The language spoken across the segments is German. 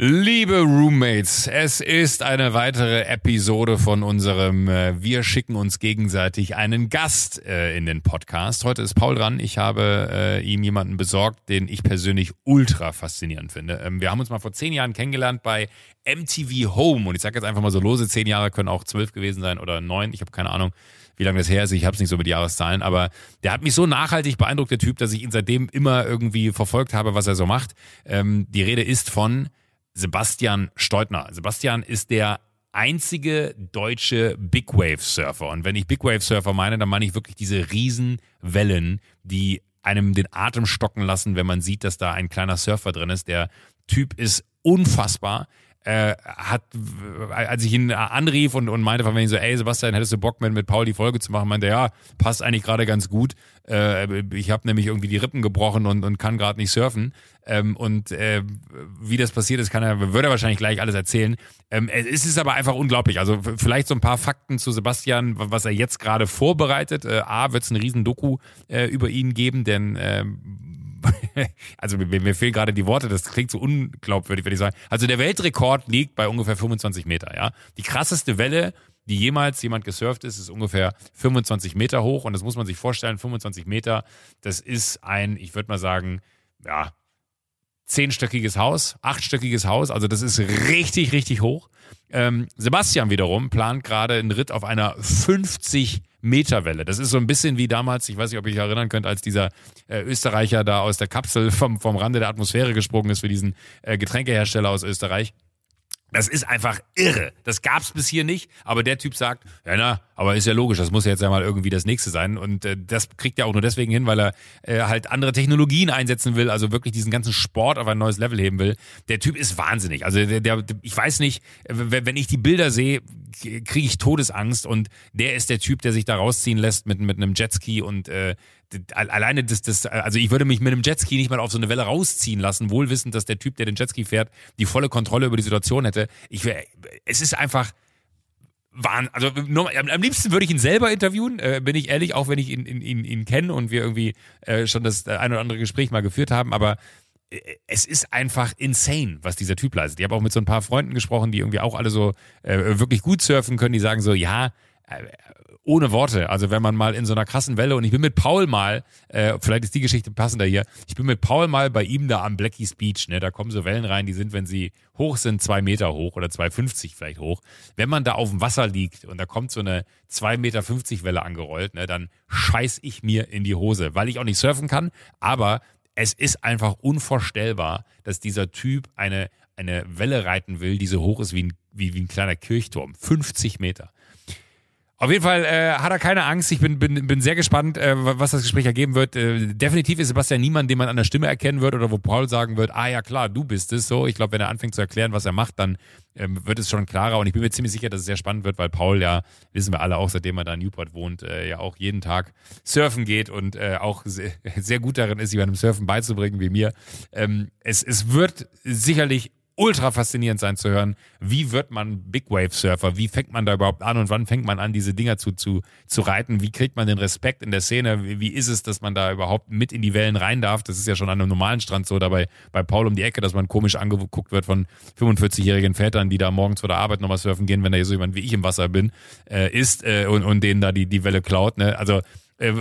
Liebe Roommates, es ist eine weitere Episode von unserem äh, Wir schicken uns gegenseitig einen Gast äh, in den Podcast. Heute ist Paul dran. Ich habe äh, ihm jemanden besorgt, den ich persönlich ultra faszinierend finde. Ähm, wir haben uns mal vor zehn Jahren kennengelernt bei MTV Home und ich sage jetzt einfach mal so lose, zehn Jahre können auch zwölf gewesen sein oder neun, ich habe keine Ahnung wie lange das her ist. Ich habe es nicht so mit Jahreszahlen, aber der hat mich so nachhaltig beeindruckt, der Typ, dass ich ihn seitdem immer irgendwie verfolgt habe, was er so macht. Ähm, die Rede ist von Sebastian Steutner. Sebastian ist der einzige deutsche Big Wave Surfer. Und wenn ich Big Wave Surfer meine, dann meine ich wirklich diese Riesenwellen, die einem den Atem stocken lassen, wenn man sieht, dass da ein kleiner Surfer drin ist. Der Typ ist unfassbar äh, hat, als ich ihn anrief und, und meinte von mir so, ey Sebastian, hättest du Bock mit, mit Paul die Folge zu machen? Meinte, ja, passt eigentlich gerade ganz gut. Äh, ich habe nämlich irgendwie die Rippen gebrochen und, und kann gerade nicht surfen. Ähm, und äh, wie das passiert ist, kann er, würde er wahrscheinlich gleich alles erzählen. Ähm, es ist aber einfach unglaublich. Also vielleicht so ein paar Fakten zu Sebastian, was er jetzt gerade vorbereitet. Äh, A, wird es ein riesen Doku äh, über ihn geben, denn äh, also mir, mir fehlen gerade die Worte, das klingt so unglaubwürdig, würde ich sagen. Also der Weltrekord liegt bei ungefähr 25 Meter, ja. Die krasseste Welle, die jemals jemand gesurft ist, ist ungefähr 25 Meter hoch und das muss man sich vorstellen, 25 Meter, das ist ein, ich würde mal sagen, ja, zehnstöckiges Haus, achtstöckiges Haus, also das ist richtig, richtig hoch. Ähm, Sebastian wiederum plant gerade einen Ritt auf einer 50 Meterwelle. Das ist so ein bisschen wie damals, ich weiß nicht, ob ihr euch erinnern könnt, als dieser äh, Österreicher da aus der Kapsel vom, vom Rande der Atmosphäre gesprungen ist für diesen äh, Getränkehersteller aus Österreich. Das ist einfach irre. Das gab's bis hier nicht. Aber der Typ sagt, ja na, aber ist ja logisch, das muss ja jetzt ja mal irgendwie das nächste sein. Und äh, das kriegt er auch nur deswegen hin, weil er äh, halt andere Technologien einsetzen will, also wirklich diesen ganzen Sport auf ein neues Level heben will. Der Typ ist wahnsinnig. Also der, der ich weiß nicht, wenn ich die Bilder sehe, kriege ich Todesangst. Und der ist der Typ, der sich da rausziehen lässt mit, mit einem Jetski und äh, alleine das, das, also ich würde mich mit einem Jetski nicht mal auf so eine Welle rausziehen lassen, wohl wissend, dass der Typ, der den Jetski fährt, die volle Kontrolle über die Situation hätte. Ich wäre, es ist einfach, Wahn, also am liebsten würde ich ihn selber interviewen, äh, bin ich ehrlich, auch wenn ich ihn, ihn, ihn, ihn kenne und wir irgendwie äh, schon das äh, ein oder andere Gespräch mal geführt haben, aber äh, es ist einfach insane, was dieser Typ leistet. Ich habe auch mit so ein paar Freunden gesprochen, die irgendwie auch alle so äh, wirklich gut surfen können, die sagen so, ja, ohne Worte. Also wenn man mal in so einer krassen Welle und ich bin mit Paul mal, äh, vielleicht ist die Geschichte passender hier, ich bin mit Paul mal bei ihm da am Blackies Beach, ne, da kommen so Wellen rein, die sind, wenn sie hoch sind, zwei Meter hoch oder 2,50 vielleicht hoch. Wenn man da auf dem Wasser liegt und da kommt so eine 2,50 Meter Welle angerollt, ne, dann scheiß ich mir in die Hose, weil ich auch nicht surfen kann, aber es ist einfach unvorstellbar, dass dieser Typ eine, eine Welle reiten will, die so hoch ist wie ein, wie, wie ein kleiner Kirchturm. 50 Meter. Auf jeden Fall äh, hat er keine Angst. Ich bin, bin, bin sehr gespannt, äh, was das Gespräch ergeben wird. Äh, definitiv ist Sebastian niemand, den man an der Stimme erkennen wird oder wo Paul sagen wird, ah ja klar, du bist es. So, ich glaube, wenn er anfängt zu erklären, was er macht, dann ähm, wird es schon klarer. Und ich bin mir ziemlich sicher, dass es sehr spannend wird, weil Paul ja, wissen wir alle auch, seitdem er da in Newport wohnt, äh, ja auch jeden Tag surfen geht und äh, auch sehr, sehr gut darin ist, einem Surfen beizubringen wie mir. Ähm, es, es wird sicherlich ultra faszinierend sein zu hören, wie wird man Big Wave Surfer, wie fängt man da überhaupt an und wann fängt man an, diese Dinger zu, zu, zu reiten, wie kriegt man den Respekt in der Szene, wie, wie ist es, dass man da überhaupt mit in die Wellen rein darf, das ist ja schon an einem normalen Strand so, dabei bei Paul um die Ecke, dass man komisch angeguckt wird von 45-jährigen Vätern, die da morgens vor der Arbeit nochmal surfen gehen, wenn da so jemand wie ich im Wasser bin, äh, ist äh, und, und denen da die, die Welle klaut, ne? also äh,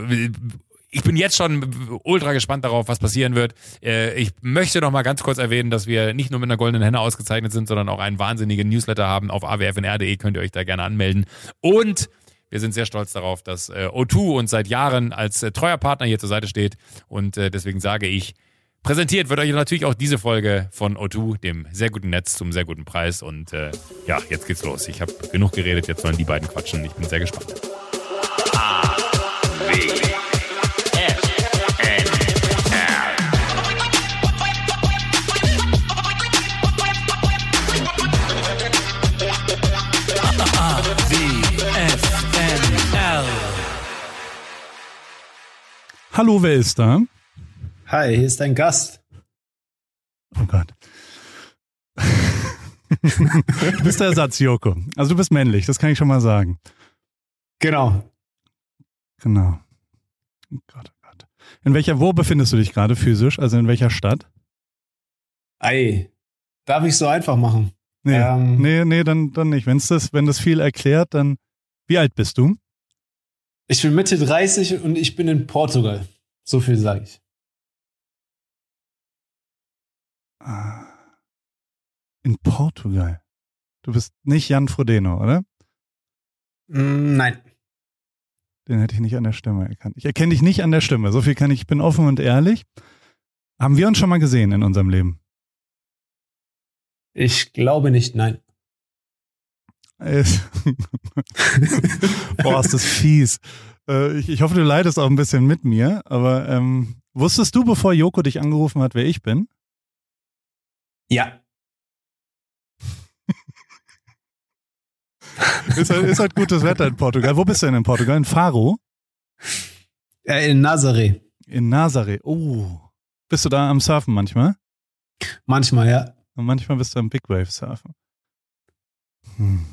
ich bin jetzt schon ultra gespannt darauf, was passieren wird. Äh, ich möchte noch mal ganz kurz erwähnen, dass wir nicht nur mit einer goldenen Henne ausgezeichnet sind, sondern auch einen wahnsinnigen Newsletter haben. Auf awfnr.de könnt ihr euch da gerne anmelden. Und wir sind sehr stolz darauf, dass äh, O2 uns seit Jahren als äh, treuer Partner hier zur Seite steht. Und deswegen sage ich, präsentiert wird euch natürlich auch diese Folge von O2, dem sehr guten Netz zum sehr guten Preis. Und äh, ja, jetzt geht's los. Ich habe genug geredet, jetzt sollen die beiden quatschen. Ich bin sehr gespannt. A, Hallo, wer ist da? Hi, hier ist dein Gast. Oh Gott. du bist der Ersatz, Joko. Also du bist männlich, das kann ich schon mal sagen. Genau. Genau. Oh Gott, oh Gott. In welcher, wo befindest du dich gerade physisch? Also in welcher Stadt? Ei. darf ich so einfach machen? Nee, Ähm. nee, nee, dann, dann nicht. Wenn's das, wenn das viel erklärt, dann. Wie alt bist du? Ich bin Mitte 30 und ich bin in Portugal. So viel sage ich. Ah. In Portugal. Du bist nicht Jan Frodeno, oder? Mm, nein. Den hätte ich nicht an der Stimme erkannt. Ich erkenne dich nicht an der Stimme. So viel kann ich, ich bin offen und ehrlich. Haben wir uns schon mal gesehen in unserem Leben? Ich glaube nicht, nein. Äh, Boah, ist das fies. Äh, ich, ich hoffe, du leidest auch ein bisschen mit mir, aber ähm, wusstest du, bevor Joko dich angerufen hat, wer ich bin? Ja. Ist halt, ist halt gutes Wetter in Portugal. Wo bist du denn in Portugal? In Faro? Äh, in Nazaré. In Nazaré. Oh. Bist du da am Surfen manchmal? Manchmal, ja. Und manchmal bist du am Big Wave Surfen. Hm.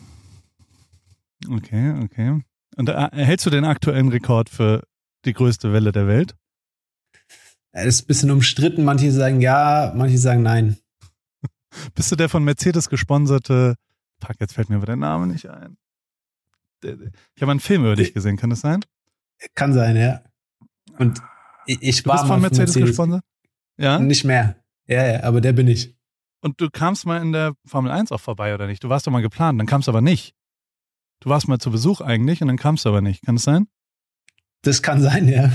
Okay, okay. Und äh, hältst du den aktuellen Rekord für die größte Welle der Welt? Es ist ein bisschen umstritten. Manche sagen ja, manche sagen nein. Bist du der von Mercedes gesponserte, fuck, jetzt fällt mir aber der Name nicht ein. Ich habe einen Film über dich gesehen, kann das sein? Kann sein, ja. Und ich, ich Du war bist von Mercedes, gesponsert? Ja? Nicht mehr. Ja, ja, aber der bin ich. Und du kamst mal in der Formel 1 auch vorbei, oder nicht? Du warst doch mal geplant, dann kamst du aber nicht. Du warst mal zu Besuch eigentlich und dann kamst du aber nicht. Kann das sein? Das kann sein, ja.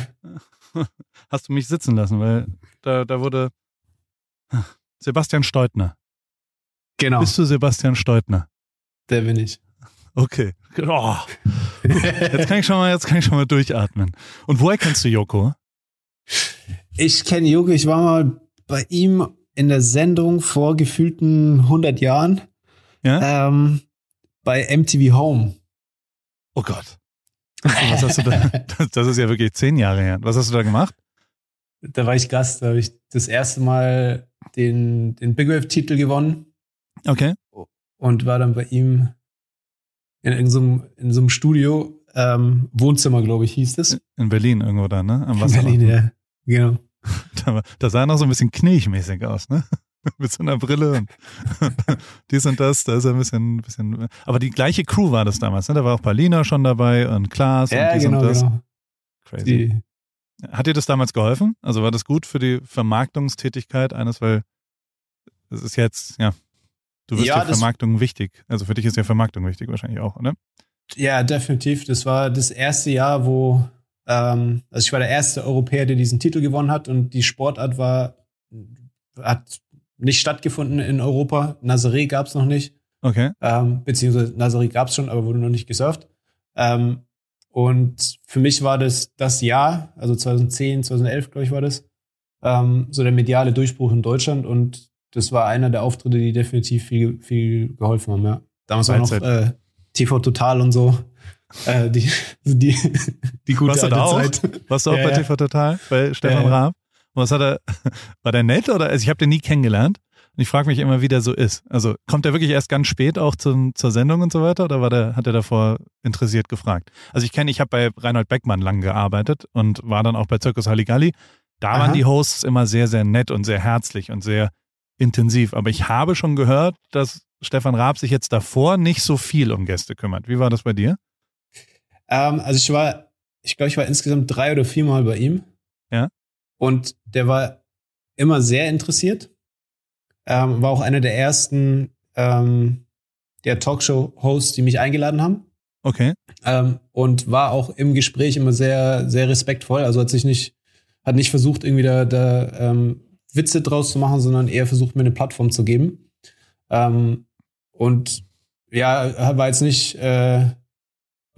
Hast du mich sitzen lassen, weil da, da wurde Sebastian Steutner. Genau, Bist du Sebastian Steutner? der bin ich. Okay. Oh. Jetzt kann ich schon mal, jetzt kann ich schon mal durchatmen. Und woher kennst du Joko? Ich kenne Jogi, ich war mal bei ihm in der Sendung vor gefühlten 100 Jahren Ja? ähm, bei MTV Home. Oh Gott. Was hast du da? Das, das ist ja wirklich zehn Jahre her. Was hast du da gemacht? Da war ich Gast, da habe ich das erste Mal den, den Big Wave-Titel gewonnen Okay. und war dann bei ihm in, in, so, einem, in so einem Studio, ähm, Wohnzimmer, glaube ich, hieß das. In Berlin irgendwo da, ne? Am In. Berlin, ja. Genau. Da, war- da sah er noch so ein bisschen knilchmäßig aus, ne? Mit so einer Brille und dies und das, da ist er ein bisschen, bisschen. Aber die gleiche Crew war das damals, ne? Da war auch Paulina schon dabei und Klaas Ja, und dies genau, und das. genau. Crazy. Die, Hat dir das damals geholfen? Also war das gut für die Vermarktungstätigkeit eines, weil es ist jetzt, ja, du wirst Ja, ja, Vermarktung wichtig. Also für dich ist ja Vermarktung wichtig wahrscheinlich auch, oder? Ja, definitiv. Das war das erste Jahr, wo, ähm, also ich war der erste Europäer, der diesen Titel gewonnen hat und die Sportart war, hat nicht stattgefunden in Europa. Nazaré gab es noch nicht, Okay. ähm, beziehungsweise Nazaré gab es schon, aber wurde noch nicht gesurft. Ähm, und für mich war das das Jahr, also 2010, 2011, glaube ich, war das, ähm, so der mediale Durchbruch in Deutschland und das war einer der Auftritte, die definitiv viel, viel geholfen haben, ja. Damals auch noch äh, TV Total und so. Äh, die, die, die gute Warst du da auch? Zeit. Warst du auch Ja, bei. TV Total? Bei Stefan ja. Raab? Und was hat er, war der nett oder? Also ich habe den nie kennengelernt. Und ich frage mich immer, wie der so ist. Also kommt er wirklich erst ganz spät auch zum, zur Sendung und so weiter oder war der, hat er davor interessiert gefragt? Also ich kenne, ich habe bei Reinhold Beckmann lang gearbeitet und war dann auch bei Circus Halligalli. Da waren Aha. die Hosts immer sehr, sehr nett und sehr herzlich und sehr intensiv. Aber ich habe schon gehört, dass Stefan Raab sich jetzt davor nicht so viel um Gäste kümmert. Wie war das bei dir? Ähm, also ich war, ich glaube, ich war insgesamt drei oder viermal bei ihm. Und der war immer sehr interessiert. Ähm, war auch einer der ersten ähm, der Talkshow-Hosts, die mich eingeladen haben. Okay. Ähm, und war auch im Gespräch immer sehr, sehr respektvoll. Also hat sich nicht, hat nicht versucht, irgendwie da, da ähm, Witze draus zu machen, sondern eher versucht, mir eine Plattform zu geben. Ähm, und ja, war jetzt nicht, äh,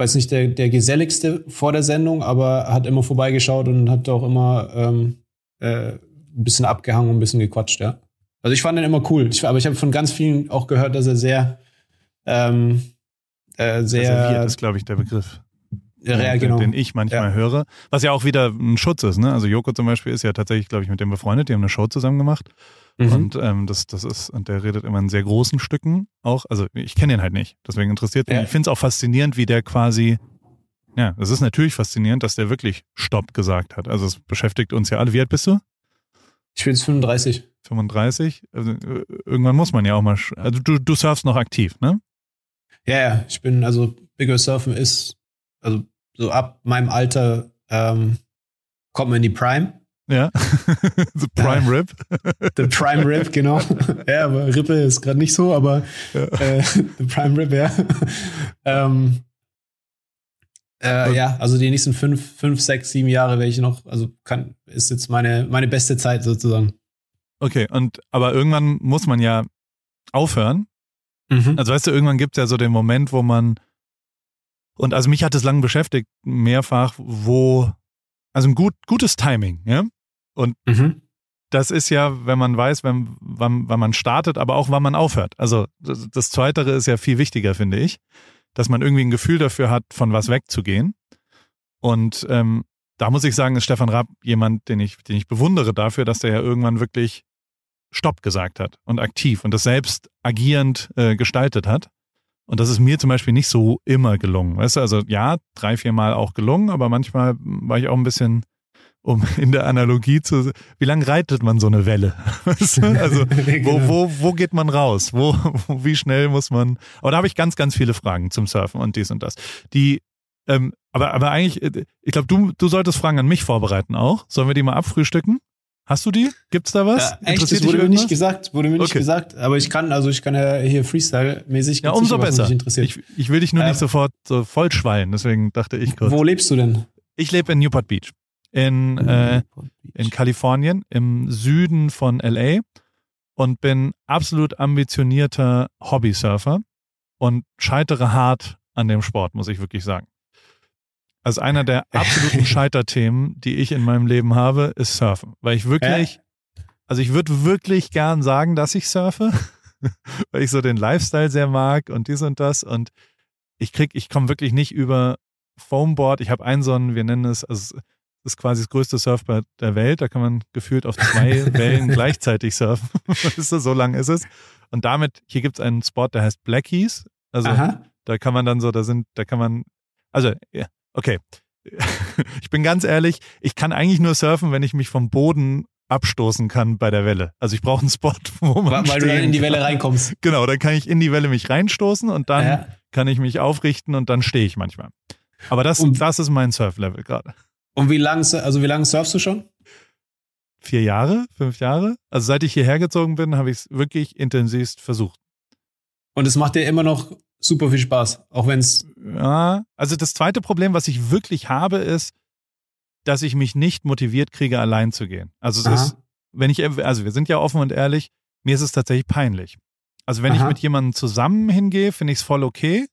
jetzt nicht der, der geselligste vor der Sendung, aber hat immer vorbeigeschaut und hat auch immer ähm, äh, ein bisschen abgehangen und ein bisschen gequatscht, ja. Also ich fand ihn immer cool. Ich, aber ich habe von ganz vielen auch gehört, dass er sehr, ähm, äh, sehr Reserviert ist, glaube ich, der Begriff. Ja, den, genau. den ich manchmal Ja. höre. Was ja auch wieder ein Schutz ist, ne? Also Joko zum Beispiel ist ja tatsächlich, glaube ich, mit dem befreundet, die haben eine Show zusammen gemacht. Mhm. Und ähm, das, das ist, und der redet immer in sehr großen Stücken auch. Also ich kenne ihn halt nicht. Deswegen interessiert mich. Ja. Ich finde es auch faszinierend, wie der quasi. Ja, es ist natürlich faszinierend, dass der wirklich Stopp gesagt hat. Also es beschäftigt uns ja alle. Wie alt bist du? Ich bin jetzt 35. 35? Also, äh, irgendwann muss man ja auch mal. Also du, du surfst noch aktiv, ne? Ja, ja. Ich bin, also Bigger Surfen ist, also so ab meinem Alter ähm, kommt man in die Prime. Ja. The Prime ja. Rip. The Prime Rip, genau. ja, aber Rippe ist gerade nicht so, aber ja. äh, The Prime Rip, ja. ähm, äh, ja, also die nächsten fünf, fünf, sechs, sieben Jahre werde ich noch, also kann, ist jetzt meine, meine beste Zeit sozusagen. Okay, und aber irgendwann muss man ja aufhören. Mhm. Also weißt du, irgendwann gibt es ja so den Moment, wo man und also mich hat es lange beschäftigt, mehrfach, wo, also ein gut, gutes Timing, ja. Und mhm. das ist ja, wenn man weiß, wenn, wann, wann man startet, aber auch wann man aufhört. Also das, das Zweitere ist ja viel wichtiger, finde ich dass man irgendwie ein Gefühl dafür hat, von was wegzugehen. Und ähm, da muss ich sagen, ist Stefan Raab jemand, den ich, den ich bewundere dafür, dass der ja irgendwann wirklich Stopp gesagt hat und aktiv und das selbst agierend äh, gestaltet hat. Und das ist mir zum Beispiel nicht so immer gelungen. Weißt du, also ja, drei, vier Mal auch gelungen, aber manchmal war ich auch ein bisschen um in der Analogie zu, wie lange reitet man so eine Welle? also wo, genau. wo, wo geht man raus? Wo, wie schnell muss man? Aber da habe ich ganz, ganz viele Fragen zum Surfen und dies und das. Die, ähm, aber, aber eigentlich, äh, ich glaube, du, du solltest Fragen an mich vorbereiten auch. Sollen wir die mal abfrühstücken? Hast du die? Gibt's da was? Ja, echt, das wurde mir nicht gesagt, wurde mir nicht okay. gesagt, aber ich kann, also ich kann ja hier Freestyle-mäßig. Ja, umso besser. Ich, ich, will dich nur ähm, nicht sofort so vollschwallen, deswegen dachte ich kurz. Wo lebst du denn? Ich lebe in Newport Beach in, äh, in Kalifornien, im Süden von LA und bin absolut ambitionierter Hobbysurfer und scheitere hart an dem Sport, muss ich wirklich sagen. Also einer der absoluten Scheiterthemen, die ich in meinem Leben habe, ist Surfen. Weil ich wirklich, also ich würde wirklich gern sagen, dass ich surfe, weil ich so den Lifestyle sehr mag und dies und das. Und ich krieg, ich komme wirklich nicht über Foamboard. Ich habe einen so einen, wir nennen es, also das ist quasi das größte Surfboard der Welt. Da kann man gefühlt auf zwei Wellen gleichzeitig surfen. so lang ist es. Und damit, hier gibt es einen Spot, der heißt Blackies. Also Aha. da kann man dann so, da sind, da kann man, also, ja, okay. ich bin ganz ehrlich, ich kann eigentlich nur surfen, wenn ich mich vom Boden abstoßen kann bei der Welle. Also ich brauche einen Spot, wo man. Weil du dann in die Welle reinkommst. Genau, dann kann ich in die Welle mich reinstoßen und dann ja. kann ich mich aufrichten und dann stehe ich manchmal. Aber das, und, das ist mein Surf-Level gerade. Und wie lange also wie lange surfst du schon? Vier Jahre, fünf Jahre. Also seit ich hierher gezogen bin, habe ich es wirklich intensivst versucht. Und es macht dir immer noch super viel Spaß, auch wenn es. Ja, also das zweite Problem, was ich wirklich habe, ist, dass ich mich nicht motiviert kriege, allein zu gehen. Also es Aha. ist, wenn ich, also wir sind ja offen und ehrlich, mir ist es tatsächlich peinlich. Also wenn Aha. ich mit jemandem zusammen hingehe, finde ich es voll okay.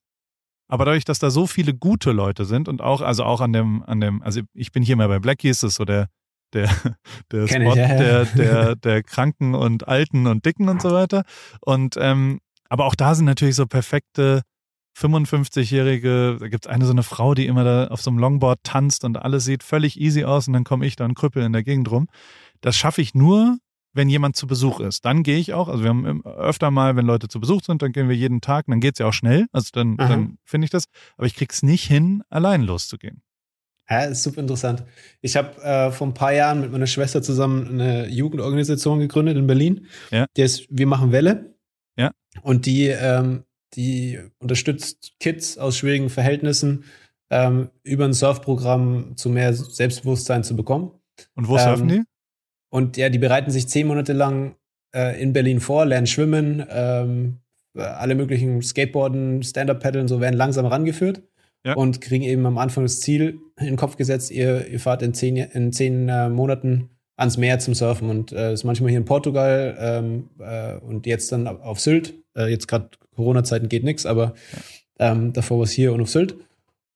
Aber dadurch, dass da so viele gute Leute sind und auch, also auch an dem, an dem, also ich bin hier mal bei Blackies, das ist so der, der, der Spot ich, ja, ja. Der, der, der Kranken und Alten und Dicken und so weiter. Und ähm, aber auch da sind natürlich so perfekte 55-jährige, da gibt es eine so eine Frau, die immer da auf so einem Longboard tanzt und alles sieht völlig easy aus und dann komme ich da und krüppel in der Gegend rum. Das schaffe ich nur, wenn jemand zu Besuch ist. Dann gehe ich auch, also wir haben öfter mal, wenn Leute zu Besuch sind, dann gehen wir jeden Tag, dann geht es ja auch schnell, also dann, dann finde ich das, aber ich krieg's nicht hin, allein loszugehen. Ja, ist super interessant. Ich habe äh, vor ein paar Jahren mit meiner Schwester zusammen eine Jugendorganisation gegründet in Berlin. Ja. Die ist Wir machen Welle. Ja. Und die, ähm, die unterstützt Kids aus schwierigen Verhältnissen ähm, über ein Surfprogramm zu mehr Selbstbewusstsein zu bekommen. Und wo surfen ähm, die? Und ja, die bereiten sich zehn Monate lang äh, in Berlin vor, lernen schwimmen, ähm, alle möglichen Skateboarden, Stand-Up-Paddeln, so werden langsam rangeführt ja. und kriegen eben am Anfang das Ziel in den Kopf gesetzt, ihr, ihr fahrt in zehn, in zehn äh, Monaten ans Meer zum Surfen. Und äh, ist manchmal hier in Portugal ähm, äh, und jetzt dann auf Sylt. Äh, jetzt gerade Corona-Zeiten geht nichts, aber ähm, davor war es hier und auf Sylt.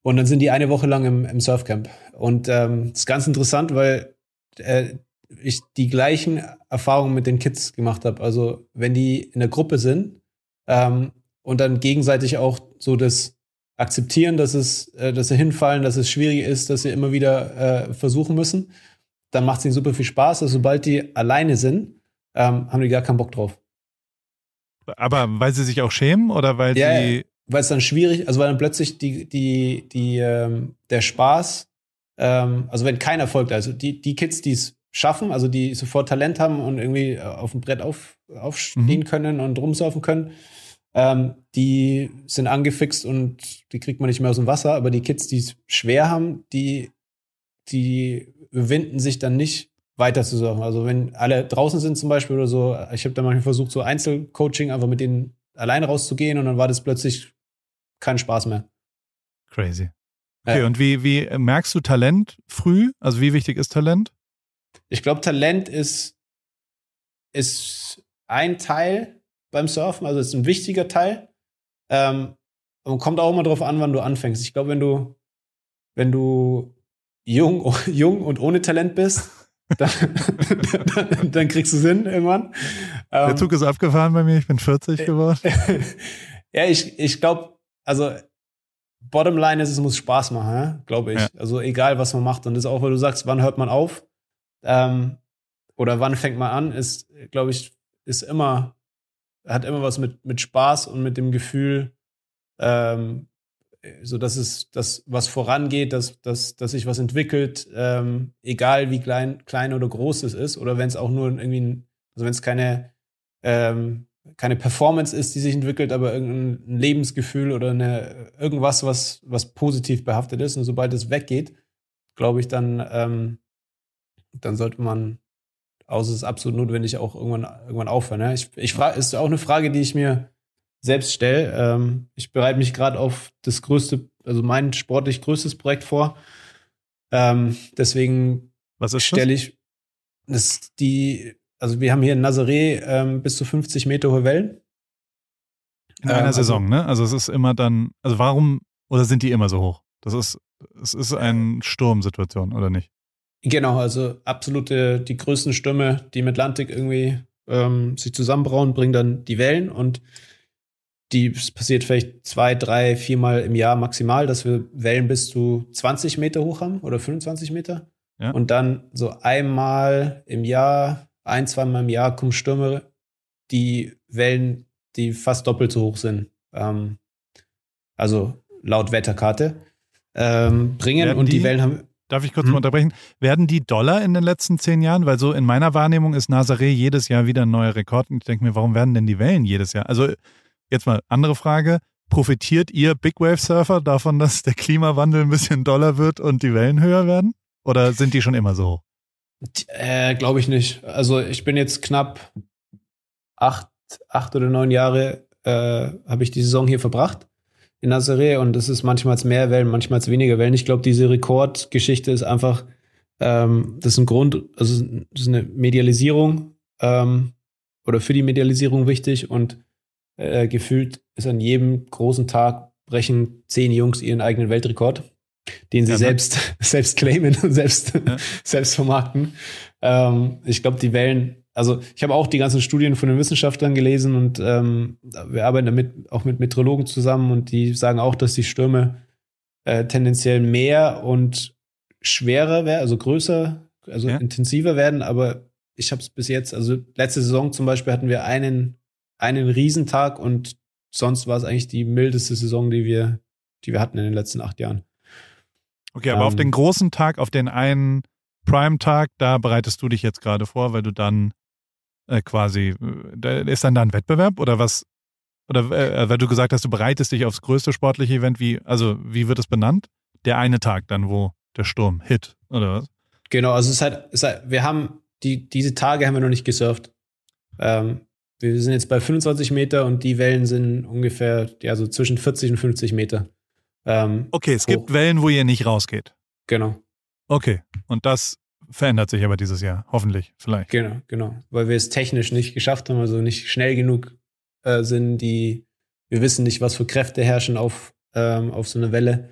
Und dann sind die eine Woche lang im, im Surfcamp. Und ähm, das ist ganz interessant, weil äh, ich die gleichen Erfahrungen mit den Kids gemacht habe. Also wenn die in der Gruppe sind ähm, und dann gegenseitig auch so das akzeptieren, dass es, äh, dass sie hinfallen, dass es schwierig ist, dass sie immer wieder äh, versuchen müssen, dann macht es ihnen super viel Spaß. Also sobald die alleine sind, ähm, haben die gar keinen Bock drauf. Aber weil sie sich auch schämen oder weil ja, sie. Weil es dann schwierig, also weil dann plötzlich die, die, die, ähm, der Spaß, ähm, also wenn keiner folgt, also die, die Kids, die es schaffen, also die sofort Talent haben und irgendwie auf dem Brett auf, aufstehen mhm. können und rumsurfen können, ähm, die sind angefixt und die kriegt man nicht mehr aus dem Wasser. Aber die Kids, die es schwer haben, die, die überwinden sich dann nicht weiter zu surfen. Also wenn alle draußen sind zum Beispiel oder so, ich habe da manchmal versucht, so Einzelcoaching einfach mit denen alleine rauszugehen und dann war das plötzlich kein Spaß mehr. Crazy. Okay, ja. und wie, wie merkst du Talent früh? Also wie wichtig ist Talent? Ich glaube, Talent ist, ist ein Teil beim Surfen, also ist ein wichtiger Teil. Ähm, und kommt auch immer darauf an, wann du anfängst. Ich glaube, wenn du, wenn du jung, jung und ohne Talent bist, dann, dann, dann, kriegst du Sinn irgendwann. Der ähm, Zug ist abgefahren bei mir, ich bin 40 geworden. ja, ich, ich glaube, also Bottomline ist, es muss Spaß machen, glaube ich. Ja. Also egal, was man macht. Und das ist auch, weil du sagst, wann hört man auf ähm, oder wann fängt man an, ist, glaube ich, ist immer hat immer was mit, mit Spaß und mit dem Gefühl, ähm, so dass es das was vorangeht, dass, dass, dass sich was entwickelt, ähm, egal wie klein, klein oder groß es ist, oder wenn es auch nur irgendwie, also wenn es keine, ähm, keine Performance ist, die sich entwickelt, aber irgendein Lebensgefühl oder eine, irgendwas, was, was positiv behaftet ist. Und sobald es weggeht, glaube ich, dann, ähm, dann sollte man außer es ist absolut notwendig, auch irgendwann, irgendwann aufhören. Ja? Ich, ich frage, ist auch eine Frage, die ich mir selbst stelle. Ähm, ich bereite mich gerade auf das größte, also mein sportlich größtes Projekt vor. Ähm, deswegen stelle ich das die, also wir haben hier in Nazaré ähm, bis zu 50 Meter hohe Wellen. In einer ähm, also, Saison, ne? Also es ist immer dann, also warum, oder sind die immer so hoch? Das ist, es ist eine Sturmsituation, oder nicht? Genau, also absolute, die größten Stürme, die im Atlantik irgendwie ähm, sich zusammenbrauen, bringen dann die Wellen und die passiert vielleicht zwei, drei, viermal im Jahr maximal, dass wir Wellen bis zu 20 Meter hoch haben oder 25 Meter. Ja. Und dann so einmal im Jahr, ein, zweimal im Jahr kommen Stürme, die Wellen, die fast doppelt so hoch sind. Ähm, also laut Wetterkarte ähm, bringen. Werden und die, die Wellen haben Darf ich kurz hm. mal unterbrechen? Werden die Dollar in den letzten zehn Jahren? Weil so in meiner Wahrnehmung ist Nazaré jedes Jahr wieder ein neuer Rekord. Und ich denke mir, warum werden denn die Wellen jedes Jahr? Also jetzt mal andere Frage. Profitiert ihr Big Wave Surfer davon, dass der Klimawandel ein bisschen doller wird und die Wellen höher werden? Oder sind die schon immer so? Äh, Glaube ich nicht. Also ich bin jetzt knapp acht, acht oder neun Jahre äh, habe ich die Saison hier verbracht in Serie und es ist manchmal mehr Wellen, manchmal weniger Wellen. Ich glaube, diese Rekordgeschichte ist einfach, ähm, das ist ein Grund, also das ist eine Medialisierung ähm, oder für die Medialisierung wichtig und äh, gefühlt ist an jedem großen Tag brechen zehn Jungs ihren eigenen Weltrekord, den sie ja, ne? selbst, selbst claimen und selbst, ja. selbst vermarkten. Ähm, ich glaube, die Wellen also ich habe auch die ganzen Studien von den Wissenschaftlern gelesen und ähm, wir arbeiten damit auch mit Meteorologen zusammen und die sagen auch, dass die Stürme äh, tendenziell mehr und schwerer werden, also größer, also ja. intensiver werden, aber ich habe es bis jetzt, also letzte Saison zum Beispiel hatten wir einen, einen Riesentag und sonst war es eigentlich die mildeste Saison, die wir, die wir hatten in den letzten acht Jahren. Okay, aber ähm, auf den großen Tag, auf den einen Prime-Tag, da bereitest du dich jetzt gerade vor, weil du dann äh, quasi, äh, ist dann da ein Wettbewerb oder was? Oder äh, weil du gesagt hast, du bereitest dich aufs größte sportliche Event, wie, also wie wird es benannt? Der eine Tag dann, wo der Sturm hit, oder was? Genau, also es ist halt, es ist halt wir haben, die, diese Tage haben wir noch nicht gesurft. Ähm, wir sind jetzt bei 25 Meter und die Wellen sind ungefähr, ja, so zwischen 40 und 50 Meter. Ähm, okay, es hoch. gibt Wellen, wo ihr nicht rausgeht. Genau. Okay, und das verändert sich aber dieses Jahr, hoffentlich, vielleicht. Genau, genau. Weil wir es technisch nicht geschafft haben, also nicht schnell genug äh, sind, die, wir wissen nicht, was für Kräfte herrschen auf, ähm, auf so eine Welle.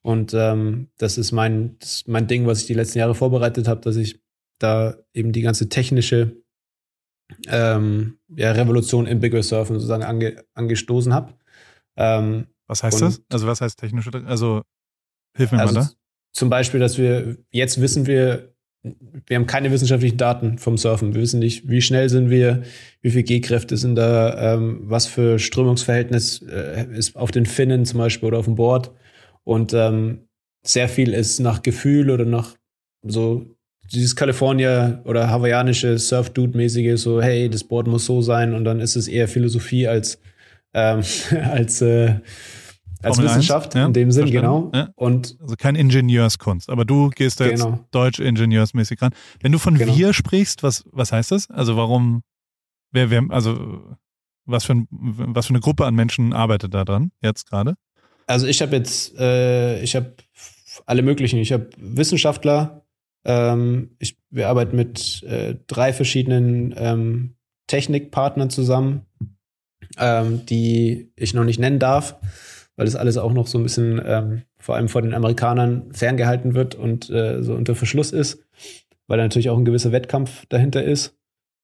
Und ähm, das ist mein, das ist mein Ding, was ich die letzten Jahre vorbereitet habe, dass ich da eben die ganze technische ähm, ja, Revolution im Big Wave Surfen sozusagen ange, angestoßen habe. Ähm, was heißt das? Also was heißt technische? Also hilf mir also mal da. Zum Beispiel, dass wir jetzt wissen wir, wir haben keine wissenschaftlichen Daten vom Surfen. Wir wissen nicht, wie schnell sind wir, wie viele G-Kräfte sind da, ähm, was für Strömungsverhältnis äh, ist auf den Finnen zum Beispiel oder auf dem Board. Und ähm, sehr viel ist nach Gefühl oder nach so dieses California oder hawaiianische Surf-Dude-mäßige, so, hey, das Board muss so sein und dann ist es eher Philosophie als, ähm, als, äh, als Formel Wissenschaft 1, ja, in dem Sinn, verstanden, genau. ja. Und Also kein Ingenieurskunst, aber du gehst da jetzt Genau. deutsch-ingenieursmäßig ran. Wenn du von Genau. wir sprichst, was, was heißt das? Also warum, wer, wer, also was für, ein, was für eine Gruppe an Menschen arbeitet da dran jetzt gerade? Also ich habe jetzt, äh, ich habe alle möglichen. Ich habe Wissenschaftler. Ähm, ich, wir arbeiten mit äh, drei verschiedenen ähm, Technikpartnern zusammen, ähm, die ich noch nicht nennen darf, weil das alles auch noch so ein bisschen ähm, vor allem vor den Amerikanern ferngehalten wird und äh, so unter Verschluss ist, weil natürlich auch ein gewisser Wettkampf dahinter ist.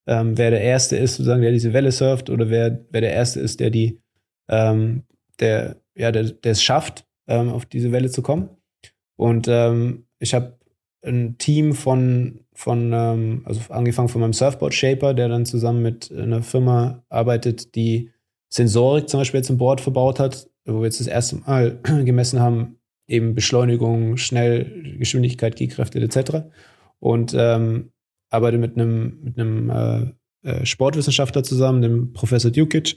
Ähm, wer der Erste ist, sozusagen, der diese Welle surft, oder wer, wer der Erste ist, der die, ähm, der, ja, der, der es schafft, ähm, auf diese Welle zu kommen. Und ähm, ich habe ein Team von, von ähm, also angefangen von meinem Surfboard-Shaper, der dann zusammen mit einer Firma arbeitet, die Sensorik zum Beispiel jetzt im Board verbaut hat, wo wir jetzt das erste Mal gemessen haben, eben Beschleunigung, Schnell, Geschwindigkeit, G-Kräfte etc. Und ähm, arbeite mit einem, mit einem äh, äh, Sportwissenschaftler zusammen, dem Professor Dukic,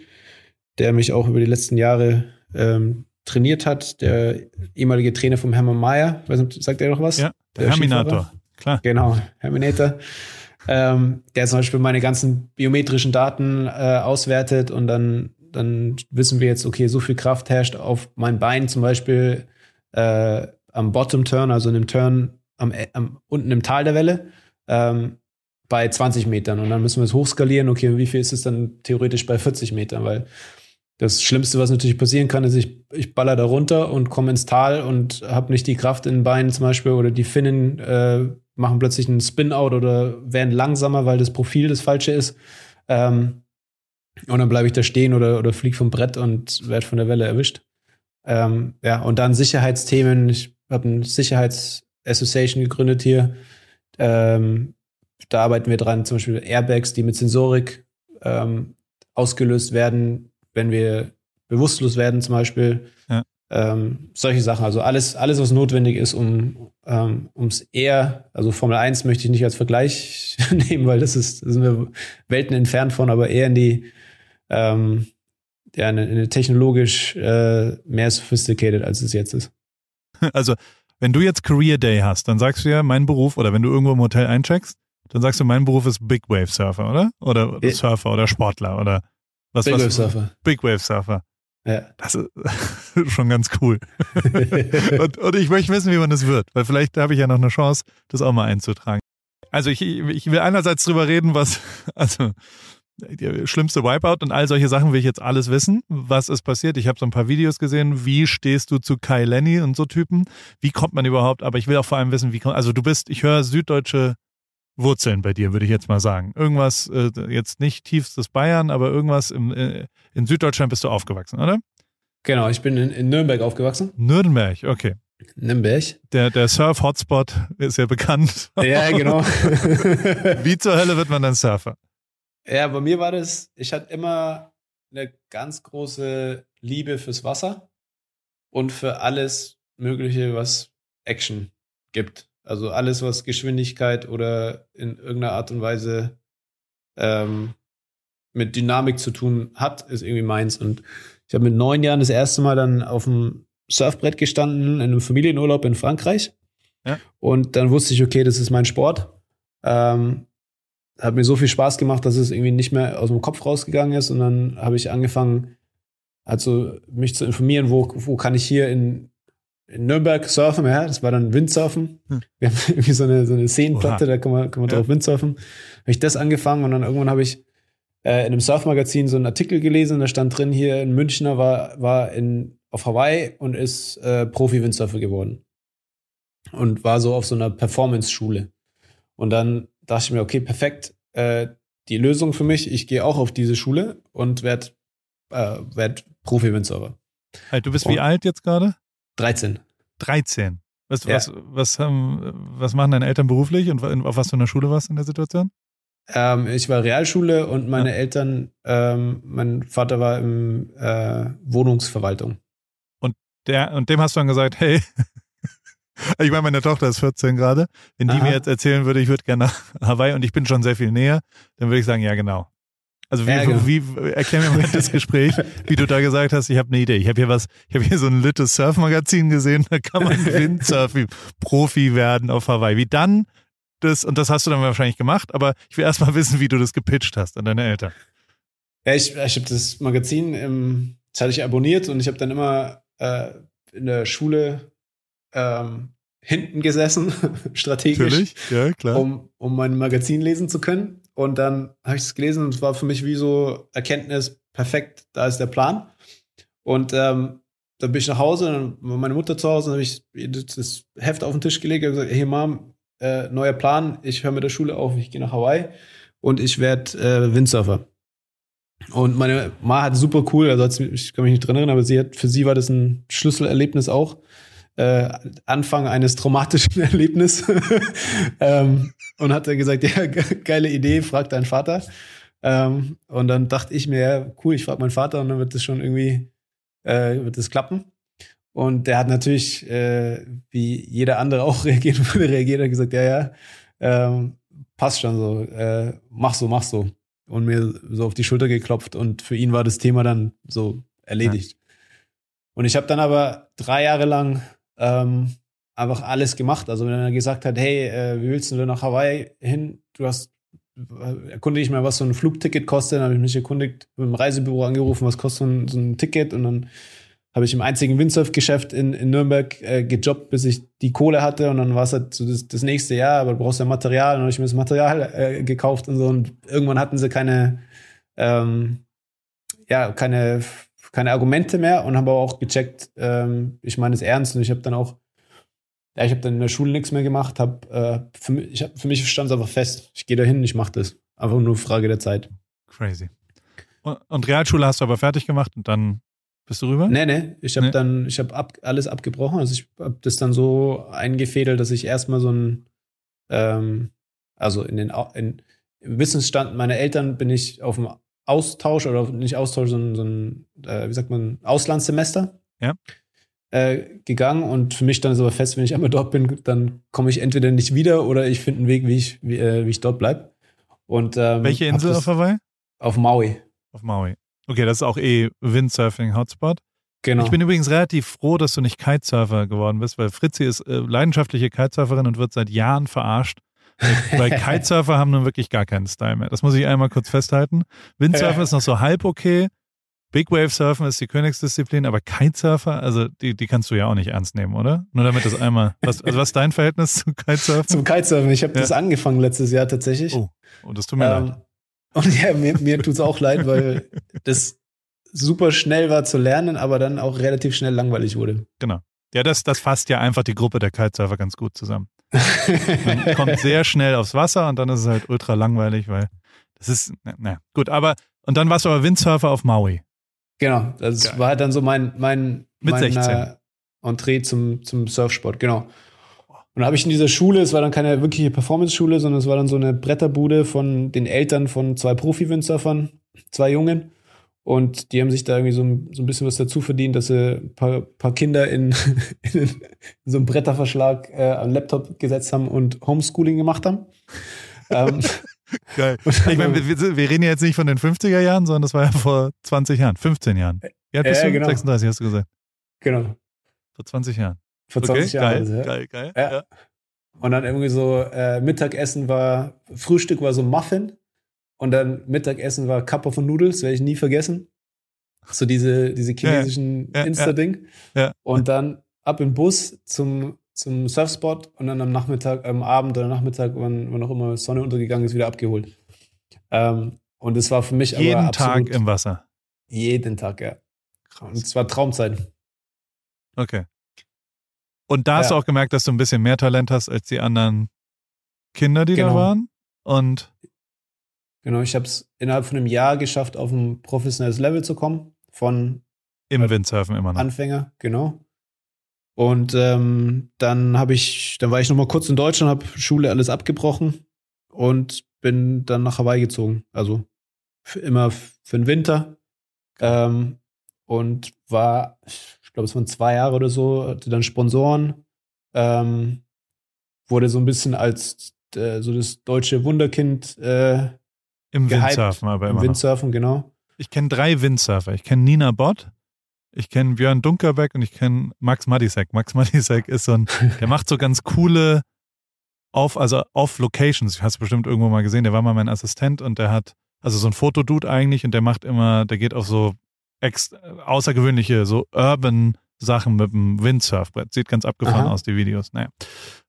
der mich auch über die letzten Jahre ähm, trainiert hat, der ehemalige Trainer vom Hermann Mayer. Weiß nicht, sagt er noch was? Ja, der Der Herminator, klar. Genau, Herminator. ähm, der zum Beispiel meine ganzen biometrischen Daten äh, auswertet und dann, dann wissen wir jetzt, okay, so viel Kraft herrscht auf mein Bein zum Beispiel äh, am Bottom Turn, also in dem Turn am, am, unten im Tal der Welle, ähm, bei 20 Metern. Und dann müssen wir es hochskalieren, okay, wie viel ist es dann theoretisch bei 40 Metern? Weil das Schlimmste, was natürlich passieren kann, ist, ich, ich baller da runter und komme ins Tal und habe nicht die Kraft in den Beinen zum Beispiel oder die Finnen äh, machen plötzlich einen Spin-Out oder werden langsamer, weil das Profil das falsche ist. Ähm, und dann bleibe ich da stehen oder, oder fliege vom Brett und werde von der Welle erwischt. Ähm, ja, und dann Sicherheitsthemen. Ich habe eine Sicherheitsassociation gegründet hier. Ähm, da arbeiten wir dran, zum Beispiel Airbags, die mit Sensorik ähm, ausgelöst werden, wenn wir bewusstlos werden zum Beispiel. Ja. Ähm, solche Sachen, also alles, alles, was notwendig ist, um ähm, ums eher, also Formel 1 möchte ich nicht als Vergleich nehmen, weil das ist, da sind wir Welten entfernt von, aber eher in die, ähm, ja, in eine, in eine technologisch äh, mehr sophisticated, als es jetzt ist. Also, wenn du jetzt Career Day hast, dann sagst du ja, mein Beruf, oder wenn du irgendwo im Hotel eincheckst, dann sagst du, mein Beruf ist Big Wave Surfer, oder? Oder Ja. Surfer oder Sportler oder was Big was- Wave Surfer. Big Wave Surfer. Ja. Das ist schon ganz cool. und, und ich möchte wissen, wie man das wird, weil vielleicht habe ich ja noch eine Chance, das auch mal einzutragen. Also ich, ich will einerseits drüber reden, was, also der schlimmste Wipeout und all solche Sachen will ich jetzt alles wissen. Was ist passiert? Ich habe so ein paar Videos gesehen. Wie stehst du zu Kai Lenny und so Typen? Wie kommt man überhaupt? Aber ich will auch vor allem wissen, wie kommt, also du bist, ich höre süddeutsche Wurzeln bei dir, würde ich jetzt mal sagen. Irgendwas, äh, jetzt nicht tiefstes Bayern, aber irgendwas im, äh, in Süddeutschland bist du aufgewachsen, oder? Genau, ich bin in, in Nürnberg aufgewachsen. Nürnberg, okay. Nürnberg. Der, der Surf-Hotspot ist ja bekannt. Ja, genau. Wie zur Hölle wird man dann Surfer? Ja, bei mir war das, ich hatte immer eine ganz große Liebe fürs Wasser und für alles Mögliche, was Action gibt. Also alles, was Geschwindigkeit oder in irgendeiner Art und Weise ähm, mit Dynamik zu tun hat, ist irgendwie meins. Und ich habe mit neun Jahren das erste Mal dann auf dem Surfbrett gestanden in einem Familienurlaub in Frankreich. Ja. Und dann wusste ich, okay, das ist mein Sport. Ähm, hat mir so viel Spaß gemacht, dass es irgendwie nicht mehr aus dem Kopf rausgegangen ist. Und dann habe ich angefangen, also mich zu informieren, wo, wo kann ich hier in, in Nürnberg surfen. Ja, das war dann Windsurfen. Hm. Wir haben irgendwie so eine, so eine Seenplatte, Oha. da kann man, kann man Ja. drauf Windsurfen. Habe ich das angefangen und dann irgendwann habe ich äh, in einem Surfmagazin so einen Artikel gelesen, da stand drin, hier ein Münchner war, war in, auf Hawaii und ist äh, Profi-Windsurfer geworden. Und war so auf so einer Performance-Schule. Und dann dachte ich mir, okay, perfekt, äh, die Lösung für mich, ich gehe auch auf diese Schule und werde äh, werd Profi-Windsurfer. Halt, du bist wie Und- alt jetzt gerade? 13. 13. Was, Ja. was, was, haben, was machen deine Eltern beruflich und auf was für einer Schule warst du in der Situation? Ähm, ich war Realschule und meine Eltern, ähm, mein Vater war im äh, Wohnungsverwaltung. Der, und dem hast du dann gesagt, hey, Ich meine, meine Tochter ist 14 gerade. Wenn die Aha. mir jetzt erzählen würde, ich würde gerne nach Hawaii und ich bin schon sehr viel näher, dann würde ich sagen, ja, genau. Also wie, Ja, genau. wie erklär mir mal das Gespräch, wie du da gesagt hast, ich habe eine Idee. Ich habe hier was, ich habe hier so ein littes Surfmagazin gesehen, da kann man Windsurf-Profi werden auf Hawaii. Wie dann das, und das hast du dann wahrscheinlich gemacht, aber ich will erst mal wissen, wie du das gepitcht hast an deine Eltern. Ja, ich, ich habe das Magazin, ähm, das hatte ich abonniert und ich habe dann immer äh, in der Schule ähm, hinten gesessen, strategisch, ja, klar. um, um mein Magazin lesen zu können. Und dann habe ich es gelesen und es war für mich wie so Erkenntnis, perfekt, da ist der Plan. Und ähm, dann bin ich nach Hause, dann war meine Mutter zu Hause, dann habe ich das Heft auf den Tisch gelegt und gesagt, hey Mom, äh, neuer Plan, ich höre mit der Schule auf, ich gehe nach Hawaii und ich werde äh, Windsurfer. Und meine Ma hat super cool, also ich kann mich nicht dran erinnern, aber sie hat, für sie war das ein Schlüsselerlebnis auch. Äh, Anfang eines traumatischen Erlebnisses. ähm, und hat dann gesagt, ja, ge- geile Idee, frag deinen Vater. Ähm, und dann dachte ich mir, ja, cool, ich frage meinen Vater und dann wird das schon irgendwie, äh, wird das klappen. Und der hat natürlich, äh, wie jeder andere auch reagieren würde, reagiert und gesagt, ja, ja, ähm, passt schon so, äh, mach so, mach so. Und mir so auf die Schulter geklopft und für ihn war das Thema dann so erledigt. Und ich habe dann aber drei Jahre lang ähm, einfach alles gemacht. Also wenn er gesagt hat, hey, äh, wie willst du denn nach Hawaii hin? Du hast äh, erkundige ich mal, was so ein Flugticket kostet. Dann habe ich mich erkundigt, mit dem Reisebüro angerufen, was kostet so ein, so ein Ticket. Und dann habe ich im einzigen Windsurf-Geschäft in, in Nürnberg äh, gejobbt, bis ich die Kohle hatte. Und dann war es halt so das, das nächste Jahr, aber du brauchst ja Material. Und dann habe ich mir das Material äh, gekauft und so. Und irgendwann hatten sie keine, ähm, ja, keine, keine Argumente mehr und aber auch gecheckt, ähm, ich meine es ernst. Und ich habe dann auch, ja, ich habe dann in der Schule nichts mehr gemacht. Hab, äh, für, mich, ich hab, für mich stand es einfach fest. Ich gehe dahin, ich mache das. Einfach nur Frage der Zeit. Crazy. Und, und Realschule hast du aber fertig gemacht und dann bist du rüber? Nee, nee, ich habe Nee. dann, ich habe ab, alles abgebrochen. Also ich habe das dann so eingefädelt, dass ich erstmal so ein, ähm, also in den, in, im Wissensstand meiner Eltern bin ich auf dem Austausch oder nicht Austausch, sondern so ein, äh, wie sagt man, Auslandssemester. Ja. Äh, gegangen und für mich stand es aber fest, wenn ich einmal dort bin, dann komme ich entweder nicht wieder oder ich finde einen Weg, wie ich, wie, äh, wie ich dort bleibe. Und ähm, Welche Insel auf Hawaii? auf Maui. Auf Maui. Okay, das ist auch eh Windsurfing-Hotspot. Genau. Ich bin übrigens relativ froh, dass du nicht Kitesurfer geworden bist, weil Fritzi ist äh, leidenschaftliche Kitesurferin und wird seit Jahren verarscht. Weil Kitesurfer haben nun wirklich gar keinen Style mehr. Das muss ich einmal kurz festhalten. Windsurfen ist noch so halb okay. Big Wave Surfen ist die Königsdisziplin, aber Kitesurfer, also die, die kannst du ja auch nicht ernst nehmen, oder? Nur damit das einmal. Was, also was ist dein Verhältnis zu Kitesurfen? Zum Kitesurfen. Ich habe Ja. das angefangen letztes Jahr tatsächlich. Oh, oh, das tut mir leid. Ähm, und ja, mir, mir tut es auch leid, weil das super schnell war zu lernen, aber dann auch relativ schnell langweilig wurde. Ja, das, das fasst ja einfach die Gruppe der Kitesurfer ganz gut zusammen. Man kommt sehr schnell aufs Wasser und dann ist es halt ultra langweilig, weil das ist, na, na gut, aber, und dann warst du aber Windsurfer auf Maui. genau, das Geil. war halt dann so mein, mein, Mit mein 16. Äh, Entree zum, zum Surfsport, genau. Und da habe ich in dieser Schule, es war dann keine wirkliche Performance-Schule, sondern es war dann so eine Bretterbude von den Eltern von zwei Profi-Windsurfern, zwei Jungen. Und die haben sich da irgendwie so, ein- so ein bisschen was dazu verdient, dass sie ein paar, paar Kinder in, in, so einen Bretterverschlag äh, am Laptop gesetzt haben und Homeschooling gemacht haben. ähm, Geil. Ich meine, wir, wir- reden ja jetzt nicht von den 50er Jahren, sondern das war ja vor 20 Jahren, 15 Jahren. Ja, bist Ja, du? genau. 36 hast du gesagt. genau, Vor 20 Jahren. vor 20 okay, Jahren. geil, also, geil, geil, Ja. ja. Und dann irgendwie so äh, Mittagessen war, Frühstück war so Muffin und dann Mittagessen war Cup of Noodles, werde ich nie vergessen. So diese, diese chinesischen ja, ja. Insta-Ding. Ja. Und dann ab im Bus zum, zum Surfspot und dann am Nachmittag, am Abend oder Nachmittag, wann, wann auch immer Sonne untergegangen ist, wieder abgeholt. Ähm, und es war für mich aber Jeden absolut Tag im Wasser. jeden Tag, ja. Und es war Traumzeit. Okay. Und da hast du auch gemerkt, dass du ein bisschen mehr Talent hast als die anderen Kinder, die da Genau. waren. Und Genau, ich habe es innerhalb von einem Jahr geschafft, auf ein professionelles Level zu kommen. Von im Ja. Windsurfen immer noch. Anfänger, genau. Und ähm, dann habe ich, dann war ich noch mal kurz in Deutschland, habe Schule alles abgebrochen und bin dann nach Hawaii gezogen. Also für immer für den Winter. Ähm, und war, ich glaube, es waren zwei Jahre oder so, hatte dann Sponsoren, Ähm, wurde so ein bisschen als äh, so das deutsche Wunderkind äh, Im gehypt. Windsurfen aber Im immer noch. Windsurfen, genau. Ich kenne drei Windsurfer. Ich kenne Nina Bott, ich kenne Björn Dunkerbeck und ich kenne Max Madisek. Max Madisek ist so ein, der macht so ganz coole auf, also auf Locations. Hast bestimmt irgendwo mal gesehen. Der war mal mein Assistent und der hat, also so ein Fotodude eigentlich und der macht immer, der geht auf so ex, außergewöhnliche, so urban Sachen mit dem Windsurfbrett. Sieht ganz abgefahren Aha. aus, die Videos. Naja.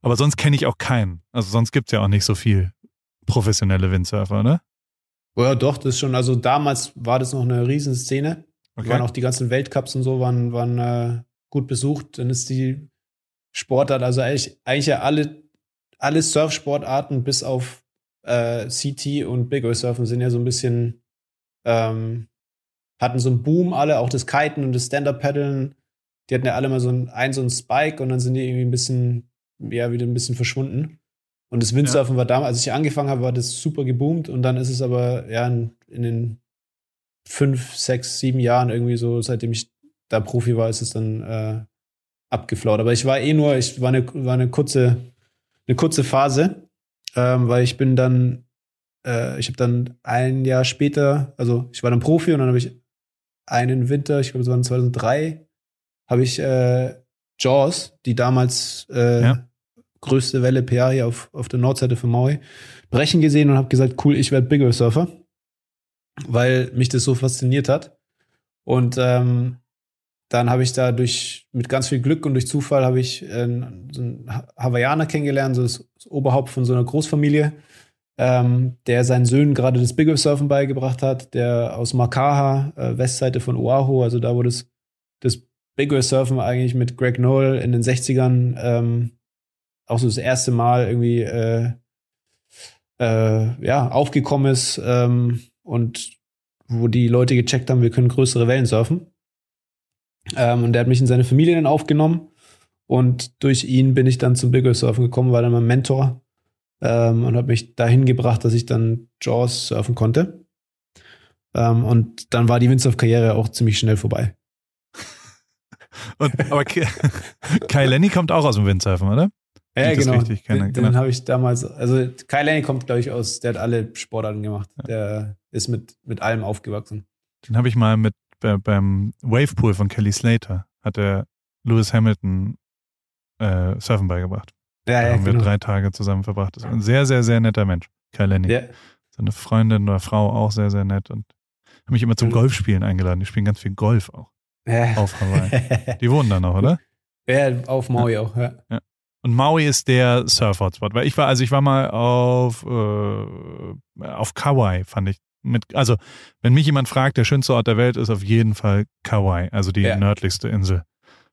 Aber sonst kenne ich auch keinen. Also sonst gibt's ja auch nicht so viel professionelle Windsurfer, ne? Ja, doch, das ist schon, also damals war das noch eine Riesenszene. Okay. Waren auch die ganzen Weltcups und so, waren, waren äh, gut besucht. Dann ist die Sportart, also eigentlich, eigentlich ja alle, alle Surfsportarten bis auf äh, CT und Big Wave Surfen sind ja so ein bisschen, ähm, hatten so einen Boom alle, auch das Kiten und das Stand-Up-Paddeln. Die hatten ja alle mal so ein, ein, so ein Spike und dann sind die irgendwie ein bisschen, ja, wieder ein bisschen verschwunden. Und das Windsurfen war damals, als ich angefangen habe, war das super geboomt und dann ist es aber, ja, in, in den fünf, sechs, sieben Jahren irgendwie so, seitdem ich da Profi war, ist es dann äh, abgeflaut. Aber ich war eh nur, ich war eine, war eine kurze, eine kurze Phase, ähm, weil ich bin dann, äh, ich habe dann ein Jahr später, also ich war dann Profi und dann habe ich einen Winter, ich glaube es war 2003, habe ich äh, Jaws, die damals äh, Ja. Größte Welle PR hier auf, auf der Nordseite von Maui, brechen gesehen und habe gesagt, cool, ich werde Big Wave Surfer, weil mich das so fasziniert hat. Und ähm, dann habe ich da durch mit ganz viel Glück und durch Zufall habe ich äh, so einen Ha- Hawaiianer kennengelernt, so das, das Oberhaupt von so einer Großfamilie, ähm, der seinen Söhnen gerade das Big Wave Surfen beigebracht hat, der aus Makaha, äh, Westseite von Oahu, also da wo das, das Big Wave Surfen eigentlich mit Greg Noel in den 60ern ähm, auch so das erste Mal irgendwie äh, äh, ja, aufgekommen ist ähm, und wo die Leute gecheckt haben, wir können größere Wellen surfen. Ähm, und der hat mich in seine Familie dann aufgenommen. Und durch ihn bin ich dann zum Big Wave Surfen gekommen, war dann mein Mentor ähm, und hat mich dahin gebracht, dass ich dann Jaws surfen konnte. Ähm, und dann war die Windsurf-Karriere auch ziemlich schnell vorbei. Und, aber Kai Lenny kommt auch aus dem Windsurfen, oder? Ja, ich das genau. richtig kenne, den genau. den habe ich damals, also Kai Lenny kommt, glaube ich, aus, der hat alle Sportarten gemacht. Der ist mit, mit allem aufgewachsen. Den habe ich mal mit bei, beim Wavepool von Kelly Slater, hat der Lewis Hamilton äh, Surfen beigebracht. Ja, Da ja, haben wir genau. drei Tage zusammen verbracht. Das ist ein sehr, sehr, sehr netter Mensch, Kai Lenny. Ja, Seine Freundin oder Frau auch sehr, sehr nett und haben mich immer zum Mhm. Golfspielen eingeladen. Die spielen ganz viel Golf auch ja. auf Hawaii. Die wohnen da noch, oder? ja, auf Maui auch, ja. Und Maui ist der Surf-Hotspot, weil ich war, also ich war mal auf, äh, auf Kauai, fand ich. Mit, also, wenn mich jemand fragt, der schönste Ort der Welt ist auf jeden Fall Kauai, also die Ja. nördlichste Insel.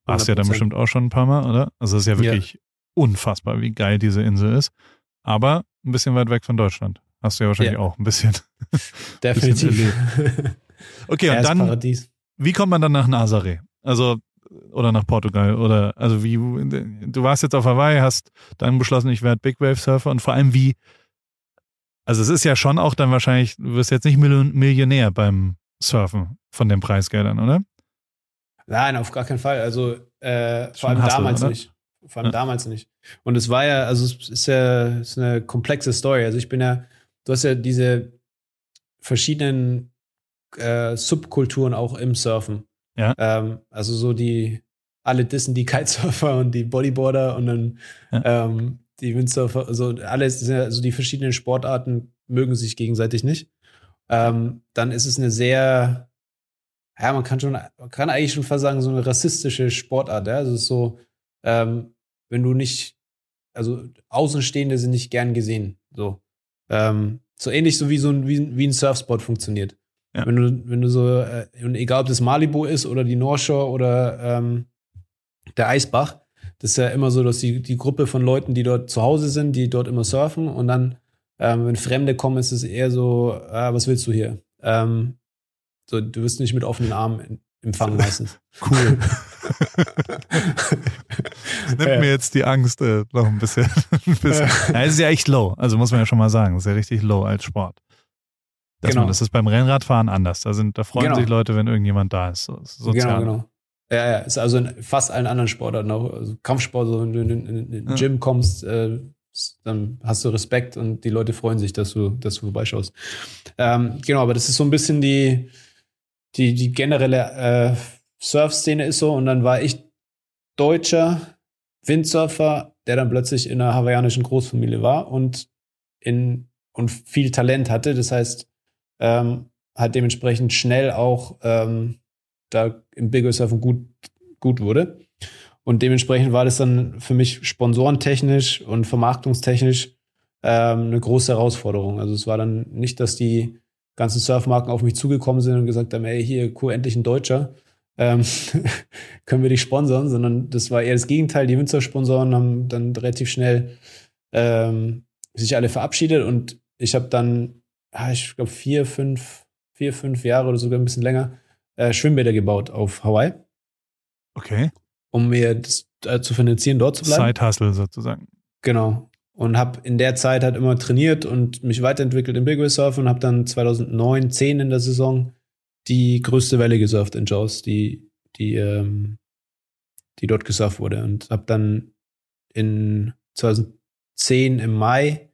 Warst ja dann 100%. bestimmt auch schon ein paar Mal, oder? Also, es ist ja Ja. wirklich unfassbar, wie geil diese Insel ist. Aber ein bisschen weit weg von Deutschland. Hast du ja wahrscheinlich Ja. auch ein bisschen. Definitiv. Okay, und dann, Paradies. wie kommt man dann nach Nazaré? Also, oder nach Portugal oder also wie du warst jetzt auf Hawaii, hast dann beschlossen, ich werde Big Wave Surfer und vor allem wie also es ist ja schon auch dann wahrscheinlich, du wirst jetzt nicht Million- Millionär beim Surfen von den Preisgeldern, oder? Nein, auf gar keinen Fall. Also äh, vor allem Hustle, damals oder? nicht. Vor allem Ja. damals nicht. Und es war ja, also es ist ja es ist eine komplexe Story. Also ich bin ja, du hast ja diese verschiedenen äh, Subkulturen auch im Surfen. Ja. Ähm, also so die, alle dissen die Kitesurfer und die Bodyboarder und dann ähm, die Windsurfer, also alles, ja- also die verschiedenen Sportarten mögen sich gegenseitig nicht. Ähm, dann ist es eine sehr, ja, man kann schon, man kann eigentlich schon fast sagen, so eine rassistische Sportart. Ja? Also es ist so, ähm, wenn du nicht, also Außenstehende sind nicht gern gesehen. So, ähm, so ähnlich so wie so ein, wie, wie ein Surfspot funktioniert. Ja. Wenn du, wenn du so, äh, und egal ob das Malibu ist oder die North Shore oder ähm, der Eisbach, das ist ja immer so, dass die, die Gruppe von Leuten, die dort zu Hause sind, die dort immer surfen und dann, ähm, wenn Fremde kommen, ist es eher so, ah, was willst du hier? Ähm, so, du wirst nicht mit offenen Armen empfangen meistens. Cool. Das nimmt Ja. mir jetzt die Angst äh, noch ein bisschen. ein bisschen. Ja, es ist ja echt low, also muss man ja schon mal sagen, es ist ja richtig low als Sport. Dass Genau. man, das ist beim Rennradfahren anders. Da sind, da freuen Genau. sich Leute, wenn irgendjemand da ist. Ist sozial. Genau, genau. Ja, ja, ist also in fast allen anderen Sportarten auch. Also Kampfsport, so, wenn du in, in, in den. Gym kommst, äh, dann hast du Respekt und die Leute freuen sich, dass du, dass du vorbeischaust. Ähm, genau, aber das ist so ein bisschen die, die, die generelle äh, Surf-Szene ist so. Und dann war ich deutscher Windsurfer, der dann plötzlich in einer hawaiianischen Großfamilie war und in und viel Talent hatte. Das heißt, ähm, hat dementsprechend schnell auch ähm, da im Big Surfen gut, gut wurde. Und dementsprechend war das dann für mich sponsorentechnisch und vermarktungstechnisch ähm, eine große Herausforderung. Also es war dann nicht, dass die ganzen Surfmarken auf mich zugekommen sind und gesagt haben, ey, hier, cool, endlich ein Deutscher. Ähm, können wir dich sponsern, sondern das war eher das Gegenteil. Die Winzer-Sponsoren haben dann relativ schnell ähm, sich alle verabschiedet und ich habe dann, ich glaube, vier, fünf, vier, fünf Jahre oder sogar ein bisschen länger äh, Schwimmbäder gebaut auf Hawaii, Okay. um mir das äh, zu finanzieren, dort zu bleiben. Side-Hustle sozusagen. Genau. Und habe in der Zeit halt immer trainiert und mich weiterentwickelt im Big Wave Surfen und habe dann 2009, 10 in der Saison die größte Welle gesurft in Jaws, die, die, ähm, die dort gesurft wurde. Und habe dann in 2010 im Mai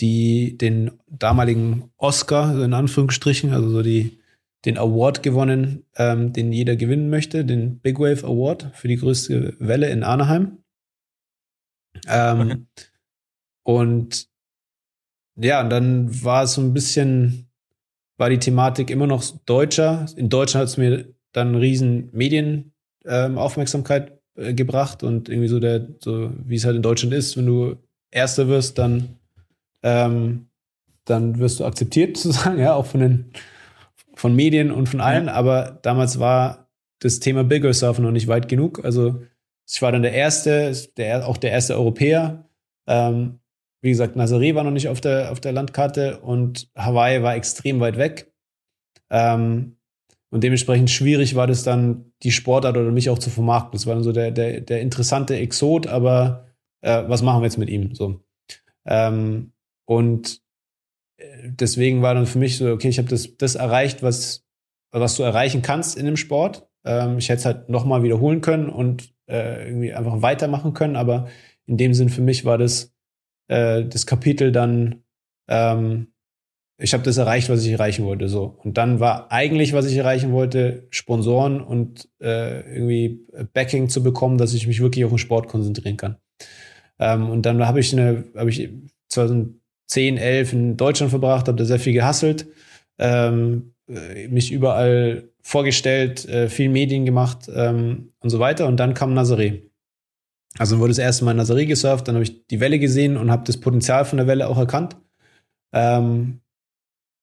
die, den damaligen Oscar, in Anführungsstrichen, also so die, den Award gewonnen, ähm, den jeder gewinnen möchte, den Big Wave Award für die größte Welle in Anaheim. Ähm, Okay. Und ja, und dann war es so ein bisschen, war die Thematik immer noch deutscher. In Deutschland hat es mir dann riesen Medienaufmerksamkeit ähm, äh, gebracht und irgendwie so der, so wie es halt in Deutschland ist, wenn du Erster wirst, dann, ähm, dann wirst du akzeptiert sozusagen, ja, auch von den von Medien und von allen, aber damals war das Thema Big Wave Surfen noch nicht weit genug. Also ich war dann der erste, der, auch der erste Europäer. Ähm, wie gesagt, Nazaré war noch nicht auf der, auf der Landkarte und Hawaii war extrem weit weg. Ähm, und dementsprechend schwierig war das dann, die Sportart oder mich auch zu vermarkten. Das war dann so der, der, der interessante Exot, aber äh, was machen wir jetzt mit ihm? So. Ähm, und äh, deswegen war dann für mich so, okay, ich habe das, das erreicht, was, was du erreichen kannst in dem Sport. Ähm, ich hätte es halt nochmal wiederholen können und äh, irgendwie einfach weitermachen können, aber in dem Sinn für mich war das äh, das Kapitel dann, ähm, ich habe das erreicht, was ich erreichen wollte. So. Und dann war eigentlich, was ich erreichen wollte, Sponsoren und äh, irgendwie Backing zu bekommen, dass ich mich wirklich auf den Sport konzentrieren kann. Ähm, und dann habe ich eine, habe ich 2010, 11 in Deutschland verbracht, habe da sehr viel gehasselt, ähm, äh, mich überall vorgestellt, äh, viel Medien gemacht ähm, und so weiter. Und dann kam Nazaré. Also wurde das erste Mal in Nazaré gesurft, dann habe ich die Welle gesehen und habe das Potenzial von der Welle auch erkannt. Ähm,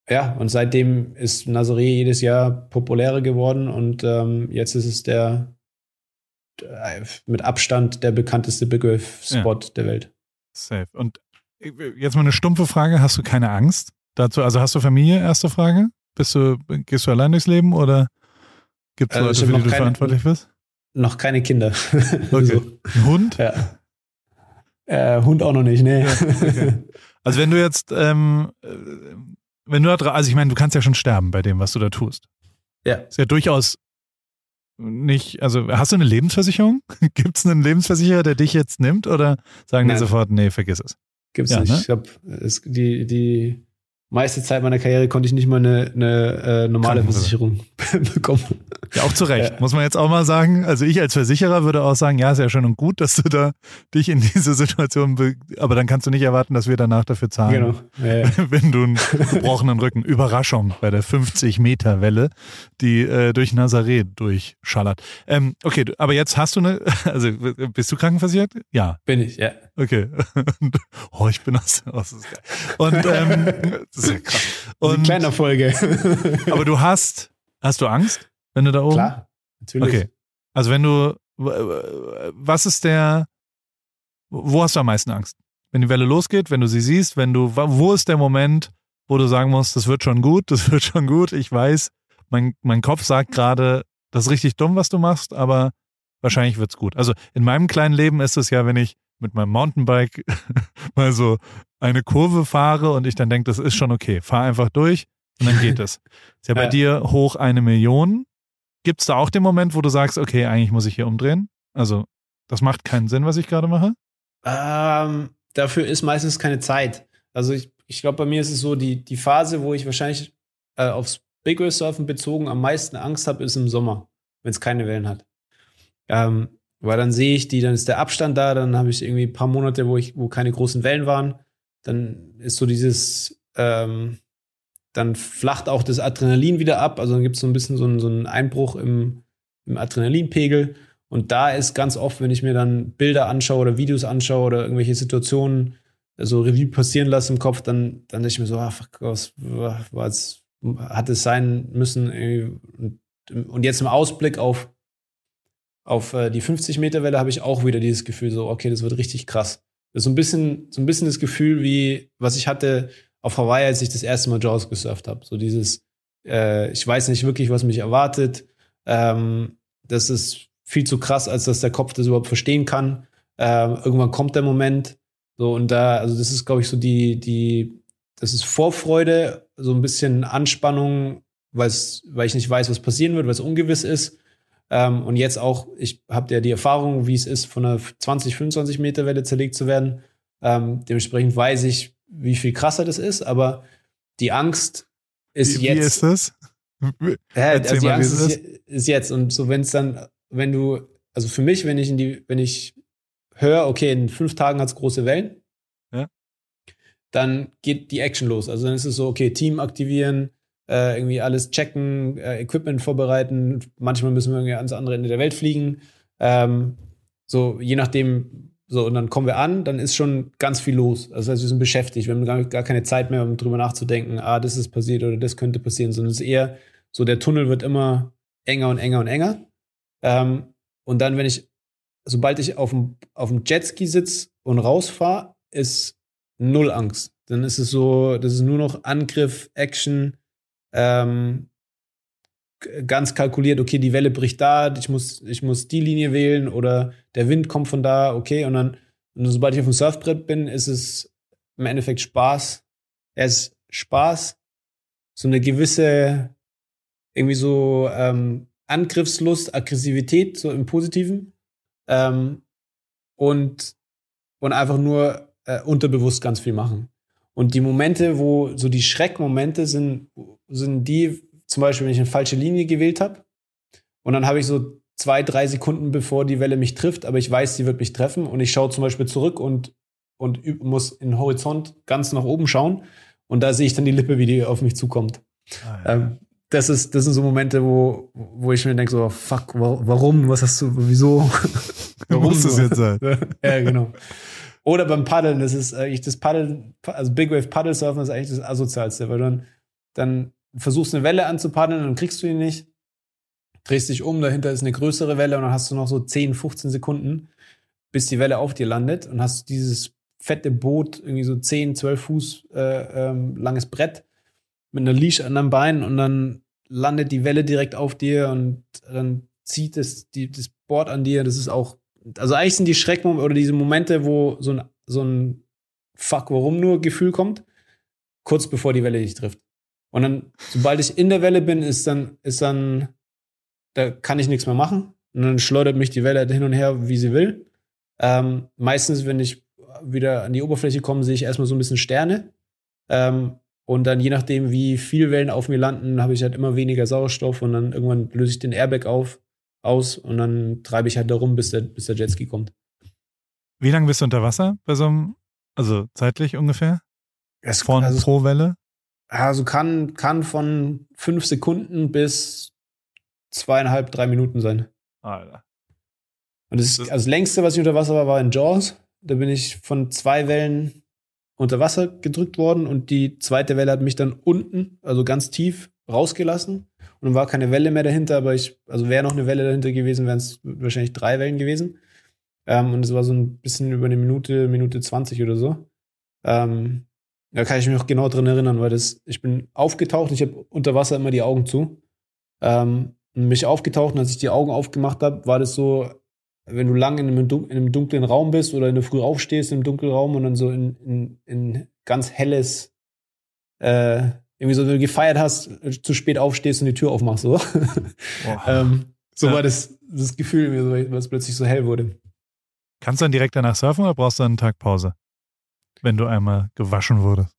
ja, und seitdem ist Nazaré jedes Jahr populärer geworden und ähm, jetzt ist es der äh, mit Abstand der bekannteste Big Wave Spot der Welt. Safe. Und jetzt mal eine stumpfe Frage: Hast du keine Angst dazu? Also hast du Familie? Erste Frage. Bist du, gehst du allein durchs Leben oder gibt es Also Leute, für die du keine- verantwortlich bist? Noch keine Kinder. Okay. so, Ein Hund? ja. Äh, Hund auch noch nicht, nee. okay. Also wenn du jetzt, ähm, äh, wenn du da, also ich meine, du kannst ja schon sterben bei dem, was du da tust. ja. Ist ja durchaus nicht, also hast du eine Lebensversicherung? Gibt es einen Lebensversicherer, der dich jetzt nimmt oder sagen die Nein. sofort, nee, vergiss es? Gibt's Ja, nicht. ne? Ich habe die, die meiste Zeit meiner Karriere konnte ich nicht mal eine, eine äh, normale. Versicherung bekommen. Ja, auch zu Recht, Ja. muss man jetzt auch mal sagen. Also ich als Versicherer würde auch sagen, ja, ist ja schön und gut, dass du da dich in diese Situation, be aber dann kannst du nicht erwarten, dass wir danach dafür zahlen. Genau. Ja. Wenn du einen gebrochenen Rücken, Überraschung bei der 50-Meter-Welle, die äh, durch Nazaré durchschallert. Ähm, okay, aber jetzt hast du eine, also bist du krankenversichert? Ja, Bin ich, ja. Okay. Und, oh, ich bin aus, aus das ist geil. Und ähm, das ist ja krass. Und kleiner Folge. aber du hast, hast du Angst, wenn du da oben? Klar, natürlich. Okay. Also wenn du, was ist der, wo hast du am meisten Angst? Wenn die Welle losgeht, wenn du sie siehst, wenn du, wo ist der Moment, wo du sagen musst, das wird schon gut, das wird schon gut, ich weiß, mein, mein Kopf sagt gerade, das ist richtig dumm, was du machst, aber wahrscheinlich wird's gut. Also in meinem kleinen Leben ist es ja, wenn ich mit meinem Mountainbike mal so eine Kurve fahre und ich dann denke, das ist schon okay, fahr einfach durch und dann geht es. Ist ja bei Ja. dir hoch eine Million Gibt es da auch den Moment, wo du sagst, okay, eigentlich muss ich hier umdrehen? Also, das macht keinen Sinn, was ich gerade mache? Ähm, dafür ist meistens keine Zeit. Also ich, ich glaube, bei mir ist es so, die, die Phase, wo ich wahrscheinlich äh, aufs Big Wave Surfen bezogen am meisten Angst habe, ist im Sommer, wenn es keine Wellen hat. Ähm, weil dann sehe ich die, dann ist der Abstand da, dann habe ich irgendwie ein paar Monate, wo ich, wo keine großen Wellen waren. Dann ist so dieses, ähm, dann flacht auch das Adrenalin wieder ab. Also dann gibt es so ein bisschen so einen, so einen Einbruch im, im Adrenalinpegel. Und da ist ganz oft, wenn ich mir dann Bilder anschaue oder Videos anschaue oder irgendwelche Situationen so Revue passieren lasse im Kopf, dann, dann denke ich mir so, ah, fuck, was, was hat es sein müssen? Und jetzt im Ausblick auf, auf äh, die 50 Meter Welle habe ich auch wieder dieses Gefühl, so, okay, das wird richtig krass. Das ist so ein bisschen, so ein bisschen das Gefühl, wie, was ich hatte auf Hawaii, als ich das erste Mal Jaws gesurft habe. So dieses, äh, ich weiß nicht wirklich, was mich erwartet. Ähm, das ist viel zu krass, als dass der Kopf das überhaupt verstehen kann. Ähm, irgendwann kommt der Moment. So, und da, also das ist, glaube ich, so die, die, das ist Vorfreude, so ein bisschen Anspannung, weil ich nicht weiß, was passieren wird, weil es ungewiss ist. Ähm, und jetzt auch, ich habe ja die Erfahrung, wie es ist, von einer 20, 25 Meter Welle zerlegt zu werden. Ähm, dementsprechend weiß ich, wie viel krasser das ist, aber die Angst ist wie, jetzt. Wie ist das? Ja, also die Angst ist, ist, jetzt. Und so, wenn es dann wenn du, also für mich, wenn ich in die, wenn ich höre, okay, in fünf Tagen hat es große Wellen, ja. dann geht die Action los. Also dann ist es so, okay, Team aktivieren, äh, irgendwie alles checken, äh, Equipment vorbereiten. Manchmal müssen wir irgendwie ans andere Ende der Welt fliegen. Ähm, so, je nachdem, so, und dann kommen wir an, dann ist schon ganz viel los. Also, heißt, wir sind beschäftigt, wir haben gar, gar keine Zeit mehr, um drüber nachzudenken, ah, das ist passiert oder das könnte passieren, sondern es ist eher so, der Tunnel wird immer enger und enger und enger. Ähm, und dann, wenn ich, sobald ich auf dem, auf dem Jetski sitze und rausfahre, ist null Angst. Dann ist es so, das ist nur noch Angriff, Action, ähm, ganz kalkuliert, okay, die Welle bricht da, ich muss, ich muss die Linie wählen oder der Wind kommt von da, okay, und dann, und sobald ich auf dem Surfbrett bin, ist es im Endeffekt Spaß. Es ist Spaß, so eine gewisse, irgendwie so ähm, Angriffslust, Aggressivität, so im Positiven. Ähm, und, und einfach nur äh, unterbewusst ganz viel machen. Und die Momente, wo so die Schreckmomente sind, sind die, zum Beispiel, wenn ich eine falsche Linie gewählt habe. Und dann habe ich so zwei, drei Sekunden, bevor die Welle mich trifft, aber ich weiß, sie wird mich treffen. Und ich schaue zum Beispiel zurück und, und muss in den Horizont ganz nach oben schauen. Und da sehe ich dann die Lippe, wie die auf mich zukommt. Ah, ja. ähm, das ist, das sind so Momente, wo, wo ich mir denke, so, fuck, warum, was hast du, wieso? warum muss es jetzt sein? ja, genau. Oder beim Paddeln, das ist eigentlich das Paddeln, also Big Wave Paddle Surfen ist eigentlich das asozialste, weil dann, dann versuchst eine Welle anzupaddeln, dann kriegst du die nicht, drehst dich um, dahinter ist eine größere Welle und dann hast du noch so 10, 15 Sekunden, bis die Welle auf dir landet und hast dieses fette Boot, irgendwie so 10, 12 Fuß äh, ähm, langes Brett mit einer Leash an deinem Bein und dann landet die Welle direkt auf dir und dann zieht es die, das Board an dir. Das ist auch, also eigentlich sind die Schreckmomente oder diese Momente, wo so ein, so ein Fuck, warum nur Gefühl kommt, kurz bevor die Welle dich trifft. Und dann, sobald ich in der Welle bin, ist dann, ist dann, da kann ich nichts mehr machen. Und dann schleudert mich die Welle hin und her, wie sie will. Ähm, meistens, wenn ich wieder an die Oberfläche komme, sehe ich erstmal so ein bisschen Sterne. Ähm, und dann je nachdem, wie viel Wellen auf mir landen, habe ich halt immer weniger Sauerstoff und dann irgendwann löse ich den Airbag auf, aus und dann treibe ich halt da rum, bis der, bis der Jetski kommt. Wie lange bist du unter Wasser bei so einem, also zeitlich ungefähr? Es, von also, pro Welle? Also kann, kann von fünf Sekunden bis zweieinhalb, drei Minuten sein. Alter. Und das, das, also das längste, was ich unter Wasser war, war in Jaws. Da bin ich von zwei Wellen unter Wasser gedrückt worden und die zweite Welle hat mich dann unten, also ganz tief, rausgelassen. Und dann war keine Welle mehr dahinter, aber ich, also wäre noch eine Welle dahinter gewesen, wären es wahrscheinlich drei Wellen gewesen. Ähm, und es war so ein bisschen über eine Minute, Minute 20 oder so. Ähm, da kann ich mich noch genau dran erinnern, weil das, ich bin aufgetaucht, ich habe unter Wasser immer die Augen zu. Ähm, mich aufgetaucht und als ich die Augen aufgemacht habe, war das so, wenn du lang in einem, in einem, dunklen Raum bist oder in der Früh aufstehst im dunklen Raum und dann so in, in, in ganz helles, äh, irgendwie so, wenn du gefeiert hast, zu spät aufstehst und die Tür aufmachst. So, ähm, so ja. war das, das Gefühl, weil es plötzlich so hell wurde. Kannst du dann direkt danach surfen oder brauchst du einen Tag Pause, wenn du einmal gewaschen wurdest?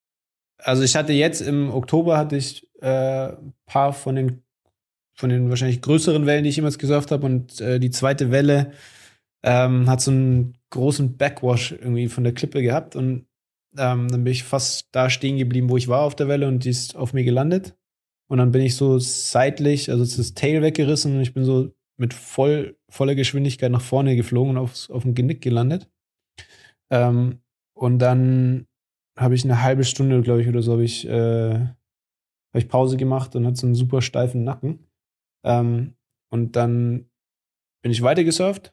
Also ich hatte jetzt im Oktober hatte ich äh, paar von den von den wahrscheinlich größeren Wellen, die ich jemals gesurft habe und äh, die zweite Welle ähm, hat so einen großen Backwash irgendwie von der Klippe gehabt und ähm, dann bin ich fast da stehen geblieben, wo ich war auf der Welle und die ist auf mir gelandet. Und dann bin ich so seitlich, also ist das Tail weggerissen und ich bin so mit voll, voller Geschwindigkeit nach vorne geflogen und aufs, auf dem Genick gelandet. Ähm, und dann habe ich eine halbe Stunde, glaube ich, oder so, habe ich, äh, hab ich Pause gemacht und hatte so einen super steifen Nacken. Ähm, und dann bin ich weiter gesurft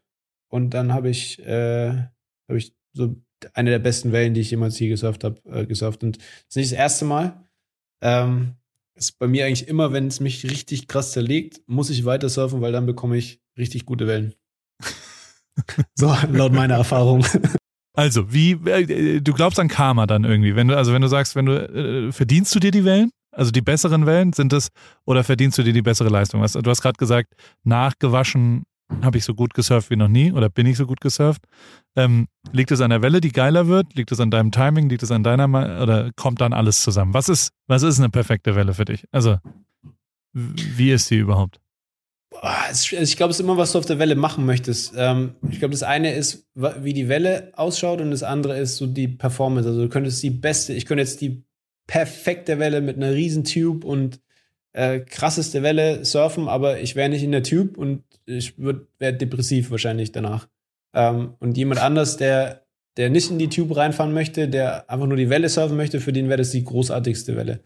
und dann habe ich, äh, habe ich so eine der besten Wellen, die ich jemals hier gesurft habe, äh, gesurft. Und das ist nicht das erste Mal. Ähm, ist bei mir eigentlich immer, wenn es mich richtig krass zerlegt, muss ich weiter surfen, weil dann bekomme ich richtig gute Wellen. so, laut meiner Erfahrung. Also, wie, äh, du glaubst an Karma dann irgendwie, wenn du, also wenn du sagst, wenn du, äh, verdienst du dir die Wellen? Also die besseren Wellen sind es, oder verdienst du dir die bessere Leistung? Du hast gerade gesagt, nachgewaschen habe ich so gut gesurft wie noch nie oder bin ich so gut gesurft. Ähm, liegt es an der Welle, die geiler wird? Liegt es an deinem Timing? Liegt es an deiner oder kommt dann alles zusammen? Was ist, was ist eine perfekte Welle für dich? Also, wie ist sie überhaupt? Also ich glaube, es ist immer, was du auf der Welle machen möchtest. Ähm, ich glaube, das eine ist, wie die Welle ausschaut und das andere ist so die Performance. Also du könntest die beste, ich könnte jetzt die perfekte Welle mit einer riesen Tube und äh, krasseste Welle surfen, aber ich wäre nicht in der Tube und ich wäre depressiv wahrscheinlich danach. Ähm, und jemand anders, der, der nicht in die Tube reinfahren möchte, der einfach nur die Welle surfen möchte, für den wäre das die großartigste Welle.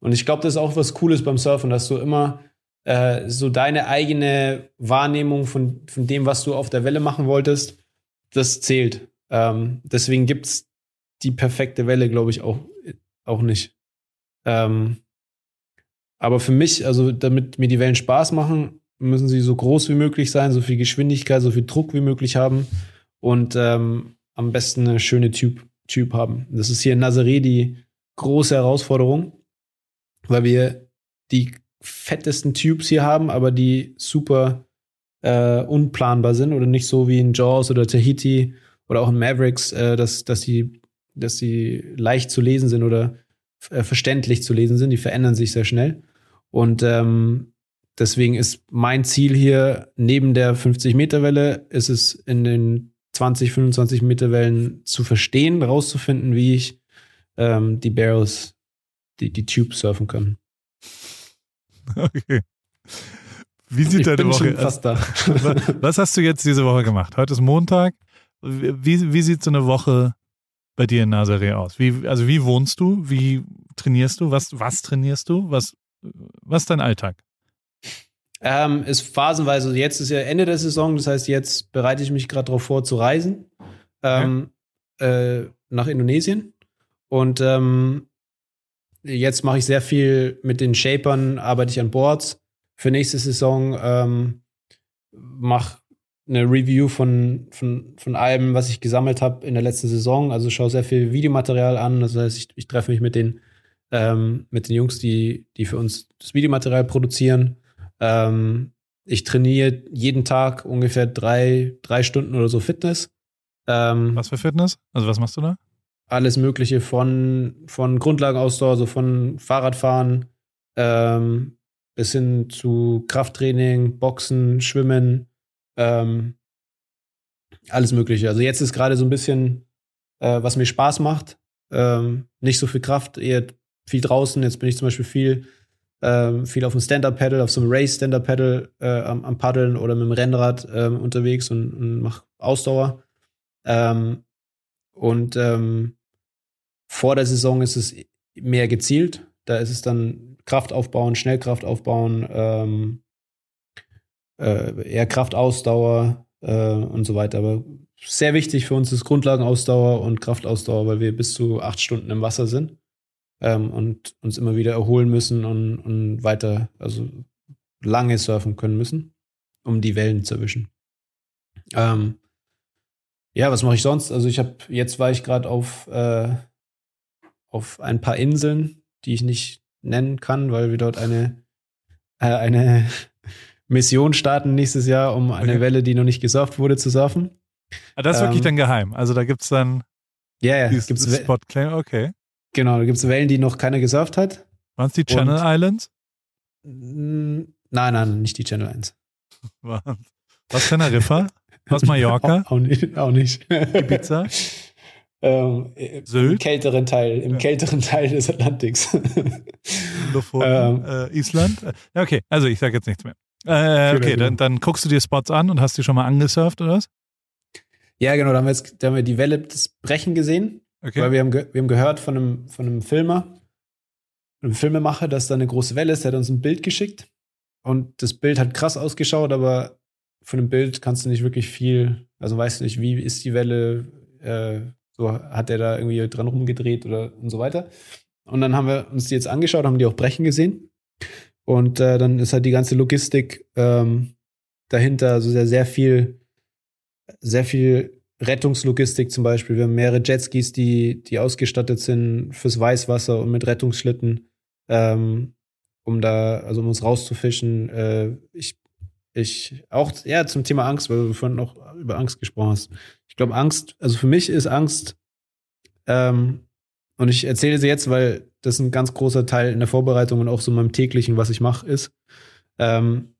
Und ich glaube, das ist auch was Cooles beim Surfen, dass du immer äh, so deine eigene Wahrnehmung von, von dem, was du auf der Welle machen wolltest, das zählt. Ähm, deswegen gibt es die perfekte Welle, glaube ich, auch, auch nicht. Ähm, aber für mich, also damit mir die Wellen Spaß machen, müssen sie so groß wie möglich sein, so viel Geschwindigkeit, so viel Druck wie möglich haben und ähm, am besten eine schöne Tube, Tube haben. Das ist hier in Nazaré die große Herausforderung, weil wir die fettesten Tubes hier haben, aber die super äh, unplanbar sind oder nicht so wie in Jaws oder Tahiti oder auch in Mavericks, äh, dass, dass, die, dass die leicht zu lesen sind oder äh, verständlich zu lesen sind. Die verändern sich sehr schnell. Und ähm, deswegen ist mein Ziel hier, neben der 50-Meter-Welle, ist es in den 20, 25 Meter Wellen zu verstehen, rauszufinden, wie ich ähm, die Barrels, die, die Tube surfen kann. Okay. Wie sieht ich deine bin Woche aus? da. Was hast du jetzt diese Woche gemacht? Heute ist Montag. Wie, wie sieht so eine Woche bei dir in Nazaré aus? Wie, also wie wohnst du? Wie trainierst du? Was, was trainierst du? Was, was ist dein Alltag? Ähm, ist phasenweise, jetzt ist ja Ende der Saison, das heißt, jetzt bereite ich mich gerade darauf vor, zu reisen ähm, okay. äh, nach Indonesien. Und ähm, jetzt mache ich sehr viel mit den Shapern, arbeite ich an Boards für nächste Saison, ähm, mache eine Review von, von, von allem, was ich gesammelt habe in der letzten Saison. Also schaue sehr viel Videomaterial an. Das heißt, ich, ich treffe mich mit den, ähm, mit den Jungs, die, die für uns das Videomaterial produzieren. Ähm, ich trainiere jeden Tag ungefähr drei, drei Stunden oder so Fitness. Ähm, was für Fitness? Also was machst du da? Alles Mögliche von, von Grundlagenausdauer, also von Fahrradfahren ähm, bis hin zu Krafttraining, Boxen, Schwimmen, ähm, alles Mögliche. Also jetzt ist gerade so ein bisschen, äh, was mir Spaß macht. Ähm, nicht so viel Kraft, eher viel draußen. Jetzt bin ich zum Beispiel viel, ähm, viel auf dem Stand-Up-Pedal, auf so einem Race-Stand-Up-Pedal äh, am, am, Paddeln oder mit dem Rennrad ähm, unterwegs und, und mache Ausdauer. Ähm, und ähm, vor der Saison ist es mehr gezielt. Da ist es dann Kraft aufbauen, Schnellkraft aufbauen, ähm, äh, eher Kraftausdauer äh, und so weiter. Aber sehr wichtig für uns ist Grundlagenausdauer und Kraftausdauer, weil wir bis zu acht Stunden im Wasser sind ähm, und uns immer wieder erholen müssen und, und weiter, also lange surfen können müssen, um die Wellen zu erwischen. Ähm, ja, was mache ich sonst? Also ich habe, jetzt war ich gerade auf, äh, auf ein paar Inseln, die ich nicht nennen kann, weil wir dort eine, äh, eine Mission starten nächstes Jahr, um eine Okay. Welle, die noch nicht gesurft wurde, zu surfen. Ah, das ist wirklich Ähm, dann geheim. Also da gibt's dann Ja, ja, dieses gibt's We- Spot-Claim. Okay. genau, da gibt es Wellen, die noch keiner gesurft hat. Waren es die Channel Islands? Mm, Nein, nein, nicht die Channel 1. Waren- Was Teneriffa? Was Mallorca? Auch, auch nicht. Auch nicht. Ibiza? Ähm, Im Sylt? kälteren Teil, im Ja. kälteren Teil des Atlantiks. Lofoten? Ähm. äh, Island? Okay, also ich sage jetzt nichts mehr. Äh, okay, dann, dann guckst du dir Spots an und hast die schon mal angesurft oder was? ja, genau, da haben wir jetzt da haben wir die Welle des Brechen gesehen. Okay. Weil wir haben, wir haben gehört von einem, von einem Filmer, einem Filmemacher, dass da eine große Welle ist. Der hat uns ein Bild geschickt. Und das Bild hat krass ausgeschaut, aber von dem Bild kannst du nicht wirklich viel, also weißt du nicht, wie ist die Welle, äh, so hat er da irgendwie dran rumgedreht oder und so weiter. Und dann haben wir uns die jetzt angeschaut, haben die auch brechen gesehen. Und äh, dann ist halt die ganze Logistik ähm, dahinter, also sehr, sehr viel, sehr viel Rettungslogistik zum Beispiel. Wir haben mehrere Jetskis, die, die ausgestattet sind fürs Weißwasser und mit Rettungsschlitten, ähm, um da, also um uns rauszufischen. Äh, ich, ich, auch, ja, zum Thema Angst, weil du vorhin noch über Angst gesprochen hast. Ich glaube, Angst, also für mich ist Angst, ähm, und ich erzähle sie jetzt, weil das ein ganz großer Teil in der Vorbereitung und auch so in meinem täglichen, was ich mache, ist ähm,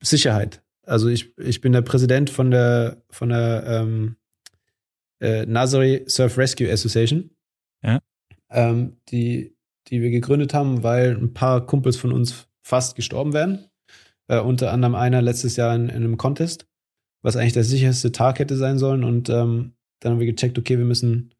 Sicherheit. Also ich, ich bin der Präsident von der von der ähm, äh, Nazari Surf Rescue Association. Ja. Ähm, die, die wir gegründet haben, weil ein paar Kumpels von uns fast gestorben wären. Äh, unter anderem einer letztes Jahr in, in einem Contest, was eigentlich der sicherste Tag hätte sein sollen. Und ähm, dann haben wir gecheckt, okay, wir müssen,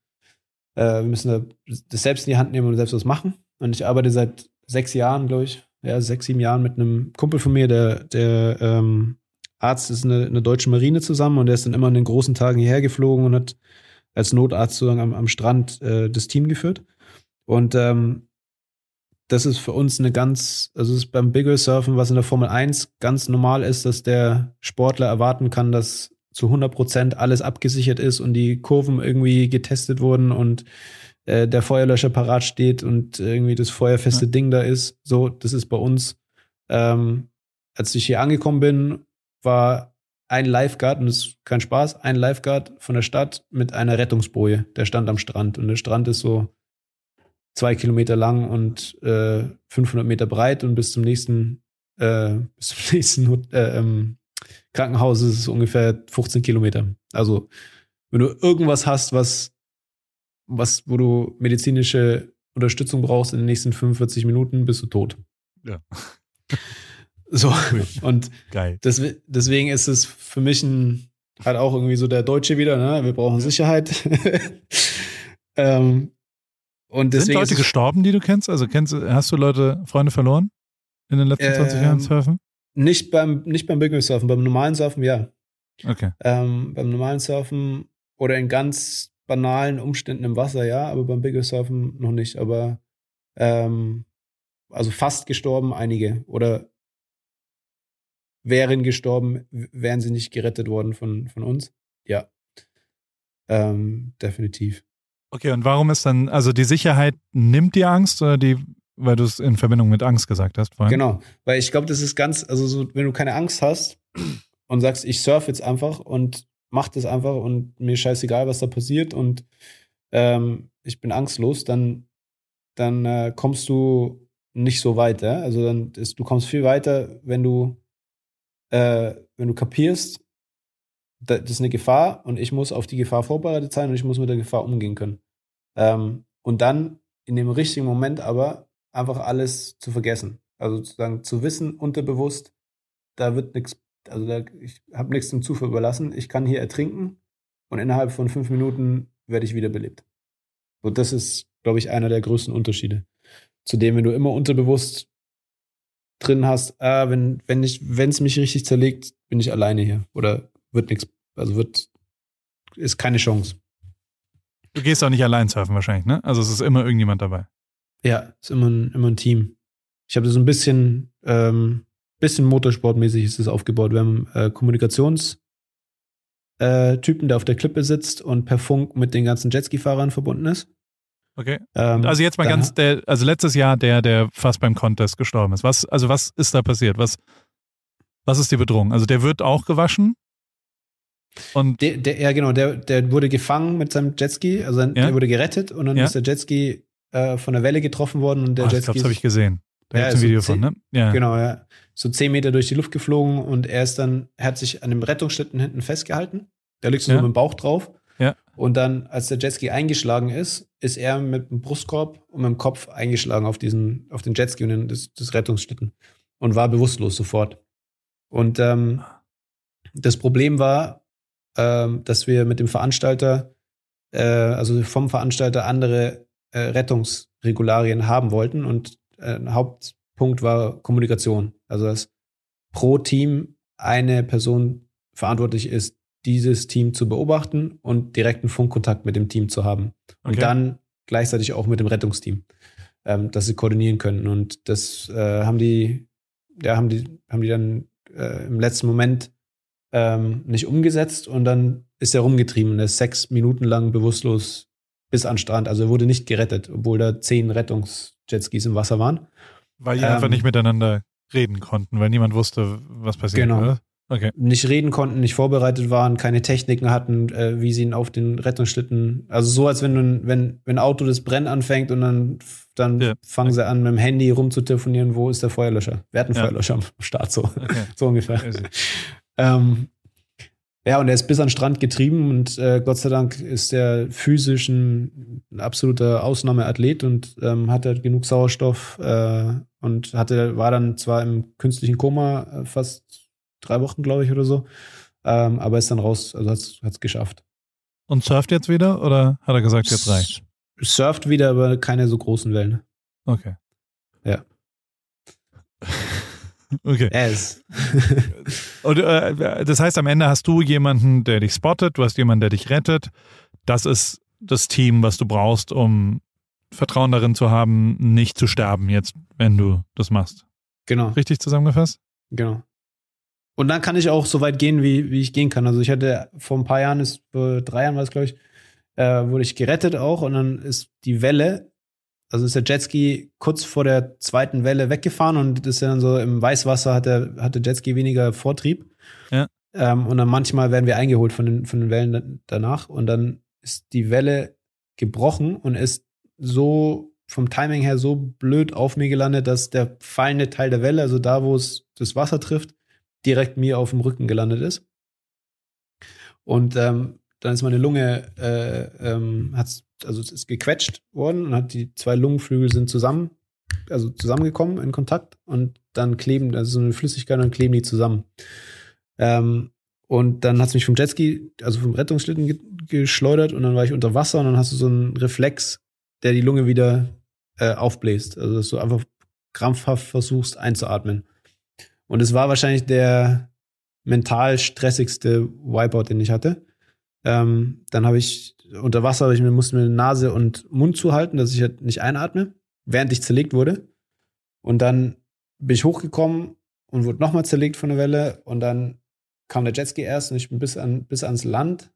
äh, wir müssen da das selbst in die Hand nehmen und selbst was machen. Und ich arbeite seit sechs Jahren, glaube ich, ja, sechs, sieben Jahren mit einem Kumpel von mir, der, der ähm, Arzt ist in der, in der deutschen Marine zusammen und der ist dann immer in den großen Tagen hierher geflogen und hat als Notarzt sozusagen am, am Strand äh, das Team geführt. Und ähm, das ist für uns eine ganz, also es ist beim Bigger Surfen, was in der Formel 1 ganz normal ist, dass der Sportler erwarten kann, dass zu 100 Prozent alles abgesichert ist und die Kurven irgendwie getestet wurden und äh, der Feuerlöscher parat steht und irgendwie das feuerfeste Ding da ist. So, das ist bei uns. Ähm, als ich hier angekommen bin, war ein Lifeguard, und das ist kein Spaß, ein Lifeguard von der Stadt mit einer Rettungsboje. Der stand am Strand und der Strand ist so zwei Kilometer lang und äh, 500 Meter breit und bis zum nächsten, äh, bis zum nächsten äh, ähm, Krankenhaus ist es ungefähr 15 Kilometer. Also wenn du irgendwas hast, was, was, wo du medizinische Unterstützung brauchst in den nächsten 45 Minuten, bist du tot. Ja. So, und Geil. Deswe deswegen ist es für mich ein, halt auch irgendwie so der Deutsche wieder, ne? Wir brauchen Sicherheit. ähm, und Sind deswegen Leute ist es, gestorben, die du kennst? Also kennst hast du Leute, Freunde verloren in den letzten 20 Ähm, Jahren Surfen? nicht beim, nicht beim Big Wave Surfen, beim normalen Surfen, ja. Okay. Ähm, beim normalen Surfen oder in ganz banalen Umständen im Wasser, ja, aber beim Big Wave Surfen noch nicht. Aber ähm, also fast gestorben einige oder wären gestorben, wären sie nicht gerettet worden von, von uns. Ja. Ähm, definitiv. Okay, und warum ist dann, also die Sicherheit nimmt dir Angst oder die, weil du es in Verbindung mit Angst gesagt hast vorhin? Genau, weil ich glaube, das ist ganz, also so, wenn du keine Angst hast und sagst, ich surf jetzt einfach und mach das einfach und mir scheißegal, was da passiert und ähm, ich bin angstlos, dann, dann äh, kommst du nicht so weit, ja? Also dann ist, du kommst viel weiter, wenn du, äh, wenn du kapierst, das ist eine Gefahr und ich muss auf die Gefahr vorbereitet sein und ich muss mit der Gefahr umgehen können. Ähm, und dann in dem richtigen Moment aber einfach alles zu vergessen. Also sozusagen zu wissen, unterbewusst, da wird nichts, also da, ich habe nichts dem Zufall überlassen. Ich kann hier ertrinken und innerhalb von fünf Minuten werde ich wiederbelebt. Und das ist, glaube ich, einer der größten Unterschiede. Zudem, wenn du immer unterbewusst drin hast, ah, wenn, wenn wenn es mich richtig zerlegt, bin ich alleine hier. Oder wird nichts, also wird, ist keine Chance. Du gehst auch nicht allein surfen wahrscheinlich, ne? Also es ist immer irgendjemand dabei. Ja, ist immer ein, immer ein Team. Ich habe so ein bisschen, ähm, bisschen motorsportmäßig ist es aufgebaut. Wir haben äh, Kommunikations äh, Typen, der auf der Klippe sitzt und per Funk mit den ganzen Jetski-Fahrern verbunden ist. Okay. Ähm, Also jetzt mal dann- ganz, der, also letztes Jahr der, der fast beim Contest gestorben ist. Was, also was ist da passiert? Was, was ist die Bedrohung? Also der wird auch gewaschen und Der, der, ja, genau, der, der wurde gefangen mit seinem Jetski, also Ja. der wurde gerettet und dann Ja. ist der Jetski äh, von der Welle getroffen worden und der ich Jetski glaube, das habe ich gesehen. Da Ja, gibt's ein so Video zehn- von, ne? Ja. genau, ja, so zehn Meter durch die Luft geflogen und er ist dann, er hat sich an dem Rettungsschlitten hinten festgehalten. Der liegt so Ja. mit dem Bauch drauf. Ja. Und dann, als der Jetski eingeschlagen ist, ist er mit dem Brustkorb und mit dem Kopf eingeschlagen auf diesen, auf den Jetski und den, das, das Rettungsschlitten und war bewusstlos sofort. Und ähm, das Problem war, ähm, dass wir mit dem Veranstalter, äh, also vom Veranstalter andere äh, Rettungsregularien haben wollten und äh, ein Hauptpunkt war Kommunikation. Also dass pro Team eine Person verantwortlich ist, dieses Team zu beobachten und direkten Funkkontakt mit dem Team zu haben. Und Okay. dann gleichzeitig auch mit dem Rettungsteam, ähm, dass sie koordinieren können. Und das äh, haben die, ja, haben die, haben die dann äh, im letzten Moment ähm, nicht umgesetzt und dann ist er rumgetrieben und er ist sechs Minuten lang bewusstlos bis an den Strand. Also er wurde nicht gerettet, obwohl da zehn Rettungsjetskis im Wasser waren. Weil die einfach Ähm, nicht miteinander reden konnten, weil niemand wusste, was passiert. Genau. Oder? Okay. nicht reden konnten, nicht vorbereitet waren, keine Techniken hatten, äh, wie sie ihn auf den Rettungsschlitten. Also so, als wenn, du, wenn, wenn ein Auto das Brennen anfängt und dann, dann Ja. fangen sie an, mit dem Handy rumzutelefonieren, wo ist der Feuerlöscher? Wer hat einen Ja. Feuerlöscher am Start? So, okay. so ungefähr. Ähm, ja, und er ist bis an den Strand getrieben und äh, Gott sei Dank ist er physisch ein, ein absoluter Ausnahmeathlet und ähm, hatte genug Sauerstoff äh, und hatte, war dann zwar im künstlichen Koma äh, fast drei Wochen, glaube ich, oder so, ähm, aber ist dann raus, also hat es geschafft. Und surft jetzt wieder oder hat er gesagt, jetzt reicht? Surft wieder, aber keine so großen Wellen. Okay. Ja. Okay. Ist. Und äh, das heißt, am Ende hast du jemanden, der dich spottet, du hast jemanden, der dich rettet. Das ist das Team, was du brauchst, um Vertrauen darin zu haben, nicht zu sterben jetzt, wenn du das machst. genau. Richtig zusammengefasst? Genau. Und dann kann ich auch so weit gehen, wie, wie ich gehen kann. Also ich hatte vor ein paar Jahren, ist, vor drei Jahren war es, glaube ich, äh, wurde ich gerettet auch und dann ist die Welle, also ist der Jetski kurz vor der zweiten Welle weggefahren und ist dann so im Weißwasser hat der, hat der Jetski weniger Vortrieb. Ja. Ähm, und dann manchmal werden wir eingeholt von den, von den Wellen da- danach und dann ist die Welle gebrochen und ist so vom Timing her so blöd auf mir gelandet, dass der fallende Teil der Welle, also da, wo es das Wasser trifft, direkt mir auf dem Rücken gelandet ist. Und ähm, dann ist meine Lunge, äh, ähm, hat's, also es ist gequetscht worden und hat die zwei Lungenflügel sind zusammen, also zusammengekommen in Kontakt und dann kleben, also so eine Flüssigkeit und dann kleben die zusammen. Ähm, und dann hat es mich vom Jetski, also vom Rettungsschlitten ge geschleudert und dann war ich unter Wasser und dann hast du so einen Reflex, der die Lunge wieder äh, aufbläst. Also dass du einfach krampfhaft versuchst einzuatmen. Und es war wahrscheinlich der mental stressigste Wipeout, den ich hatte. Ähm, dann habe ich unter Wasser, ich musste mir Nase und Mund zuhalten, dass ich halt nicht einatme, während ich zerlegt wurde. Und dann bin ich hochgekommen und wurde nochmal zerlegt von der Welle. Und dann kam der Jetski erst und ich bin bis, an, bis ans Land.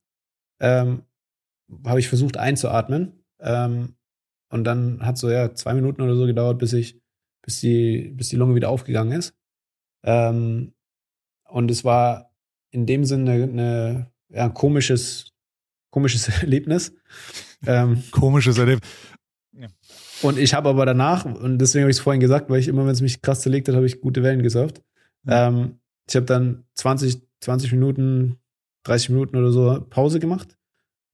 Ähm, habe ich versucht einzuatmen. Ähm, und dann hat so ja zwei Minuten oder so gedauert, bis ich, bis die, bis die Lunge wieder aufgegangen ist. Ähm, und es war in dem Sinne eine, eine ja, ein komisches, komisches Erlebnis. Ähm, Komisches Erlebnis. und ich habe aber danach, und deswegen habe ich es vorhin gesagt, weil ich immer, wenn es mich krass zerlegt hat, habe ich gute Wellen gesurft. Ähm, ich habe dann 20, 20 Minuten, 30 Minuten oder so Pause gemacht.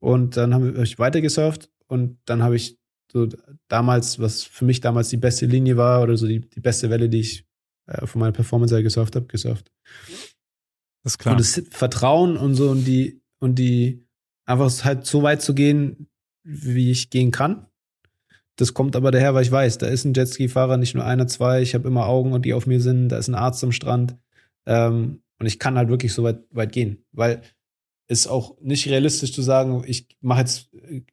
Und dann habe hab ich weiter gesurft. Und dann habe ich so damals, was für mich damals die beste Linie war oder so die, die beste Welle, die ich äh, von meiner Performance her gesurft habe, gesurft. Das ist klar. Und das Vertrauen und so und die, und die, einfach halt so weit zu gehen, wie ich gehen kann. Das kommt aber daher, weil ich weiß, da ist ein Jetski-Fahrer, nicht nur einer, zwei. Ich habe immer Augen, und die auf mir sind. Da ist ein Arzt am Strand. Ähm, und ich kann halt wirklich so weit, weit gehen. Weil es auch nicht realistisch zu sagen, ich mache jetzt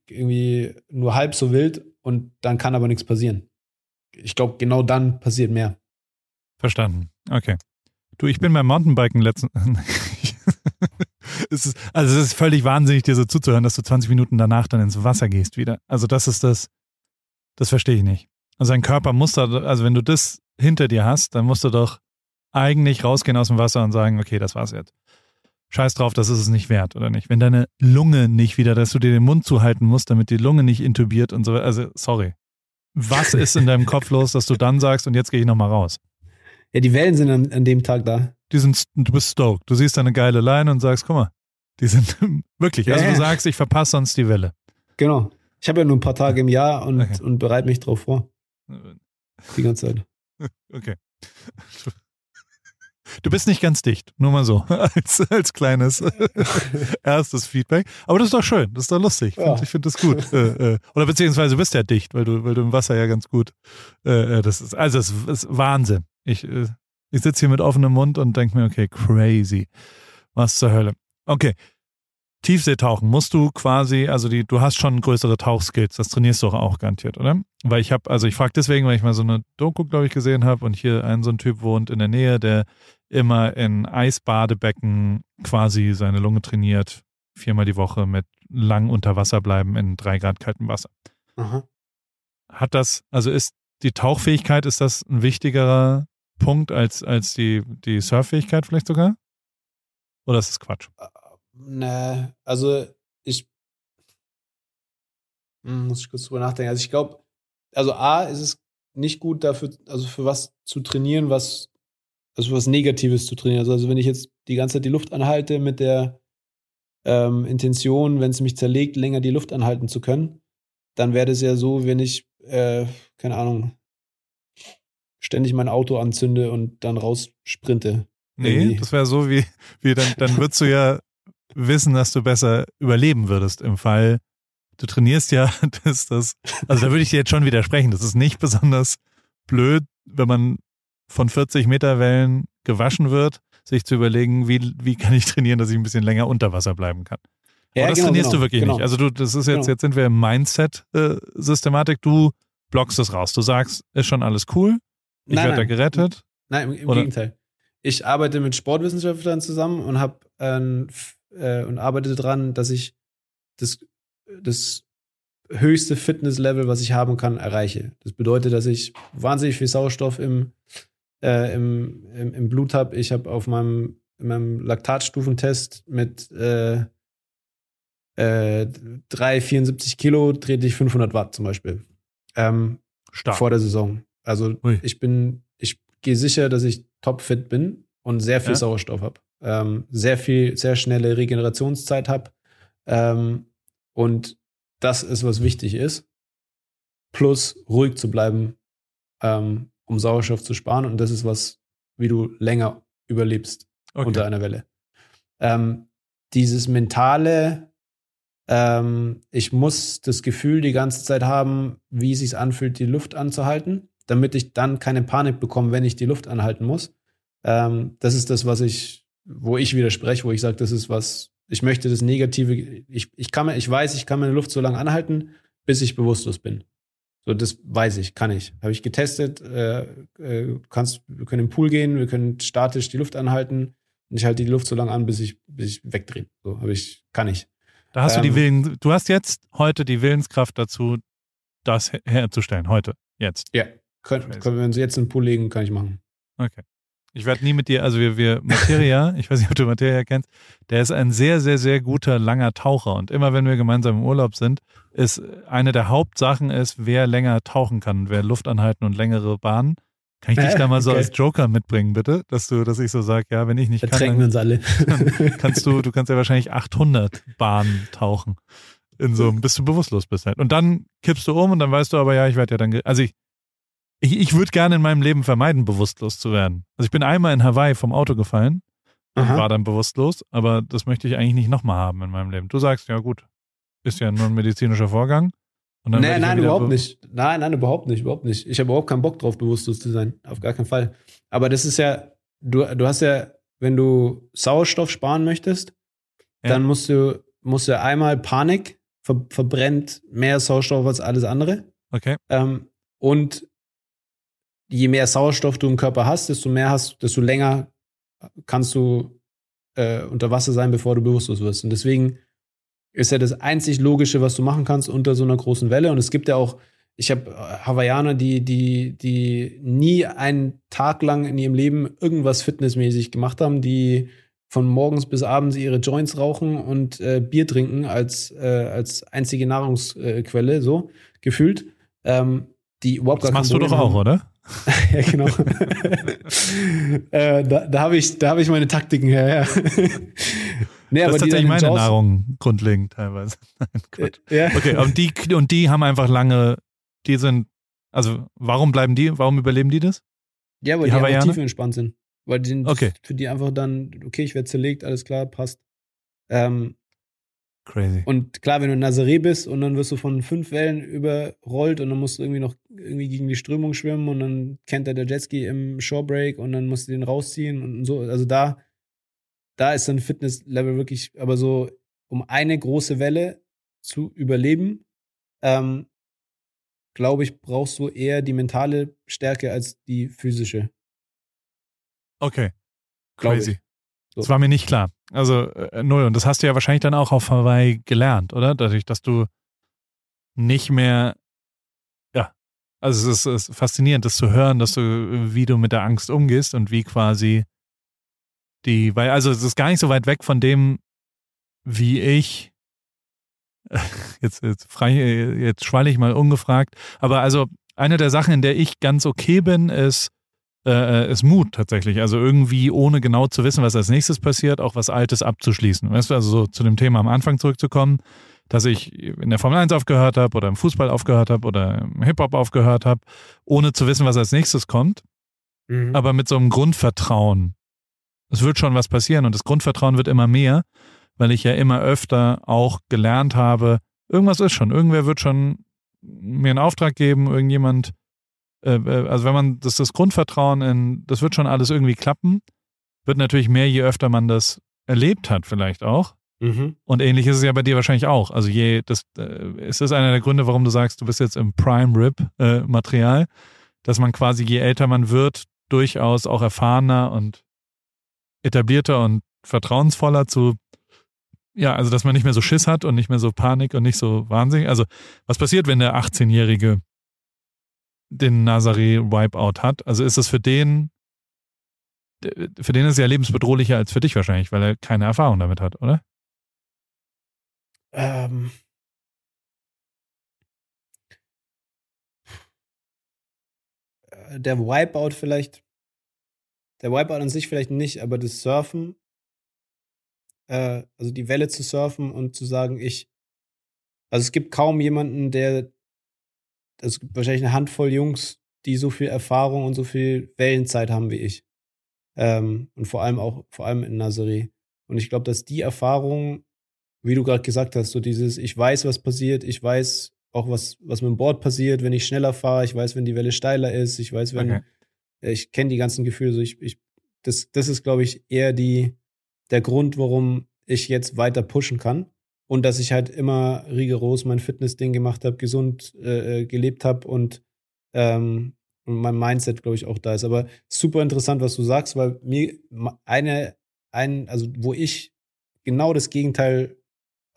irgendwie nur halb so wild und dann kann aber nichts passieren. Ich glaube, genau dann passiert mehr. Verstanden. Okay. Du, ich bin beim Mountainbiken letzten. es ist, also es ist völlig wahnsinnig, dir so zuzuhören, dass du 20 Minuten danach dann ins Wasser gehst wieder. Also das ist das. Das verstehe ich nicht. Also dein Körper muss da, also wenn du das hinter dir hast, dann musst du doch eigentlich rausgehen aus dem Wasser und sagen, okay, das war's jetzt. Scheiß drauf, das ist es nicht wert, oder nicht? Wenn deine Lunge nicht wieder, dass du dir den Mund zuhalten musst, damit die Lunge nicht intubiert und so. Also, sorry. Was ist in deinem Kopf los, dass du dann sagst, und jetzt gehe ich nochmal raus? Ja, die Wellen sind an, an dem Tag da. Die sind, du bist stoked. Du siehst eine geile Line und sagst, guck mal, die sind wirklich. Also Ja, du sagst, ich verpasse sonst die Welle. Genau. Ich habe ja nur ein paar Tage im Jahr und, Okay. und bereite mich drauf vor. Die ganze Zeit. Okay. Du bist nicht ganz dicht, nur mal so, als, als kleines erstes Feedback. Aber das ist doch schön, das ist doch lustig. Ja. Ich finde das gut. äh, äh, oder beziehungsweise du bist ja dicht, weil du, weil du im Wasser ja ganz gut. Äh, das ist, also es ist Wahnsinn. Ich, ich sitze hier mit offenem Mund und denke mir, okay, crazy. Was zur Hölle. Okay. Tiefseetauchen musst du quasi, also die, du hast schon größere Tauchskills, das trainierst du auch, auch garantiert, oder? Weil ich habe, also ich frage deswegen, weil ich mal so eine Doku, glaube ich, gesehen habe und hier ein so ein Typ wohnt in der Nähe, der immer in Eisbadebecken quasi seine Lunge trainiert, viermal die Woche mit lang unter Wasser bleiben in drei Grad kaltem Wasser. Aha. Hat das, also ist die Tauchfähigkeit, ist das ein wichtigerer Punkt als, als die, die Surffähigkeit vielleicht sogar? Oder ist das Quatsch? Ne, also ich Hm, muss ich kurz drüber nachdenken. Also ich glaube, also A ist es nicht gut dafür, also für was zu trainieren, was, also was Negatives zu trainieren. Also, also wenn ich jetzt die ganze Zeit die Luft anhalte mit der ähm, Intention, wenn es mich zerlegt, länger die Luft anhalten zu können, dann wäre das ja so, wenn ich, äh, keine Ahnung, ständig mein Auto anzünde und dann raus sprinte. Nee, Irgendwie. das wäre so wie, wie dann, dann würdest du ja wissen, dass du besser überleben würdest im Fall. Du trainierst ja, dass das, also da würde ich dir jetzt schon widersprechen. Das ist nicht besonders blöd, wenn man von 40 Meter Wellen gewaschen wird, sich zu überlegen, wie, wie kann ich trainieren, dass ich ein bisschen länger unter Wasser bleiben kann. Ja, Aber das genau, trainierst genau, du wirklich genau. nicht. Also du, das ist jetzt, Genau. jetzt sind wir im Mindset-Systematik. du blockst es raus. Du sagst, ist schon alles cool. Ich werde da gerettet. Nein, im, im Gegenteil. Ich arbeite mit Sportwissenschaftlern zusammen und habe ähm, äh, und arbeite daran, dass ich das, das höchste Fitnesslevel, was ich haben kann, erreiche. Das bedeutet, dass ich wahnsinnig viel Sauerstoff im, äh, im, im, im Blut habe. Ich habe auf meinem, in meinem Laktatstufentest mit äh, äh, 374 Kilo trete ich 500 Watt zum Beispiel. Ähm, Stark. vor der Saison. Also Ui. ich bin, ich gehe sicher, dass ich topfit bin und sehr viel Ja. Sauerstoff habe. Ähm, sehr viel, sehr schnelle Regenerationszeit habe. Ähm, und das ist, was wichtig ist. Plus ruhig zu bleiben, ähm, um Sauerstoff zu sparen. Und das ist was, wie du länger überlebst Okay. unter einer Welle. Ähm, dieses mentale, ähm, ich muss das Gefühl die ganze Zeit haben, wie es sich anfühlt, die Luft anzuhalten, damit ich dann keine Panik bekomme, wenn ich die Luft anhalten muss. Ähm, das ist das, was ich, wo ich widerspreche, wo ich sage, das ist was, ich möchte das Negative, ich, ich kann ich weiß, ich kann meine Luft so lange anhalten, bis ich bewusstlos bin. So, das weiß ich, kann ich. Habe ich getestet, äh, äh, kannst, wir können im Pool gehen, wir können statisch die Luft anhalten und ich halte die Luft so lange an, bis ich, bis ich wegdrehe. So, habe ich, kann ich. Da hast du die Ähm, Willen, du hast jetzt heute die Willenskraft dazu, das her- herzustellen. Heute, jetzt. Ja, können, können wir uns jetzt in den Pool legen, kann ich machen. Okay. Ich werde nie mit dir, also wir, wir, Materia, ich weiß nicht, ob du Materia kennst, der ist ein sehr, sehr, sehr guter, langer Taucher. Und immer wenn wir gemeinsam im Urlaub sind, ist eine der Hauptsachen ist, wer länger tauchen kann, wer Luft anhalten und längere Bahnen. Kann ich dich da mal so Okay. als Joker mitbringen, bitte? Dass du, dass ich so sage, ja, wenn ich nicht kann, Ertränken wir dann uns alle. kannst du, du kannst ja wahrscheinlich 800 Bahnen tauchen. In so, einem- bis du bewusstlos bist halt. Und dann kippst du um und dann weißt du aber, ja, ich werde ja dann, also ich, ich, ich würde gerne in meinem Leben vermeiden, bewusstlos zu werden. Also ich bin einmal in Hawaii vom Auto gefallen und Aha. war dann bewusstlos, aber das möchte ich eigentlich nicht nochmal haben in meinem Leben. Du sagst, ja gut, ist ja nur ein medizinischer Vorgang. Nein, nein, überhaupt be- nicht. Nein, nein, überhaupt nicht, überhaupt nicht. Ich habe überhaupt keinen Bock drauf, bewusstlos zu sein. Auf gar keinen Fall. Aber das ist ja, du, du hast ja, wenn du Sauerstoff sparen möchtest, Ja. dann musst du, musst du einmal Panik, ver, verbrennt mehr Sauerstoff als alles andere. Okay, Ähm, und je mehr Sauerstoff du im Körper hast, desto mehr hast, desto länger kannst du äh, unter Wasser sein, bevor du bewusstlos wirst. Und deswegen ist ja das einzig Logische, was du machen kannst unter so einer großen Welle. Und es gibt ja auch, ich habe Hawaiianer, die, die, die nie einen Tag lang in ihrem Leben irgendwas fitnessmäßig gemacht haben, die von morgens bis abends ihre Joints rauchen und äh, Bier trinken als, äh, als einzige Nahrungsquelle, so gefühlt. Ähm, die überhaupt das machst du doch auch, oder? ja, genau. äh, da da habe ich, hab ich meine Taktiken her, ja. nee, das ist tatsächlich meine Jaws Nahrung grundlegend teilweise. Nein. Äh, ja. Okay, und die, und die haben einfach lange, die sind, also warum bleiben die, warum überleben die das? Ja, weil die, die einfach tiefenentspannt sind. Weil die sind okay. für die einfach dann, okay, ich werde zerlegt, alles klar, passt. Ähm, Crazy. Und klar, wenn du in Nazaré bist und dann wirst du von fünf Wellen überrollt und dann musst du irgendwie noch irgendwie gegen die Strömung schwimmen und dann kennt er der Jetski im Shorebreak und dann musst du den rausziehen und so. Also da, da ist dann Fitnesslevel wirklich, aber so, um eine große Welle zu überleben, ähm, glaube ich, brauchst du eher die mentale Stärke als die physische. Okay. Crazy. So. Das war mir nicht klar. Also äh, null. Und das hast du ja wahrscheinlich dann auch auf Hawaii gelernt, oder? Dadurch, dass du nicht mehr, ja, also es ist, ist faszinierend, das zu hören, dass du, wie du mit der Angst umgehst und wie quasi die, weil, also es ist gar nicht so weit weg von dem, wie ich, jetzt, jetzt, frei, jetzt schwalle ich mal ungefragt, aber also eine der Sachen, in der ich ganz okay bin, ist, äh, äh, ist Mut tatsächlich. Also irgendwie ohne genau zu wissen, was als nächstes passiert, auch was Altes abzuschließen. Weißt du, also so zu dem Thema am Anfang zurückzukommen, dass ich in der Formel 1 aufgehört habe oder im Fußball aufgehört habe oder im Hip-Hop aufgehört habe, ohne zu wissen, was als nächstes kommt. Mhm. Aber mit so einem Grundvertrauen. Es wird schon was passieren und das Grundvertrauen wird immer mehr, weil ich ja immer öfter auch gelernt habe, irgendwas ist schon, irgendwer wird schon mir einen Auftrag geben, irgendjemand also wenn man das, das Grundvertrauen in, das wird schon alles irgendwie klappen, wird natürlich mehr, je öfter man das erlebt hat, vielleicht auch. Mhm. Und ähnlich ist es ja bei dir wahrscheinlich auch. Also je, das, äh, ist das einer der Gründe, warum du sagst, du bist jetzt im Prime Rib äh, Material, dass man quasi, je älter man wird, durchaus auch erfahrener und etablierter und vertrauensvoller zu, ja, also dass man nicht mehr so Schiss hat und nicht mehr so Panik und nicht so wahnsinnig. Also was passiert, wenn der 18-jährige den Nazaré Wipeout hat. Also ist es für den, für den ist es ja lebensbedrohlicher als für dich wahrscheinlich, weil er keine Erfahrung damit hat, oder? Ähm. Äh, der Wipeout vielleicht, der Wipeout an sich vielleicht nicht, aber das Surfen, äh, also die Welle zu surfen und zu sagen, ich, also es gibt kaum jemanden, der es gibt wahrscheinlich eine Handvoll Jungs, die so viel Erfahrung und so viel Wellenzeit haben wie ich. Ähm, und vor allem auch, vor allem in Nazaré. Und ich glaube, dass die Erfahrung, wie du gerade gesagt hast, so dieses, ich weiß, was passiert, ich weiß auch, was, was mit dem Board passiert, wenn ich schneller fahre, ich weiß, wenn die Welle steiler ist, ich weiß, wenn, okay. ich kenne die ganzen Gefühle, so ich, ich, das, das ist, glaube ich, eher die, der Grund, warum ich jetzt weiter pushen kann und dass ich halt immer rigoros mein Fitness-Ding gemacht habe, gesund äh, äh gelebt habe und, ähm, und mein Mindset, glaube ich, auch da ist. Aber super interessant, was du sagst, weil mir eine, ein, also wo ich genau das Gegenteil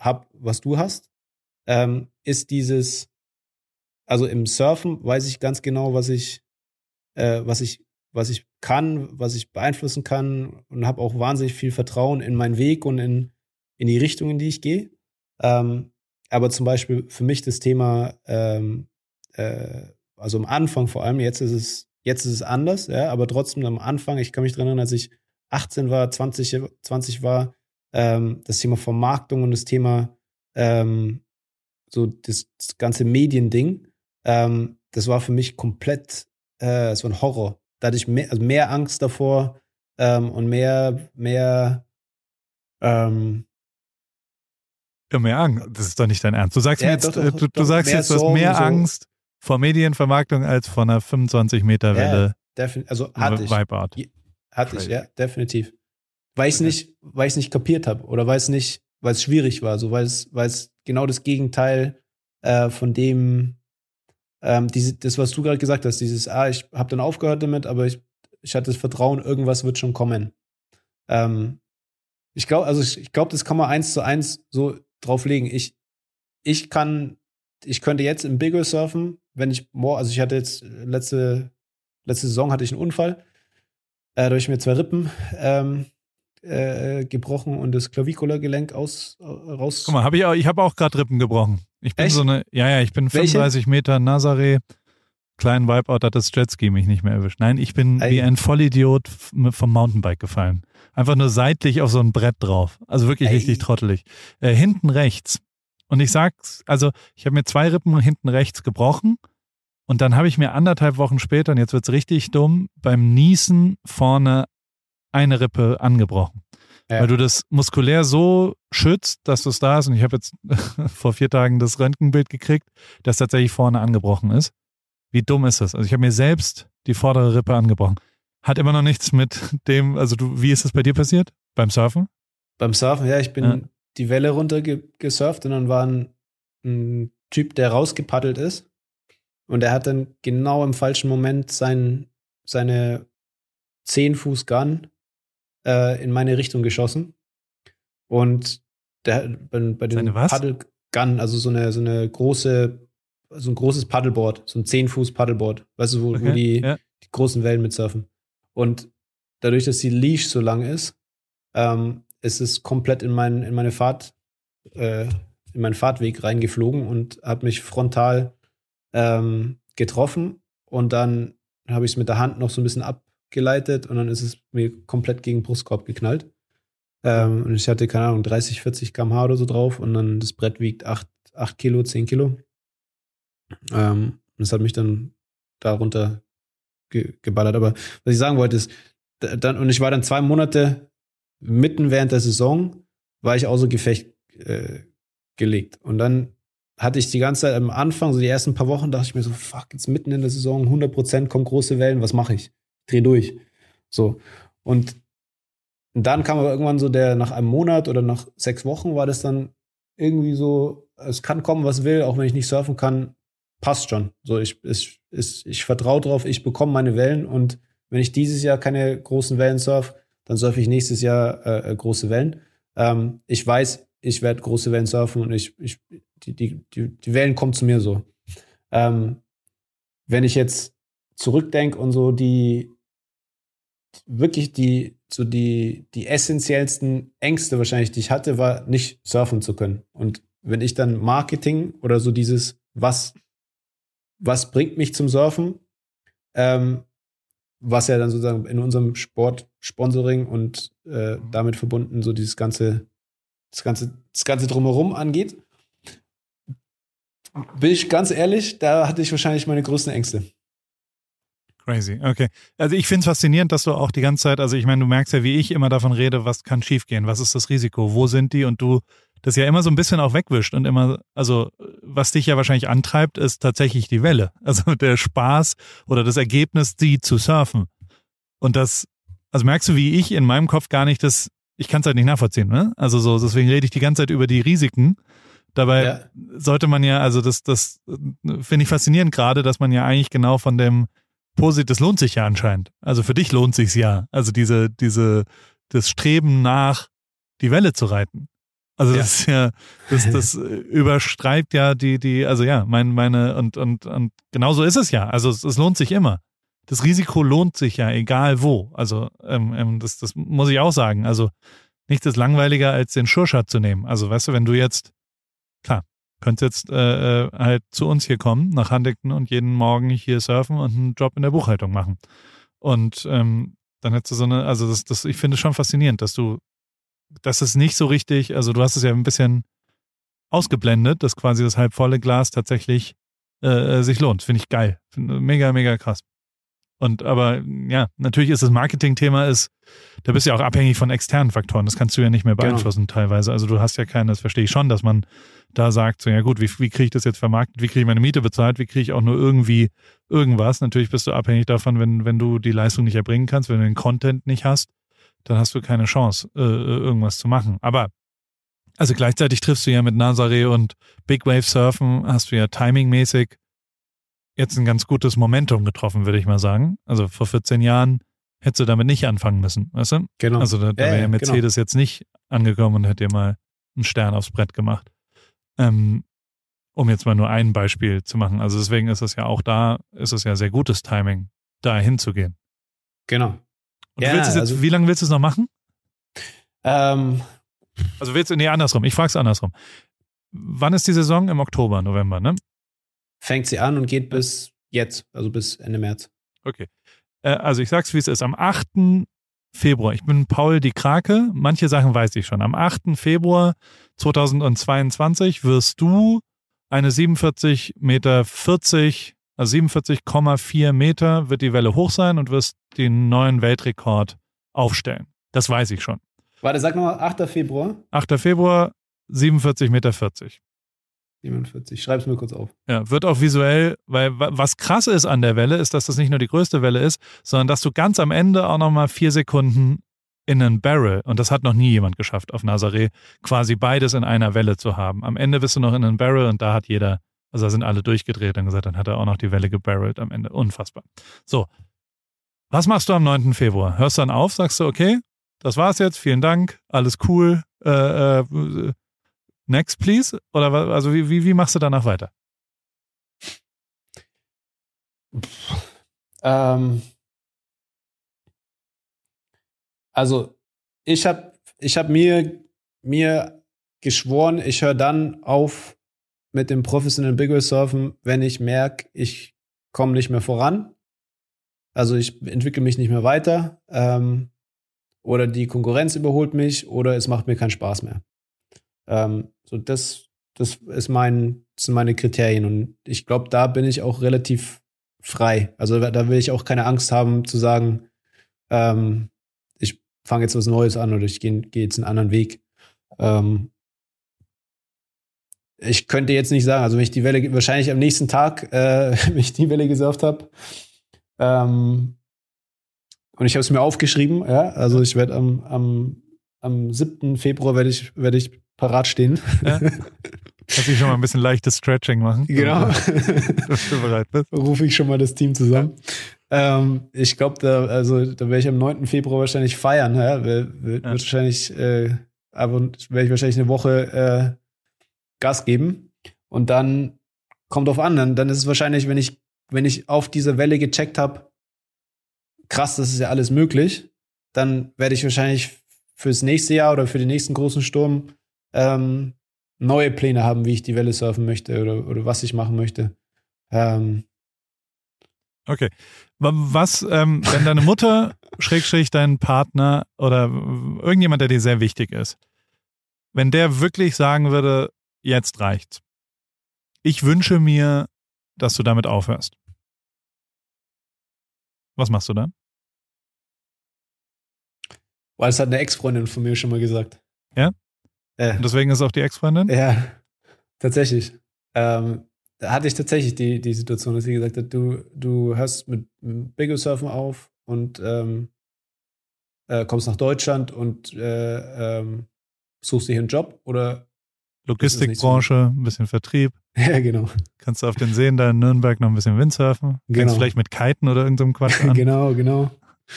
habe, was du hast, ähm, ist dieses, also im Surfen weiß ich ganz genau, was ich, äh, was ich, was ich kann, was ich beeinflussen kann und habe auch wahnsinnig viel Vertrauen in meinen Weg und in, in die Richtung, in die ich gehe. Ähm, aber zum Beispiel für mich das Thema, ähm, äh, also am Anfang vor allem, jetzt ist es, jetzt ist es anders, ja, aber trotzdem am Anfang, ich kann mich dran erinnern, als ich 18 war, 20, 20 war, ähm, das Thema Vermarktung und das Thema ähm, so das, das ganze Mediending, ähm, das war für mich komplett äh, so ein Horror. Da hatte ich mehr, also mehr Angst davor ähm, und mehr, mehr, ähm, mehr Angst. Das ist doch nicht dein Ernst. Du sagst ja, mir jetzt, doch, doch, du, du sagst jetzt, du hast mehr so. Angst vor Medienvermarktung als vor einer 25 Meter Welle. Ja, also hatte ich. Vibeart. Hatte ich, ja, definitiv. Weil ich es nicht, weil ich nicht kapiert habe oder weil es nicht, weil es schwierig war, so weil es, weil es genau das Gegenteil äh, von dem, ähm, diese, das, was du gerade gesagt hast, dieses, ah, ich habe dann aufgehört damit, aber ich, ich hatte das Vertrauen, irgendwas wird schon kommen. Ähm, ich glaube, also ich, ich glaube, das kann man eins zu eins so drauflegen. Ich, ich kann, ich könnte jetzt im Bigger surfen wenn ich morgen, also ich hatte jetzt letzte, letzte Saison hatte ich einen Unfall. Äh, da habe ich mir zwei Rippen ähm, äh, gebrochen und das Klavikulagelenk aus, äh, raus. Guck mal, hab ich, auch, ich habe auch gerade Rippen gebrochen. Ich bin Echt? so eine, ja, ja, ich bin Welche? 35 Meter Nazaré, kleinen Wipeout hat das Jetski mich nicht mehr erwischt. Nein, ich bin wie ein Vollidiot vom Mountainbike gefallen. Einfach nur seitlich auf so ein Brett drauf. Also wirklich Ei. richtig trottelig. Äh, hinten rechts. Und ich sag's, also ich habe mir zwei Rippen hinten rechts gebrochen und dann habe ich mir anderthalb Wochen später, und jetzt wird's richtig dumm, beim Niesen vorne eine Rippe angebrochen. Ja. Weil du das muskulär so schützt, dass du es da hast. Und ich habe jetzt vor vier Tagen das Röntgenbild gekriegt, das tatsächlich vorne angebrochen ist. Wie dumm ist das? Also ich habe mir selbst die vordere Rippe angebrochen. Hat immer noch nichts mit dem, also du, wie ist das bei dir passiert? Beim Surfen? Beim Surfen, ja, ich bin Ja. die Welle runter ge gesurft und dann war ein, ein Typ, der rausgepaddelt ist. Und der hat dann genau im falschen Moment sein, seine 10 Fuß Gun äh, in meine Richtung geschossen. Und der bei, bei den was? Paddle-Gun, also so eine, so eine große, so ein großes Paddleboard, so ein 10 Fuß Paddleboard, weißt du, wo, wo Okay, die, ja. die großen Wellen mit surfen. Und dadurch, dass die Leash so lang ist, ähm, ist es komplett in, mein, in meine Fahrt, äh, in meinen Fahrtweg reingeflogen und hat mich frontal ähm, getroffen. Und dann habe ich es mit der Hand noch so ein bisschen abgeleitet und dann ist es mir komplett gegen den Brustkorb geknallt. Ähm, und ich hatte, keine Ahnung, 30, 40 km/h oder so drauf und dann das Brett wiegt 8, 8 Kilo, 10 Kilo. Ähm, das hat mich dann darunter ge geballert. Aber was ich sagen wollte ist, da- dann, und ich war dann zwei Monate mitten während der Saison, war ich außer Gefecht äh, gelegt. Und dann hatte ich die ganze Zeit am Anfang, so die ersten paar Wochen, dachte ich mir so, fuck, jetzt mitten in der Saison, 100% kommen große Wellen, was mache ich? Dreh durch. So. Und dann kam aber irgendwann so der, nach einem Monat oder nach sechs Wochen war das dann irgendwie so, es kann kommen, was will, auch wenn ich nicht surfen kann, passt schon. So, ich, ich, ich, ich vertraue drauf, ich bekomme meine Wellen und wenn ich dieses Jahr keine großen Wellen surf, dann surfe ich nächstes Jahr äh, äh, große Wellen. Ähm, ich weiß, ich werde große Wellen surfen und ich, ich die, die, die, die Wellen kommen zu mir so. Ähm, wenn ich jetzt zurückdenke und so die wirklich die so die die essentiellsten Ängste wahrscheinlich, die ich hatte, war nicht surfen zu können. Und wenn ich dann Marketing oder so dieses was was bringt mich zum Surfen, ähm, was ja dann sozusagen in unserem Sport Sponsoring und äh, damit verbunden so dieses ganze das ganze das ganze drumherum angeht, bin ich ganz ehrlich, da hatte ich wahrscheinlich meine größten Ängste. Crazy, okay. Also ich finde es faszinierend, dass du auch die ganze Zeit, also ich meine, du merkst ja, wie ich immer davon rede, was kann schiefgehen, was ist das Risiko, wo sind die und du das ja immer so ein bisschen auch wegwischt und immer, also was dich ja wahrscheinlich antreibt, ist tatsächlich die Welle. Also der Spaß oder das Ergebnis, die zu surfen. Und das, also merkst du, wie ich in meinem Kopf gar nicht das, ich kann es halt nicht nachvollziehen, ne? Also so, deswegen rede ich die ganze Zeit über die Risiken. Dabei Ja. sollte man ja, also das, das finde ich faszinierend gerade, dass man ja eigentlich genau von dem Posit, das lohnt sich ja anscheinend. Also für dich lohnt sich's ja. Also diese, diese, das Streben nach, die Welle zu reiten. Also Ja. das ist ja, das, das äh, überstreibt ja die, die, also ja, mein, meine, und, und, und genauso ist es ja. Also es, es lohnt sich immer. Das Risiko lohnt sich ja, egal wo. Also ähm, ähm, das, das muss ich auch sagen. Also nichts ist langweiliger, als den Schurschat zu nehmen. Also weißt du, wenn du jetzt, klar, könntest jetzt äh, äh, halt zu uns hier kommen, nach Huntington und jeden Morgen hier surfen und einen Job in der Buchhaltung machen. Und ähm, dann hättest du so eine, also das, das, ich finde es schon faszinierend, dass du, dass es nicht so richtig, also du hast es ja ein bisschen ausgeblendet, dass quasi das halbvolle Glas tatsächlich äh, sich lohnt. Finde ich geil. Mega, mega krass. Und aber ja, natürlich ist das Marketing-Thema ist, da bist du ja auch abhängig von externen Faktoren. Das kannst du ja nicht mehr Genau. beeinflussen teilweise. Also du hast ja keine, das verstehe ich schon, dass man da sagt, so ja gut, wie, wie kriege ich das jetzt vermarktet, wie kriege ich meine Miete bezahlt, wie kriege ich auch nur irgendwie irgendwas. Natürlich bist du abhängig davon, wenn, wenn du die Leistung nicht erbringen kannst, wenn du den Content nicht hast, dann hast du keine Chance, äh, irgendwas zu machen. Aber also gleichzeitig triffst du ja mit Nazare und Big Wave Surfen, hast du ja timingmäßig jetzt ein ganz gutes Momentum getroffen, würde ich mal sagen. Also vor 14 Jahren hättest du damit nicht anfangen müssen, weißt du? Genau. Also da, da wäre ja, Mercedes jetzt nicht angekommen und hätte dir mal einen Stern aufs Brett gemacht. Ähm, Um jetzt mal nur ein Beispiel zu machen. Also deswegen ist es ja auch da, ist es ja sehr gutes Timing, da hinzugehen. Genau. Und ja, du willst es jetzt, also, wie lange willst du es noch machen? Ähm, also willst du, nee, andersrum. Ich frage es andersrum. Wann ist die Saison? Im Oktober, November, ne? Fängt sie an und geht bis jetzt, also bis Ende März. Okay. Äh, also ich sag's, wie es ist. Am 8. Februar, ich bin Paul die Krake, manche Sachen weiß ich schon. Am 8. Februar 2022 wirst du eine 47 Meter 40, also 47,4 Meter wird die Welle hoch sein und wirst den neuen Weltrekord aufstellen. Das weiß ich schon. Warte, sag nochmal, 8. Februar? 8. Februar, 47,40 Meter. 47, schreib's mir kurz auf. Ja, wird auch visuell, weil was krass ist an der Welle, ist, dass das nicht nur die größte Welle ist, sondern dass du ganz am Ende auch nochmal vier Sekunden in einen Barrel, und das hat noch nie jemand geschafft auf Nazaré, quasi beides in einer Welle zu haben. Am Ende bist du noch in einen Barrel und da hat jeder, also da sind alle durchgedreht und gesagt, dann hat er auch noch die Welle gebarrelt am Ende. Unfassbar. So. Was machst du am 9. Februar? Hörst du dann auf, sagst du, okay, das war's jetzt, vielen Dank, alles cool, äh, äh, next please? Oder also wie, wie, wie machst du danach weiter? Ähm, also ich habe ich hab mir, mir geschworen, ich höre dann auf mit dem professionellen Big Wheel Surfen, wenn ich merke, ich komme nicht mehr voran. Also ich entwickle mich nicht mehr weiter. Ähm, oder die Konkurrenz überholt mich oder es macht mir keinen Spaß mehr. Ähm, so das, das ist mein, sind meine Kriterien und ich glaube, da bin ich auch relativ frei. Also da will ich auch keine Angst haben zu sagen, ähm, ich fange jetzt was Neues an oder ich gehe geh jetzt einen anderen Weg. Ähm, ich könnte jetzt nicht sagen, also wenn ich die Welle, wahrscheinlich am nächsten Tag, äh, wenn ich die Welle gesurft habe, ähm, und ich habe es mir aufgeschrieben, ja. Also ich werde am, am, am 7. Februar werde ich, werde ich parat stehen. Ja. Kannst du schon mal ein bisschen leichtes Stretching machen? Genau. Dass du bereit bist. Rufe ich schon mal das Team zusammen. Ja. Ähm, ich glaube, da, also, da werde ich am 9. Februar wahrscheinlich feiern. Ja? Wird, wird ja. wahrscheinlich, äh, aber werde ich wahrscheinlich eine Woche äh, Gas geben. Und dann kommt auf an. Dann, dann ist es wahrscheinlich, wenn ich, wenn ich auf diese Welle gecheckt habe, krass, das ist ja alles möglich, dann werde ich wahrscheinlich fürs nächste Jahr oder für den nächsten großen Sturm ähm, neue Pläne haben, wie ich die Welle surfen möchte oder, oder was ich machen möchte. Ähm, okay. Was, ähm, wenn deine Mutter, Schrägstrich, dein Partner oder irgendjemand, der dir sehr wichtig ist, wenn der wirklich sagen würde, jetzt reicht's. Ich wünsche mir, dass du damit aufhörst. Was machst du dann? Weil es hat eine Ex-Freundin von mir schon mal gesagt. Ja? Äh, Und deswegen ist es auch die Ex-Freundin? Ja, tatsächlich. Ähm, da hatte ich tatsächlich die, die Situation, dass sie gesagt hat, du, du hörst mit, Bigger Surfen auf und ähm, äh, kommst nach Deutschland und äh, ähm, suchst dir hier einen Job oder Logistikbranche, so? ein bisschen Vertrieb. Ja, genau. Kannst du auf den Seen da in Nürnberg noch ein bisschen Windsurfen? Genau. Kannst vielleicht mit Kiten oder irgendeinem so Quatsch an. genau, genau.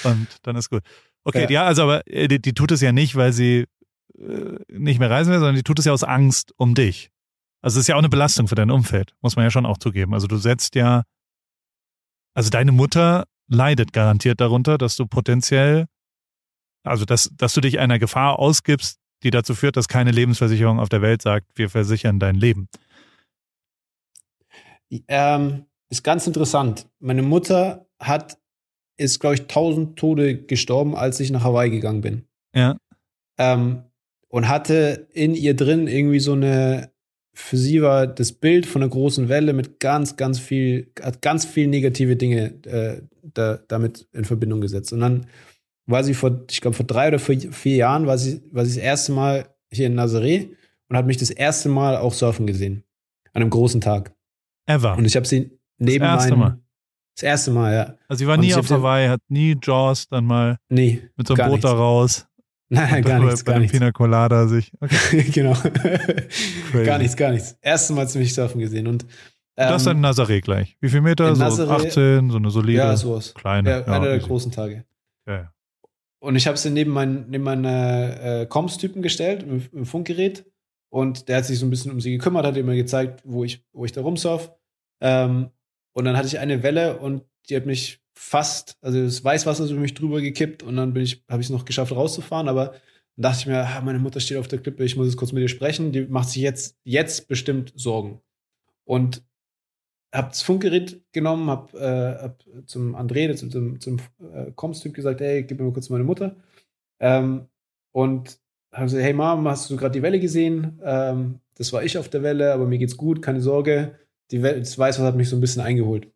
Und dann ist gut. Okay, ja, ja also aber äh, die, die, tut es ja nicht, weil sie äh, nicht mehr reisen will, sondern die tut es ja aus Angst um dich. Also es ist ja auch eine Belastung für dein Umfeld, muss man ja schon auch zugeben. Also du setzt ja, also deine Mutter leidet garantiert darunter, dass du potenziell, also dass, dass du dich einer Gefahr ausgibst, die dazu führt, dass keine Lebensversicherung auf der Welt sagt, wir versichern dein Leben. Ähm, ist ganz interessant. Meine Mutter hat ist, glaube ich, tausend Tode gestorben, als ich nach Hawaii gegangen bin. Ja. Ähm, und hatte in ihr drin irgendwie so eine, für sie war das Bild von einer großen Welle mit ganz, ganz viel, hat ganz viel negative Dinge äh, da, damit in Verbindung gesetzt. Und dann war sie vor, ich glaube, vor drei oder vier, vier Jahren war sie, war sie das erste Mal hier in Nazaré und hat mich das erste Mal auch surfen gesehen. An einem großen Tag. Ever. Und ich habe sie neben das erste Mal. Das erste Mal, ja. Also sie war nie auf Hawaii, hat nie Jaws dann mal nee, mit so einem Boot nichts. da raus. Nein, gar nichts, bei gar nichts. Pina Colada sich. Okay. genau. gar nichts, gar nichts. Erste Mal ziemlich surfen gesehen und ähm, das ist ein Nazaré gleich. Wie viel Meter? So Nazaré, 18, so eine solide, ja, sowas. kleine. Ja, einer der großen Tage. Ja, ja. Und ich habe sie neben, mein, neben meine äh, Comms-Typen gestellt, mit, dem Funkgerät. und der hat sich so ein bisschen um sie gekümmert, hat mir gezeigt, wo ich, wo ich da rumsurf. Ähm, und dann hatte ich eine Welle und die hat mich fast, also das Weißwasser ist über mich drüber gekippt und dann ich, habe ich es noch geschafft rauszufahren, aber dann dachte ich mir, ah, meine Mutter steht auf der Klippe, ich muss jetzt kurz mit ihr sprechen, die macht sich jetzt, jetzt bestimmt Sorgen. Und hab das Funkgerät genommen, hab, äh, hab zum André, zum, zum, zum äh, Comms-Typ gesagt, hey, gib mir mal kurz meine Mutter. Ähm, und habe gesagt, hey Mom, hast du gerade die Welle gesehen? Ähm, das war ich auf der Welle, aber mir geht's gut, keine Sorge. Die Welle, das Weißwasser hat mich so ein bisschen eingeholt.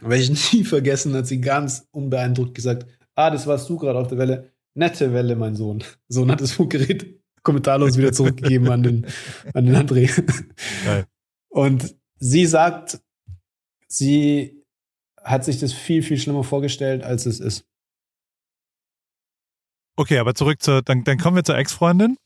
Werde ich nie vergessen, hat sie ganz unbeeindruckt gesagt, ah, das warst du gerade auf der Welle. Nette Welle, mein Sohn. Sohn hat das Funkgerät kommentarlos wieder zurückgegeben an den, an den André. Geil. Und sie sagt, sie hat sich das viel, viel schlimmer vorgestellt, als es ist. Okay, aber zurück zur, dann, dann kommen wir zur Ex-Freundin.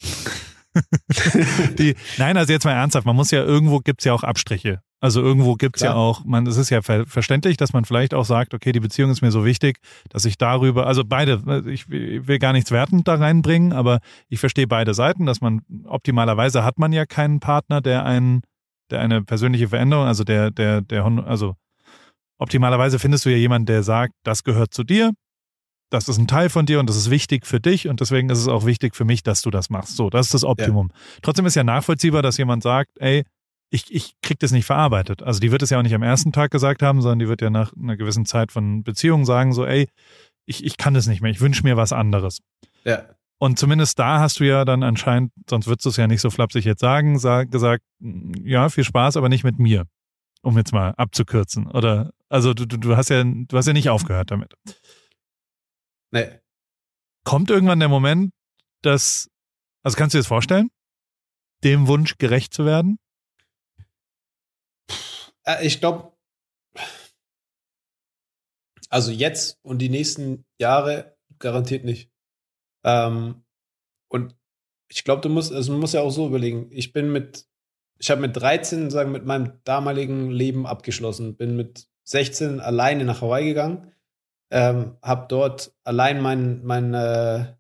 die, nein, also jetzt mal ernsthaft, man muss ja irgendwo gibt's ja auch Abstriche. Also irgendwo gibt's Klar. ja auch, man, es ist ja ver verständlich, dass man vielleicht auch sagt, okay, die Beziehung ist mir so wichtig, dass ich darüber, also beide, ich will gar nichts wertend da reinbringen, aber ich verstehe beide Seiten, dass man optimalerweise hat man ja keinen Partner, der einen, eine persönliche Veränderung, also der, der, der, also optimalerweise findest du ja jemanden, der sagt, das gehört zu dir, das ist ein Teil von dir und das ist wichtig für dich und deswegen ist es auch wichtig für mich, dass du das machst. So, das ist das Optimum. Ja. Trotzdem ist ja nachvollziehbar, dass jemand sagt, ey, ich, ich krieg das nicht verarbeitet. Also die wird es ja auch nicht am ersten Tag gesagt haben, sondern die wird ja nach einer gewissen Zeit von Beziehungen sagen, so, ey, ich, ich kann das nicht mehr, ich wünsche mir was anderes. Ja. Und zumindest da hast du ja dann anscheinend, sonst würdest du es ja nicht so flapsig jetzt sagen, sag, gesagt, ja, viel Spaß, aber nicht mit mir. Um jetzt mal abzukürzen. Oder, also du, du hast ja, du hast ja nicht aufgehört damit. Nee. Kommt irgendwann der Moment, dass, also kannst du dir das vorstellen, dem Wunsch gerecht zu werden? Äh, ich glaube, also jetzt und die nächsten Jahre garantiert nicht. Ähm, und ich glaube, du musst, also man muss ja auch so überlegen. Ich bin mit, ich habe mit 13 sagen mit meinem damaligen Leben abgeschlossen, bin mit 16 alleine nach Hawaii gegangen ähm, habe dort allein meinen mein, äh,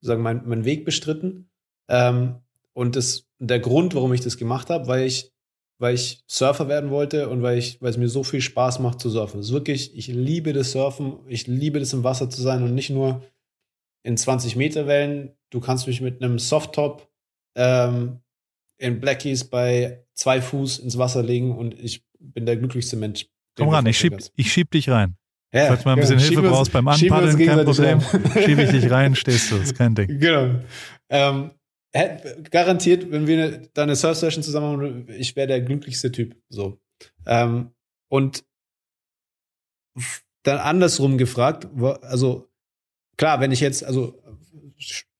sagen mein, mein Weg bestritten. Ähm, und das, der Grund, warum ich das gemacht habe, weil ich, weil ich Surfer werden wollte und weil, ich, weil es mir so viel Spaß macht zu surfen. Das ist wirklich, ich liebe das Surfen, ich liebe das im Wasser zu sein und nicht nur in 20 Meter Wellen. Du kannst mich mit einem Softtop ähm, in Blackies bei zwei Fuß ins Wasser legen und ich bin der glücklichste Mensch. Komm ran, ich schieb, ich schieb dich rein. Ja, Falls du mal ein bisschen Hilfe brauchst beim Anpaddeln, kein Problem. Schiebe ich dich rein, stehst du, ist kein Ding. Genau. Ähm, garantiert, wenn wir da eine Surf-Session zusammen machen, ich wäre der glücklichste Typ. So. Ähm, und dann andersrum gefragt, also klar, wenn ich jetzt, also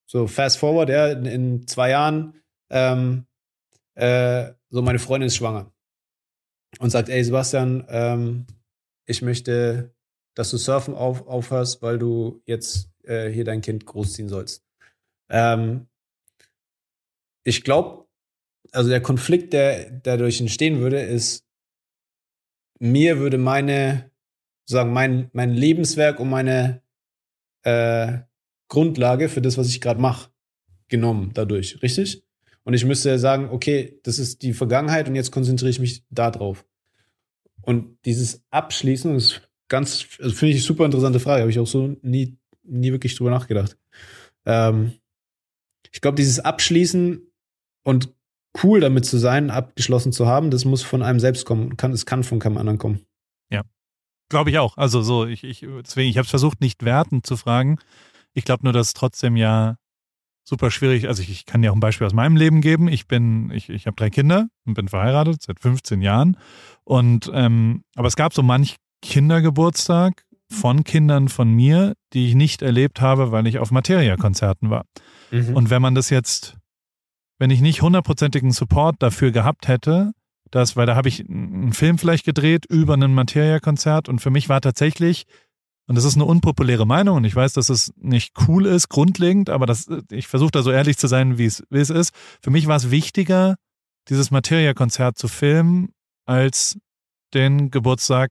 so fast forward, ja, in, in zwei Jahren, ähm, äh, so meine Freundin ist schwanger und sagt, ey Sebastian, ähm, ich möchte dass du Surfen auf, aufhörst, weil du jetzt äh, hier dein Kind großziehen sollst. Ähm, ich glaube, also der Konflikt, der dadurch entstehen würde, ist, mir würde meine, sagen, mein, mein Lebenswerk und meine äh, Grundlage für das, was ich gerade mache, genommen dadurch, richtig? Und ich müsste sagen, okay, das ist die Vergangenheit und jetzt konzentriere ich mich da drauf. Und dieses Abschließen, das ganz, also finde ich super interessante Frage. Habe ich auch so nie, nie wirklich drüber nachgedacht. Ähm, ich glaube, dieses Abschließen und cool damit zu sein, abgeschlossen zu haben, das muss von einem selbst kommen. Kann, es kann von keinem anderen kommen. Glaube ich auch. Also so, ich, ich deswegen, ich habe es versucht, nicht wertend zu fragen. Ich glaube nur, dass es trotzdem ja super schwierig. Also ich, ich kann dir auch ein Beispiel aus meinem Leben geben. Ich bin, ich, ich habe drei Kinder und bin verheiratet seit 15 Jahren. Und ähm, aber es gab so manch Kindergeburtstag von Kindern von mir, die ich nicht erlebt habe, weil ich auf Materia-Konzerten war. Mhm. Und wenn man das jetzt, wenn ich nicht hundertprozentigen Support dafür gehabt hätte, dass, weil da habe ich einen Film vielleicht gedreht über ein Materia-Konzert und für mich war tatsächlich, und das ist eine unpopuläre Meinung und ich weiß, dass es nicht cool ist, grundlegend, aber das, ich versuche da so ehrlich zu sein, wie es, wie es ist. Für mich war es wichtiger, dieses Materia-Konzert zu filmen, als den Geburtstag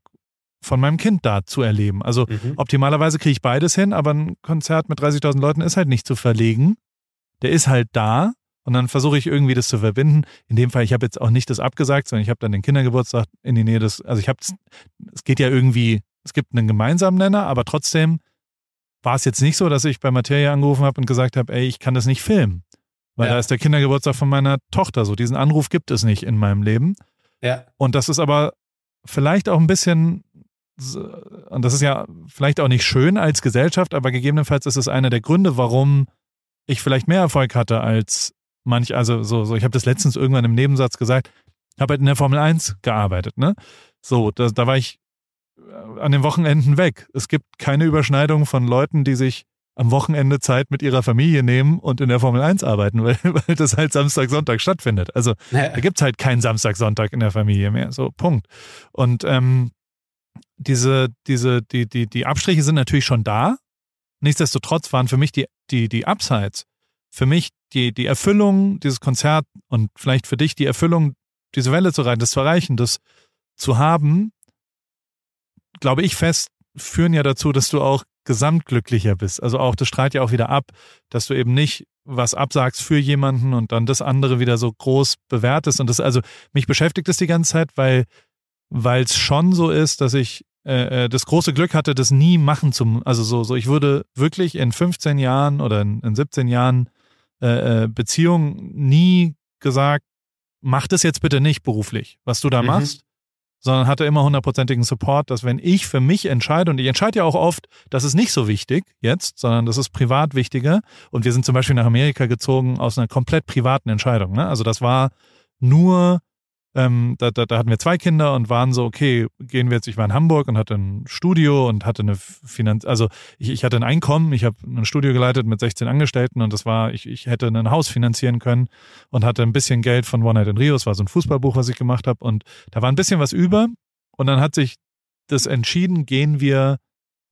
von meinem Kind da zu erleben. Also mhm. optimalerweise kriege ich beides hin, aber ein Konzert mit 30.000 Leuten ist halt nicht zu verlegen. Der ist halt da Und dann versuche ich irgendwie das zu verbinden. In dem Fall, ich habe jetzt auch nicht das abgesagt, sondern ich habe dann den Kindergeburtstag in die Nähe des, also ich habe es geht ja irgendwie, es gibt einen gemeinsamen Nenner, aber trotzdem war es jetzt nicht so, dass ich bei Materia angerufen habe und gesagt habe, ey, ich kann das nicht filmen. Weil ja. da ist der Kindergeburtstag von meiner Tochter so. Diesen Anruf gibt es nicht in meinem Leben. Ja. Und das ist aber vielleicht auch ein bisschen, und das ist ja vielleicht auch nicht schön als Gesellschaft, aber gegebenenfalls ist es einer der Gründe, warum ich vielleicht mehr Erfolg hatte als manch, also so, so ich habe das letztens irgendwann im Nebensatz gesagt, habe halt in der Formel 1 gearbeitet, ne? So, da, da war ich äh, an den Wochenenden weg. Es gibt keine Überschneidung von Leuten, die sich am Wochenende Zeit mit ihrer Familie nehmen und in der Formel 1 arbeiten, weil, weil das halt Samstag, Sonntag stattfindet. Also ja. da gibt's halt keinen Samstag, Sonntag in der Familie mehr. So, Punkt. Und ähm, diese, diese, die, die, die Abstriche sind natürlich schon da. Nichtsdestotrotz waren für mich die, die, die Upsides, für mich die, die Erfüllung dieses Konzert und vielleicht für dich die Erfüllung, diese Welle zu reiten, das zu erreichen, das zu haben, glaube ich fest, führen ja dazu, dass du auch gesamtglücklicher bist. Also auch, das strahlt ja auch wieder ab, dass du eben nicht was absagst für jemanden und dann das andere wieder so groß bewertest. Und das, also mich beschäftigt das die ganze Zeit, weil es schon so ist, dass ich äh, äh, das große Glück hatte, das nie machen zu, also so, so ich würde wirklich in 15 Jahren oder in, in 17 Jahren äh, äh, Beziehung nie gesagt, mach das jetzt bitte nicht beruflich, was du da mhm. machst, sondern hatte immer hundertprozentigen Support, dass wenn ich für mich entscheide, und ich entscheide ja auch oft, das ist nicht so wichtig jetzt, sondern das ist privat wichtiger. Und wir sind zum Beispiel nach Amerika gezogen aus einer komplett privaten Entscheidung. Ne? Also das war nur ähm, da, da, da hatten wir zwei Kinder und waren so, okay, gehen wir jetzt, ich war in Hamburg und hatte ein Studio und hatte eine Finanz, also ich, ich hatte ein Einkommen, ich habe ein Studio geleitet mit 16 Angestellten und das war, ich, ich hätte ein Haus finanzieren können und hatte ein bisschen Geld von One Night in Rio, das war so ein Fußballbuch, was ich gemacht habe und da war ein bisschen was über und dann hat sich das entschieden, gehen wir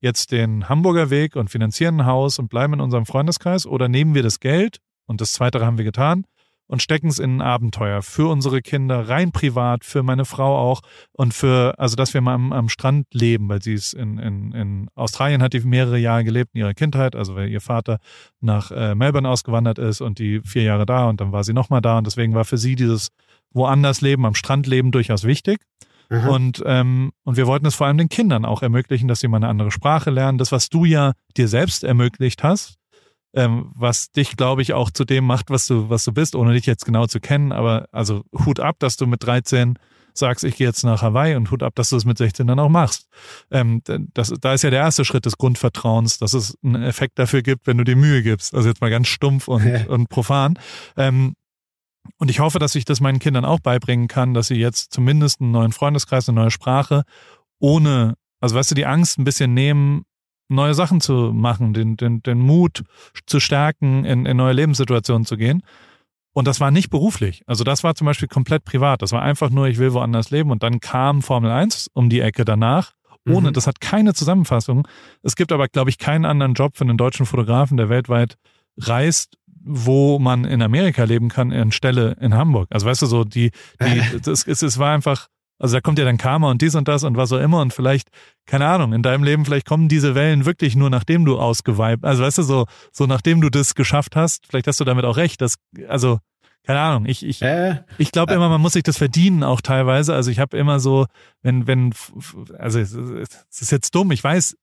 jetzt den Hamburger Weg und finanzieren ein Haus und bleiben in unserem Freundeskreis oder nehmen wir das Geld und das Zweite haben wir getan und stecken es in ein Abenteuer für unsere Kinder, rein privat, für meine Frau auch und für, also dass wir mal am, am Strand leben, weil sie ist in, in, in Australien hat die mehrere Jahre gelebt in ihrer Kindheit, also weil ihr Vater nach äh, Melbourne ausgewandert ist und die vier Jahre da und dann war sie nochmal da und deswegen war für sie dieses woanders leben, am Strand leben durchaus wichtig. Und, ähm, und wir wollten es vor allem den Kindern auch ermöglichen, dass sie mal eine andere Sprache lernen. Das, was du ja dir selbst ermöglicht hast, ähm, was dich, glaube ich, auch zu dem macht, was du, was du bist, ohne dich jetzt genau zu kennen. Aber also Hut ab, dass du mit 13 sagst, ich gehe jetzt nach Hawaii und Hut ab, dass du es mit 16 dann auch machst. Ähm, das, da ist ja der erste Schritt des Grundvertrauens, dass es einen Effekt dafür gibt, wenn du dir Mühe gibst. Also jetzt mal ganz stumpf und, und profan. Ähm, und ich hoffe, dass ich das meinen Kindern auch beibringen kann, dass sie jetzt zumindest einen neuen Freundeskreis, eine neue Sprache, ohne, also weißt du, die Angst ein bisschen nehmen, neue Sachen zu machen, den, den, den Mut zu stärken, in, in neue Lebenssituationen zu gehen. Und das war nicht beruflich. Also das war zum Beispiel komplett privat. Das war einfach nur, ich will woanders leben. Und dann kam Formel 1 um die Ecke danach. Ohne, mhm. das hat keine Zusammenfassung. Es gibt aber, glaube ich, keinen anderen Job für einen deutschen Fotografen, der weltweit reist, wo man in Amerika leben kann, anstelle in Hamburg. Also weißt du, so die, die, das, es, es war einfach, also da kommt ja dann Karma und dies und das und was auch immer und vielleicht, keine Ahnung, in deinem Leben, vielleicht kommen diese Wellen wirklich nur nachdem du ausgeweibt, also weißt du, so, so nachdem du das geschafft hast, vielleicht hast du damit auch recht, dass, also, keine Ahnung, ich, ich, äh, ich glaube äh, immer, man muss sich das verdienen auch teilweise. Also ich habe immer so, wenn, wenn, also es ist jetzt dumm, ich weiß,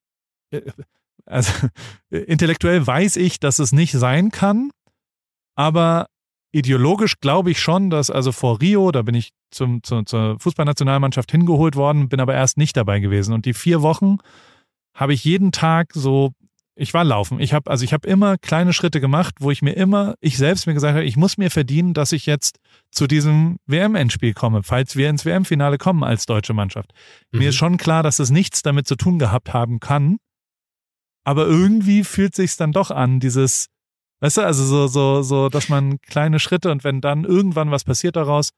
äh, also intellektuell weiß ich, dass es nicht sein kann, aber ideologisch glaube ich schon, dass also vor Rio, da bin ich zum, zu, zur Fußballnationalmannschaft hingeholt worden, bin aber erst nicht dabei gewesen. Und die vier Wochen habe ich jeden Tag so, ich war laufen. Ich habe also ich habe immer kleine Schritte gemacht, wo ich mir immer, ich selbst mir gesagt habe, ich muss mir verdienen, dass ich jetzt zu diesem WM-Endspiel komme, falls wir ins WM-Finale kommen als deutsche Mannschaft. Mhm. Mir ist schon klar, dass es nichts damit zu tun gehabt haben kann. Aber irgendwie fühlt sich dann doch an, dieses, Weißt du, also so, so, so, dass man kleine Schritte und wenn dann irgendwann was passiert daraus,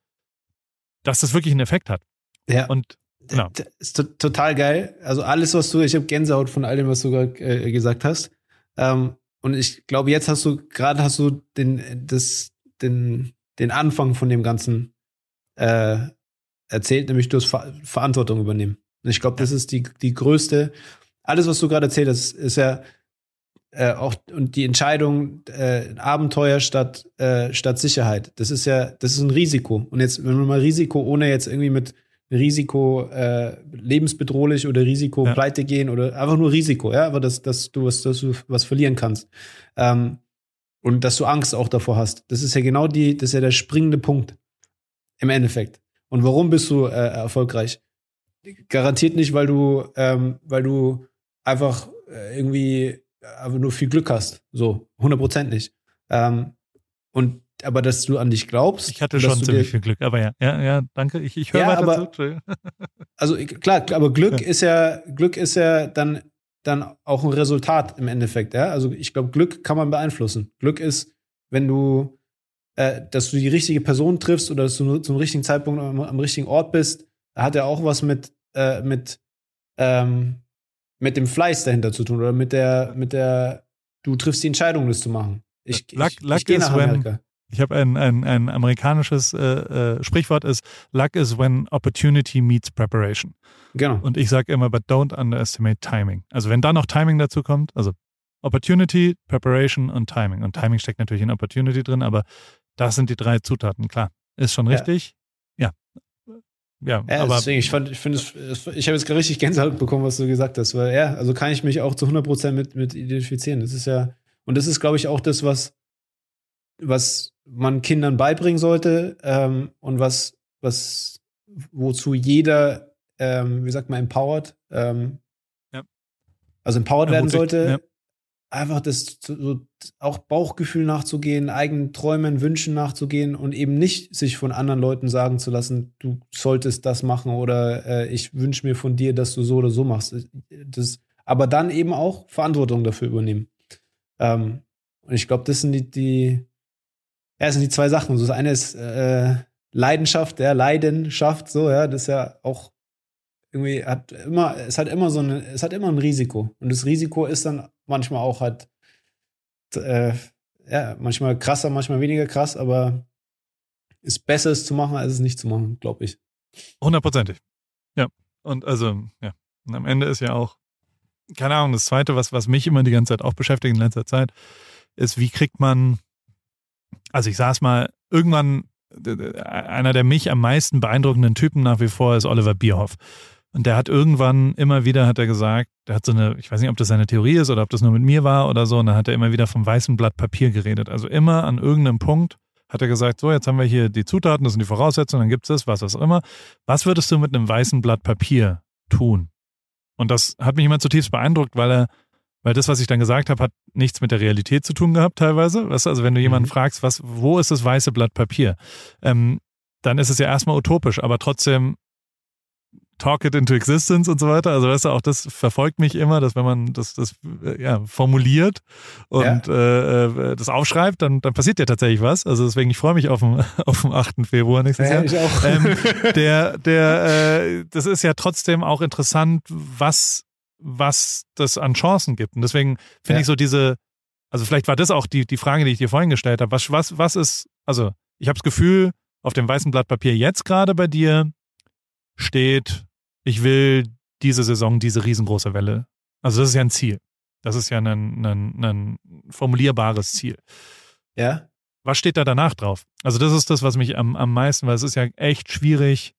dass das wirklich einen Effekt hat. Ja. Und genau. Das ist total geil. Also alles, was du, ich habe Gänsehaut von all dem, was du gerade äh, gesagt hast. Ähm, und ich glaube, jetzt hast du, gerade hast du den, das, den, den Anfang von dem Ganzen äh, erzählt, nämlich du hast Ver Verantwortung übernehmen. Und ich glaube, das ist die, die größte, alles, was du gerade erzählt hast, ist ja, äh, auch und die Entscheidung äh, Abenteuer statt äh, statt Sicherheit. Das ist ja, das ist ein Risiko. Und jetzt, wenn man mal Risiko ohne jetzt irgendwie mit Risiko äh, lebensbedrohlich oder Risiko ja. pleite gehen oder einfach nur Risiko, ja, aber dass, dass du was, dass du was verlieren kannst. Ähm, und dass du Angst auch davor hast. Das ist ja genau die, das ist ja der springende Punkt im Endeffekt. Und warum bist du äh, erfolgreich? Garantiert nicht, weil du, ähm, weil du einfach äh, irgendwie einfach nur viel Glück hast. So, 100% nicht. Ähm, und aber dass du an dich glaubst. Ich hatte schon ziemlich viel Glück, aber ja, ja, ja, danke. Ich, ich höre ja, weiter aber, zu. also klar, aber Glück ja. ist ja, Glück ist ja dann, dann auch ein Resultat im Endeffekt, ja. Also ich glaube, Glück kann man beeinflussen. Glück ist, wenn du, äh, dass du die richtige Person triffst oder dass du zum richtigen Zeitpunkt am, am richtigen Ort bist, hat ja auch was mit, äh, mit, ähm, mit dem Fleiß dahinter zu tun oder mit der, mit der, du triffst die Entscheidung, das zu machen. Ich, luck, ich, luck ich gehe nach Amerika. When, ich habe ein, ein, ein amerikanisches äh, äh, Sprichwort ist Luck is when opportunity meets preparation. Genau. Und ich sage immer, but don't underestimate timing. Also wenn da noch Timing dazu kommt, also Opportunity, Preparation und Timing. Und Timing steckt natürlich in Opportunity drin, aber das sind die drei Zutaten. Klar, ist schon richtig. Ja. Ja, aber deswegen, ich fand, ich finde es, ich habe jetzt gerade richtig Gänsehaut bekommen, was du gesagt hast, weil ja, also kann ich mich auch zu 100% mit, mit identifizieren. Das ist ja, und das ist, glaube ich, auch das, was, was man Kindern beibringen sollte ähm, und was, was, wozu jeder, ähm, wie sagt man, empowered, ähm, ja. also empowered werden sollte. Einfach das so, auch Bauchgefühl nachzugehen, eigenen Träumen, Wünschen nachzugehen und eben nicht sich von anderen Leuten sagen zu lassen, du solltest das machen oder äh, ich wünsche mir von dir, dass du so oder so machst. Das, aber dann eben auch Verantwortung dafür übernehmen. Ähm, und ich glaube, das sind die, die, ja, das sind die zwei Sachen. Das eine ist äh, Leidenschaft, ja, Leidenschaft, so, ja, das ist ja auch irgendwie hat immer, es hat immer so eine, es hat immer ein Risiko. Und das Risiko ist dann manchmal auch halt, äh, ja, manchmal krasser, manchmal weniger krass, aber ist besser, es zu machen, als es nicht zu machen, glaube ich. Hundertprozentig. Ja. Und also, ja. Und am Ende ist ja auch, keine Ahnung, das Zweite, was, was mich immer die ganze Zeit auch beschäftigt in letzter Zeit, ist, wie kriegt man also ich saß mal irgendwann, einer der mich am meisten beeindruckenden Typen nach wie vor ist Oliver Bierhoff. Und der hat irgendwann immer wieder, hat er gesagt, der hat so eine, ich weiß nicht, ob das seine Theorie ist oder ob das nur mit mir war oder so, und dann hat er immer wieder vom weißen Blatt Papier geredet. Also immer an irgendeinem Punkt hat er gesagt, so, jetzt haben wir hier die Zutaten, das sind die Voraussetzungen, dann gibt es das, was auch immer. Was würdest du mit einem weißen Blatt Papier tun? Und das hat mich immer zutiefst beeindruckt, weil er weil das, was ich dann gesagt habe, hat nichts mit der Realität zu tun gehabt teilweise. Weißt du, also wenn du jemanden mhm. fragst, was, wo ist das weiße Blatt Papier, ähm, dann ist es ja erstmal utopisch, aber trotzdem talk it into existence und so weiter. Also weißt du, auch das verfolgt mich immer, dass wenn man das, das äh, ja, formuliert und ja. äh, äh das aufschreibt, dann, dann passiert ja tatsächlich was. Also deswegen, ich freue mich auf den, auf den 8. Februar nächstes ja, Jahr. Ich auch. Ähm, der, der, äh, das ist ja trotzdem auch interessant, was was das an Chancen gibt. Und deswegen finde ja. ich so diese, also vielleicht war das auch die, die Frage, die ich dir vorhin gestellt habe. Was, was, was ist, also ich habe das Gefühl, auf dem weißen Blatt Papier jetzt gerade bei dir steht, ich will diese Saison diese riesengroße Welle. Also das ist ja ein Ziel. Das ist ja ein, ein, ein formulierbares Ziel. Ja. Was steht da danach drauf? Also das ist das, was mich am, am meisten, weil es ist ja echt schwierig,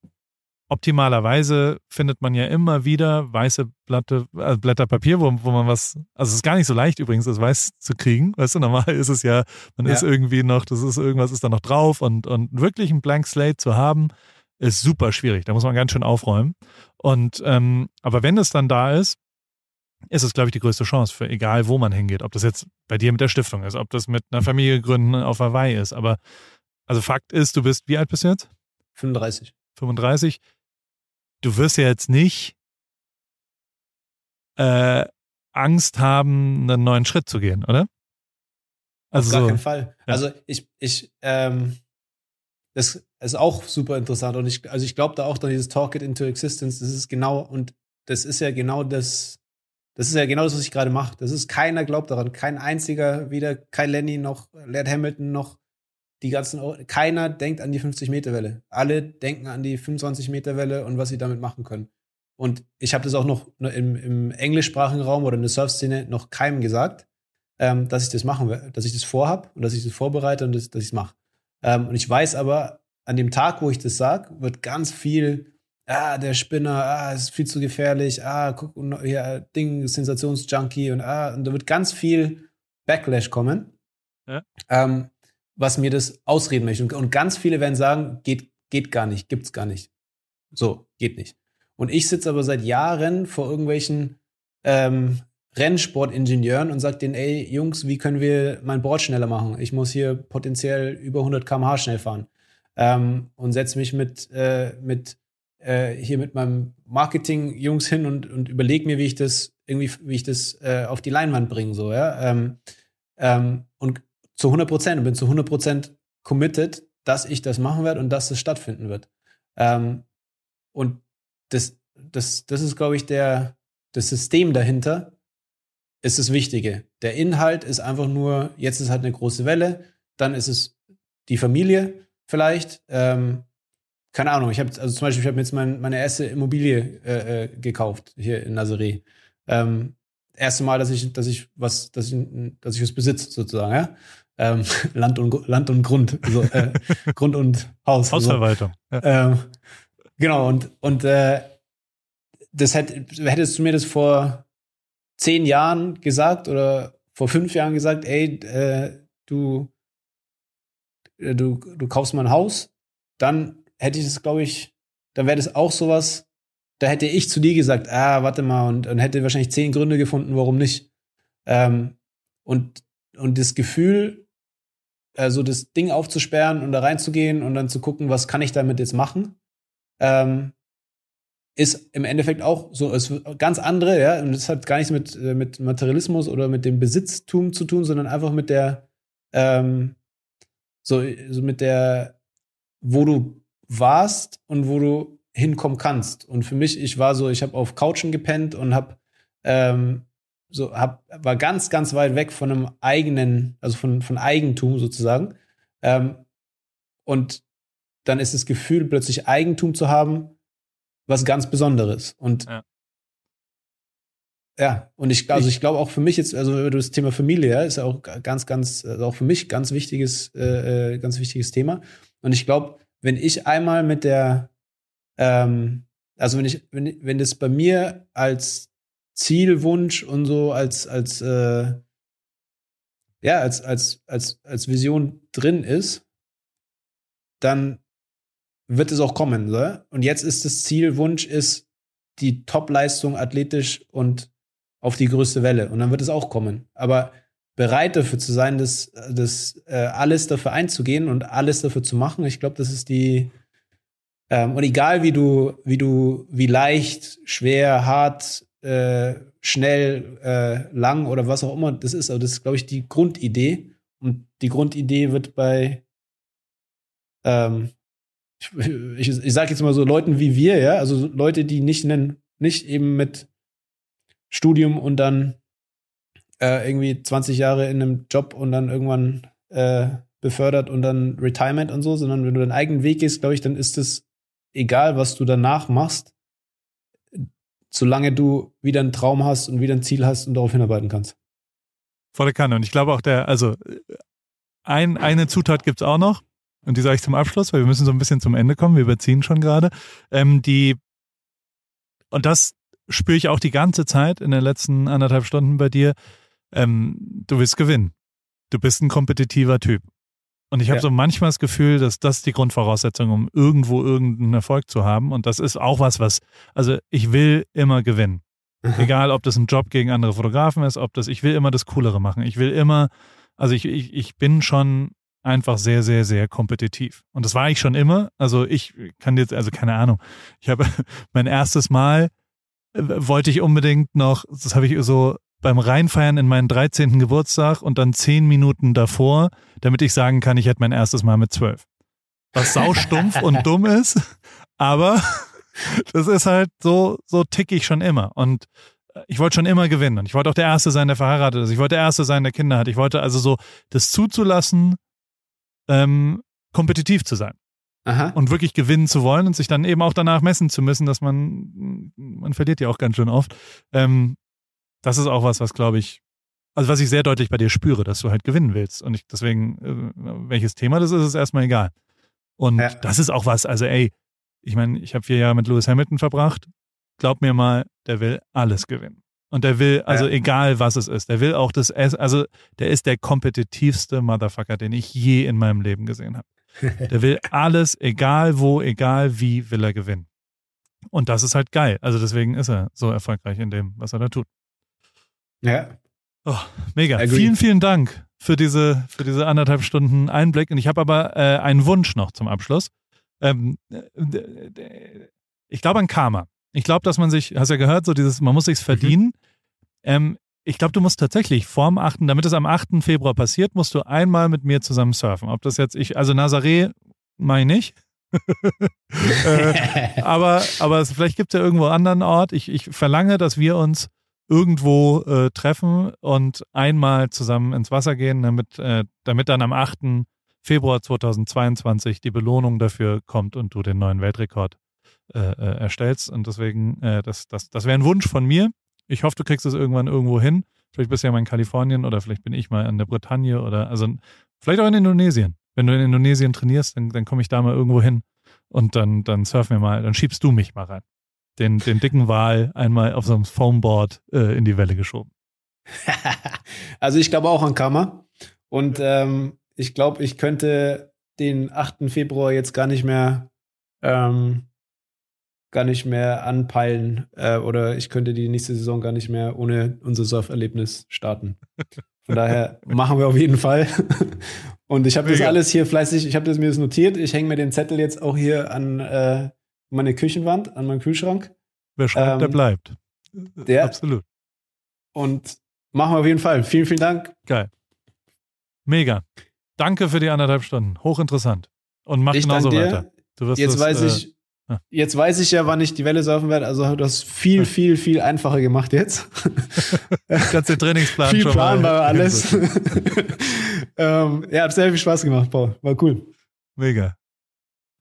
optimalerweise findet man ja immer wieder weiße Blatte, äh, Blätter Papier, wo, wo man was, also es ist gar nicht so leicht übrigens, das weiß zu kriegen. Weißt du, normal ist es ja, man ja. ist irgendwie noch, das ist irgendwas ist da noch drauf und, und wirklich ein Blank Slate zu haben, ist super schwierig. Da muss man ganz schön aufräumen. Und ähm, aber wenn es dann da ist, ist es, glaube ich, die größte Chance für egal, wo man hingeht. Ob das jetzt bei dir mit der Stiftung ist, ob das mit einer Familie gründen auf Hawaii ist. Aber also Fakt ist, du bist, wie alt bist du jetzt? 35. 35 du wirst ja jetzt nicht äh, Angst haben, einen neuen Schritt zu gehen, oder? Also Auf gar so, keinen Fall. Ja. Also ich, ich, ähm, das ist auch super interessant und ich, also ich glaube da auch dann dieses Talk it into existence, das ist genau und das ist ja genau das, das ist ja genau das, was ich gerade mache. Das ist keiner glaubt daran, kein einziger, weder Kai Lenny noch Laird Hamilton noch die ganzen, keiner denkt an die 50-Meter-Welle. Alle denken an die 25-Meter-Welle und was sie damit machen können. Und ich habe das auch noch im, im englischsprachigen Raum oder in der Surf-Szene noch keinem gesagt. ähm, dass ich das machen will, dass ich das vorhab und dass ich das vorbereite und das, dass ich es mache. Ähm, und ich weiß aber, an dem Tag, wo ich das sage, wird ganz viel, ah, der Spinner, ah, ist viel zu gefährlich, ah, guck, ja, Ding, Sensationsjunkie und ah, und da wird ganz viel Backlash kommen, ja. ähm, was mir das ausreden möchte. Und, und ganz viele werden sagen, geht, geht gar nicht, gibt's gar nicht. So, geht nicht. Und ich sitze aber seit Jahren vor irgendwelchen ähm, Rennsportingenieuren und sage denen, ey, Jungs, wie können wir mein Board schneller machen? Ich muss hier potenziell über 100 km/h schnell fahren. Ähm, und setze mich mit, äh, mit äh, hier mit meinem Marketing-Jungs hin und, und überlege mir, wie ich das irgendwie, wie ich das äh, auf die Leinwand bringe, so, ja. Ähm, ähm, und zu 100 Prozent bin zu 100 Prozent committed, dass ich das machen werde und dass es stattfinden wird. Ähm, und das, das, das ist, glaube ich, der, das System dahinter ist das Wichtige. Der Inhalt ist einfach nur, jetzt ist halt eine große Welle, dann ist es die Familie vielleicht. Ähm, keine Ahnung, ich habe also zum Beispiel, ich habe jetzt mein, meine erste Immobilie äh, äh, gekauft hier in Nazaré. Ähm, erste Mal, dass ich, dass ich was, dass ich, dass ich was besitze sozusagen, ja. Ähm, Land und Land und Grund, so, äh, Grund und Haus. Hausverwaltung. So. Ja. Ähm, genau und und äh, das hätt, hättest du mir das vor zehn Jahren gesagt oder vor fünf Jahren gesagt, ey, äh, du, äh, du, du kaufst mal ein Haus, dann hätte ich das, glaube ich, dann wäre das auch sowas, da hätte ich zu dir gesagt, ah, warte mal, und, und hätte wahrscheinlich zehn Gründe gefunden, warum nicht. Ähm, und, und das Gefühl, also das Ding aufzusperren und da reinzugehen und dann zu gucken, was kann ich damit jetzt machen, ähm, ist im Endeffekt auch so ist ganz andere, ja, und das hat gar nichts mit, äh, mit Materialismus oder mit dem Besitztum zu tun, sondern einfach mit der, ähm, so, so mit der, wo du warst und wo du hinkommen kannst. Und für mich, ich war so, ich habe auf Couchen gepennt und habe ähm, so hab, war ganz, ganz weit weg von einem eigenen, also von, von Eigentum sozusagen. Ähm, und dann ist das Gefühl, plötzlich Eigentum zu haben, was ganz Besonderes. Und ja, ja und ich, also ich glaube auch für mich jetzt, also das Thema Familie ja, ist ja auch ganz, ganz, also auch für mich ganz wichtiges, äh, äh, ganz wichtiges Thema. Und ich glaube, wenn ich einmal mit der, ähm, also wenn ich, wenn, wenn das bei mir als Zielwunsch und so als, als, äh, ja, als, als, als, als Vision drin ist, dann wird es auch kommen. So? Und jetzt ist das Zielwunsch ist die Top-Leistung athletisch und auf die größte Welle. Und dann wird es auch kommen. Aber bereit dafür zu sein, das, das äh, alles dafür einzugehen und alles dafür zu machen, ich glaube, das ist die ähm, und egal wie du, wie du, wie leicht, schwer, hart, äh, schnell, äh, lang oder was auch immer das ist, aber das ist, glaube ich, die Grundidee. Und die Grundidee wird bei ähm, ich, ich, sage jetzt mal so Leuten wie wir, ja, also Leute, die nicht nennen, nicht eben mit Studium und dann äh, irgendwie 20 Jahre in einem Job und dann irgendwann äh, befördert und dann Retirement und so, sondern wenn du deinen eigenen Weg gehst, glaube ich, dann ist es egal, was du danach machst, solange du wieder einen Traum hast und wieder ein Ziel hast und darauf hinarbeiten kannst. Volle Kanne. Und ich glaube auch der, also ein, eine Zutat gibt's auch noch, und die sage ich zum Abschluss, weil wir müssen so ein bisschen zum Ende kommen, wir überziehen schon gerade, ähm, die, und das spüre ich auch die ganze Zeit in den letzten anderthalb Stunden bei dir, ähm, du willst gewinnen. Du bist ein kompetitiver Typ. Und ich habe ja. so manchmal das Gefühl, dass das die Grundvoraussetzung, um irgendwo irgendeinen Erfolg zu haben. Und das ist auch was, was, also ich will immer gewinnen. Mhm. Egal, ob das ein Job gegen andere Fotografen ist, ob das, ich will immer das Coolere machen. Ich will immer, also ich, ich, ich bin schon einfach sehr, sehr, sehr kompetitiv. Und das war ich schon immer. Also ich kann jetzt, also keine Ahnung. Ich habe mein erstes Mal äh, wollte ich unbedingt noch, das habe ich so beim Reinfeiern in meinen 13. Geburtstag und dann zehn Minuten davor, damit ich sagen kann, ich hätte mein erstes Mal mit zwölf. Was saustumpf und dumm ist, aber das ist halt so, so tick ich schon immer. Und äh, ich wollte schon immer gewinnen. Und ich wollte auch der Erste sein, der verheiratet ist. Ich wollte der Erste sein, der Kinder hat. Ich wollte also so das zuzulassen, ähm, kompetitiv zu sein. Aha. Und wirklich gewinnen zu wollen und sich dann eben auch danach messen zu müssen, dass man, man verliert ja auch ganz schön oft. Ähm, das ist auch was, was glaube ich also was ich sehr deutlich bei dir spüre, dass du halt gewinnen willst. Und ich, deswegen, äh, welches Thema das ist, ist erstmal egal. Und ja. das ist auch was, also ey, ich meine, ich habe vier Jahre mit Lewis Hamilton verbracht. Glaub mir mal, der will alles gewinnen. Und der will, also ja. egal was es ist, der will auch das, also der ist der kompetitivste Motherfucker, den ich je in meinem Leben gesehen habe. Der will alles, egal wo, egal wie, will er gewinnen. Und das ist halt geil. Also deswegen ist er so erfolgreich in dem, was er da tut. Ja. Oh, mega. Agreed. Vielen, vielen Dank für diese, für diese anderthalb Stunden Einblick. Und ich habe aber äh, einen Wunsch noch zum Abschluss. Ähm, ich glaube an Karma. Ich glaube, dass man sich, hast ja gehört, so dieses, man muss sich's mhm. verdienen. Mhm. Ähm, ich glaube, du musst tatsächlich vorm 8., damit es am 8. Februar passiert, musst du einmal mit mir zusammen surfen. Ob das jetzt ich, also Nazaré meine ich. äh, aber, aber vielleicht gibt es ja irgendwo einen anderen Ort. Ich, ich verlange, dass wir uns irgendwo äh, treffen und einmal zusammen ins Wasser gehen, damit, äh, damit dann am 8. Februar 2022 die Belohnung dafür kommt und du den neuen Weltrekord äh, äh, erstellst. Und deswegen, äh, das, das, das wäre ein Wunsch von mir. Ich hoffe, du kriegst es irgendwann irgendwo hin. Vielleicht bist du ja mal in Kalifornien oder vielleicht bin ich mal in der Bretagne oder also vielleicht auch in Indonesien. Wenn du in Indonesien trainierst, dann, dann komme ich da mal irgendwo hin und dann, dann surfen wir mal, dann schiebst du mich mal rein. Den, den dicken Wal einmal auf so einem Foamboard äh, in die Welle geschoben. also ich glaube auch an Karma. Und ähm, ich glaube, ich könnte den 8. Februar jetzt gar nicht mehr ähm, gar nicht mehr anpeilen äh, oder ich könnte die nächste Saison gar nicht mehr ohne unser Surferlebnis starten. Von daher machen wir auf jeden Fall. Und ich habe das alles hier fleißig, ich habe das mir das notiert. Ich hänge mir den Zettel jetzt auch hier an äh, meine Küchenwand, an meinen Kühlschrank. Wer schreibt, ähm, der bleibt. Der. Absolut. Und machen wir auf jeden Fall. Vielen, vielen Dank. Geil. Mega. Danke für die anderthalb Stunden. Hochinteressant. Und mach ich genauso weiter. jetzt das, weiß äh, ich, Jetzt weiß ich ja, wann ich die Welle surfen werde. Also du hast viel, viel, viel einfacher gemacht jetzt. Den Trainingsplan viel schon planbar alles. ähm, ja, hat sehr viel Spaß gemacht, Paul. War cool. Mega.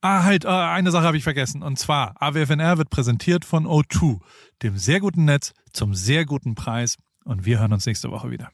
Ah, halt, ah, eine Sache habe ich vergessen. Und zwar, AWFNR wird präsentiert von O2, dem sehr guten Netz zum sehr guten Preis. Und wir hören uns nächste Woche wieder.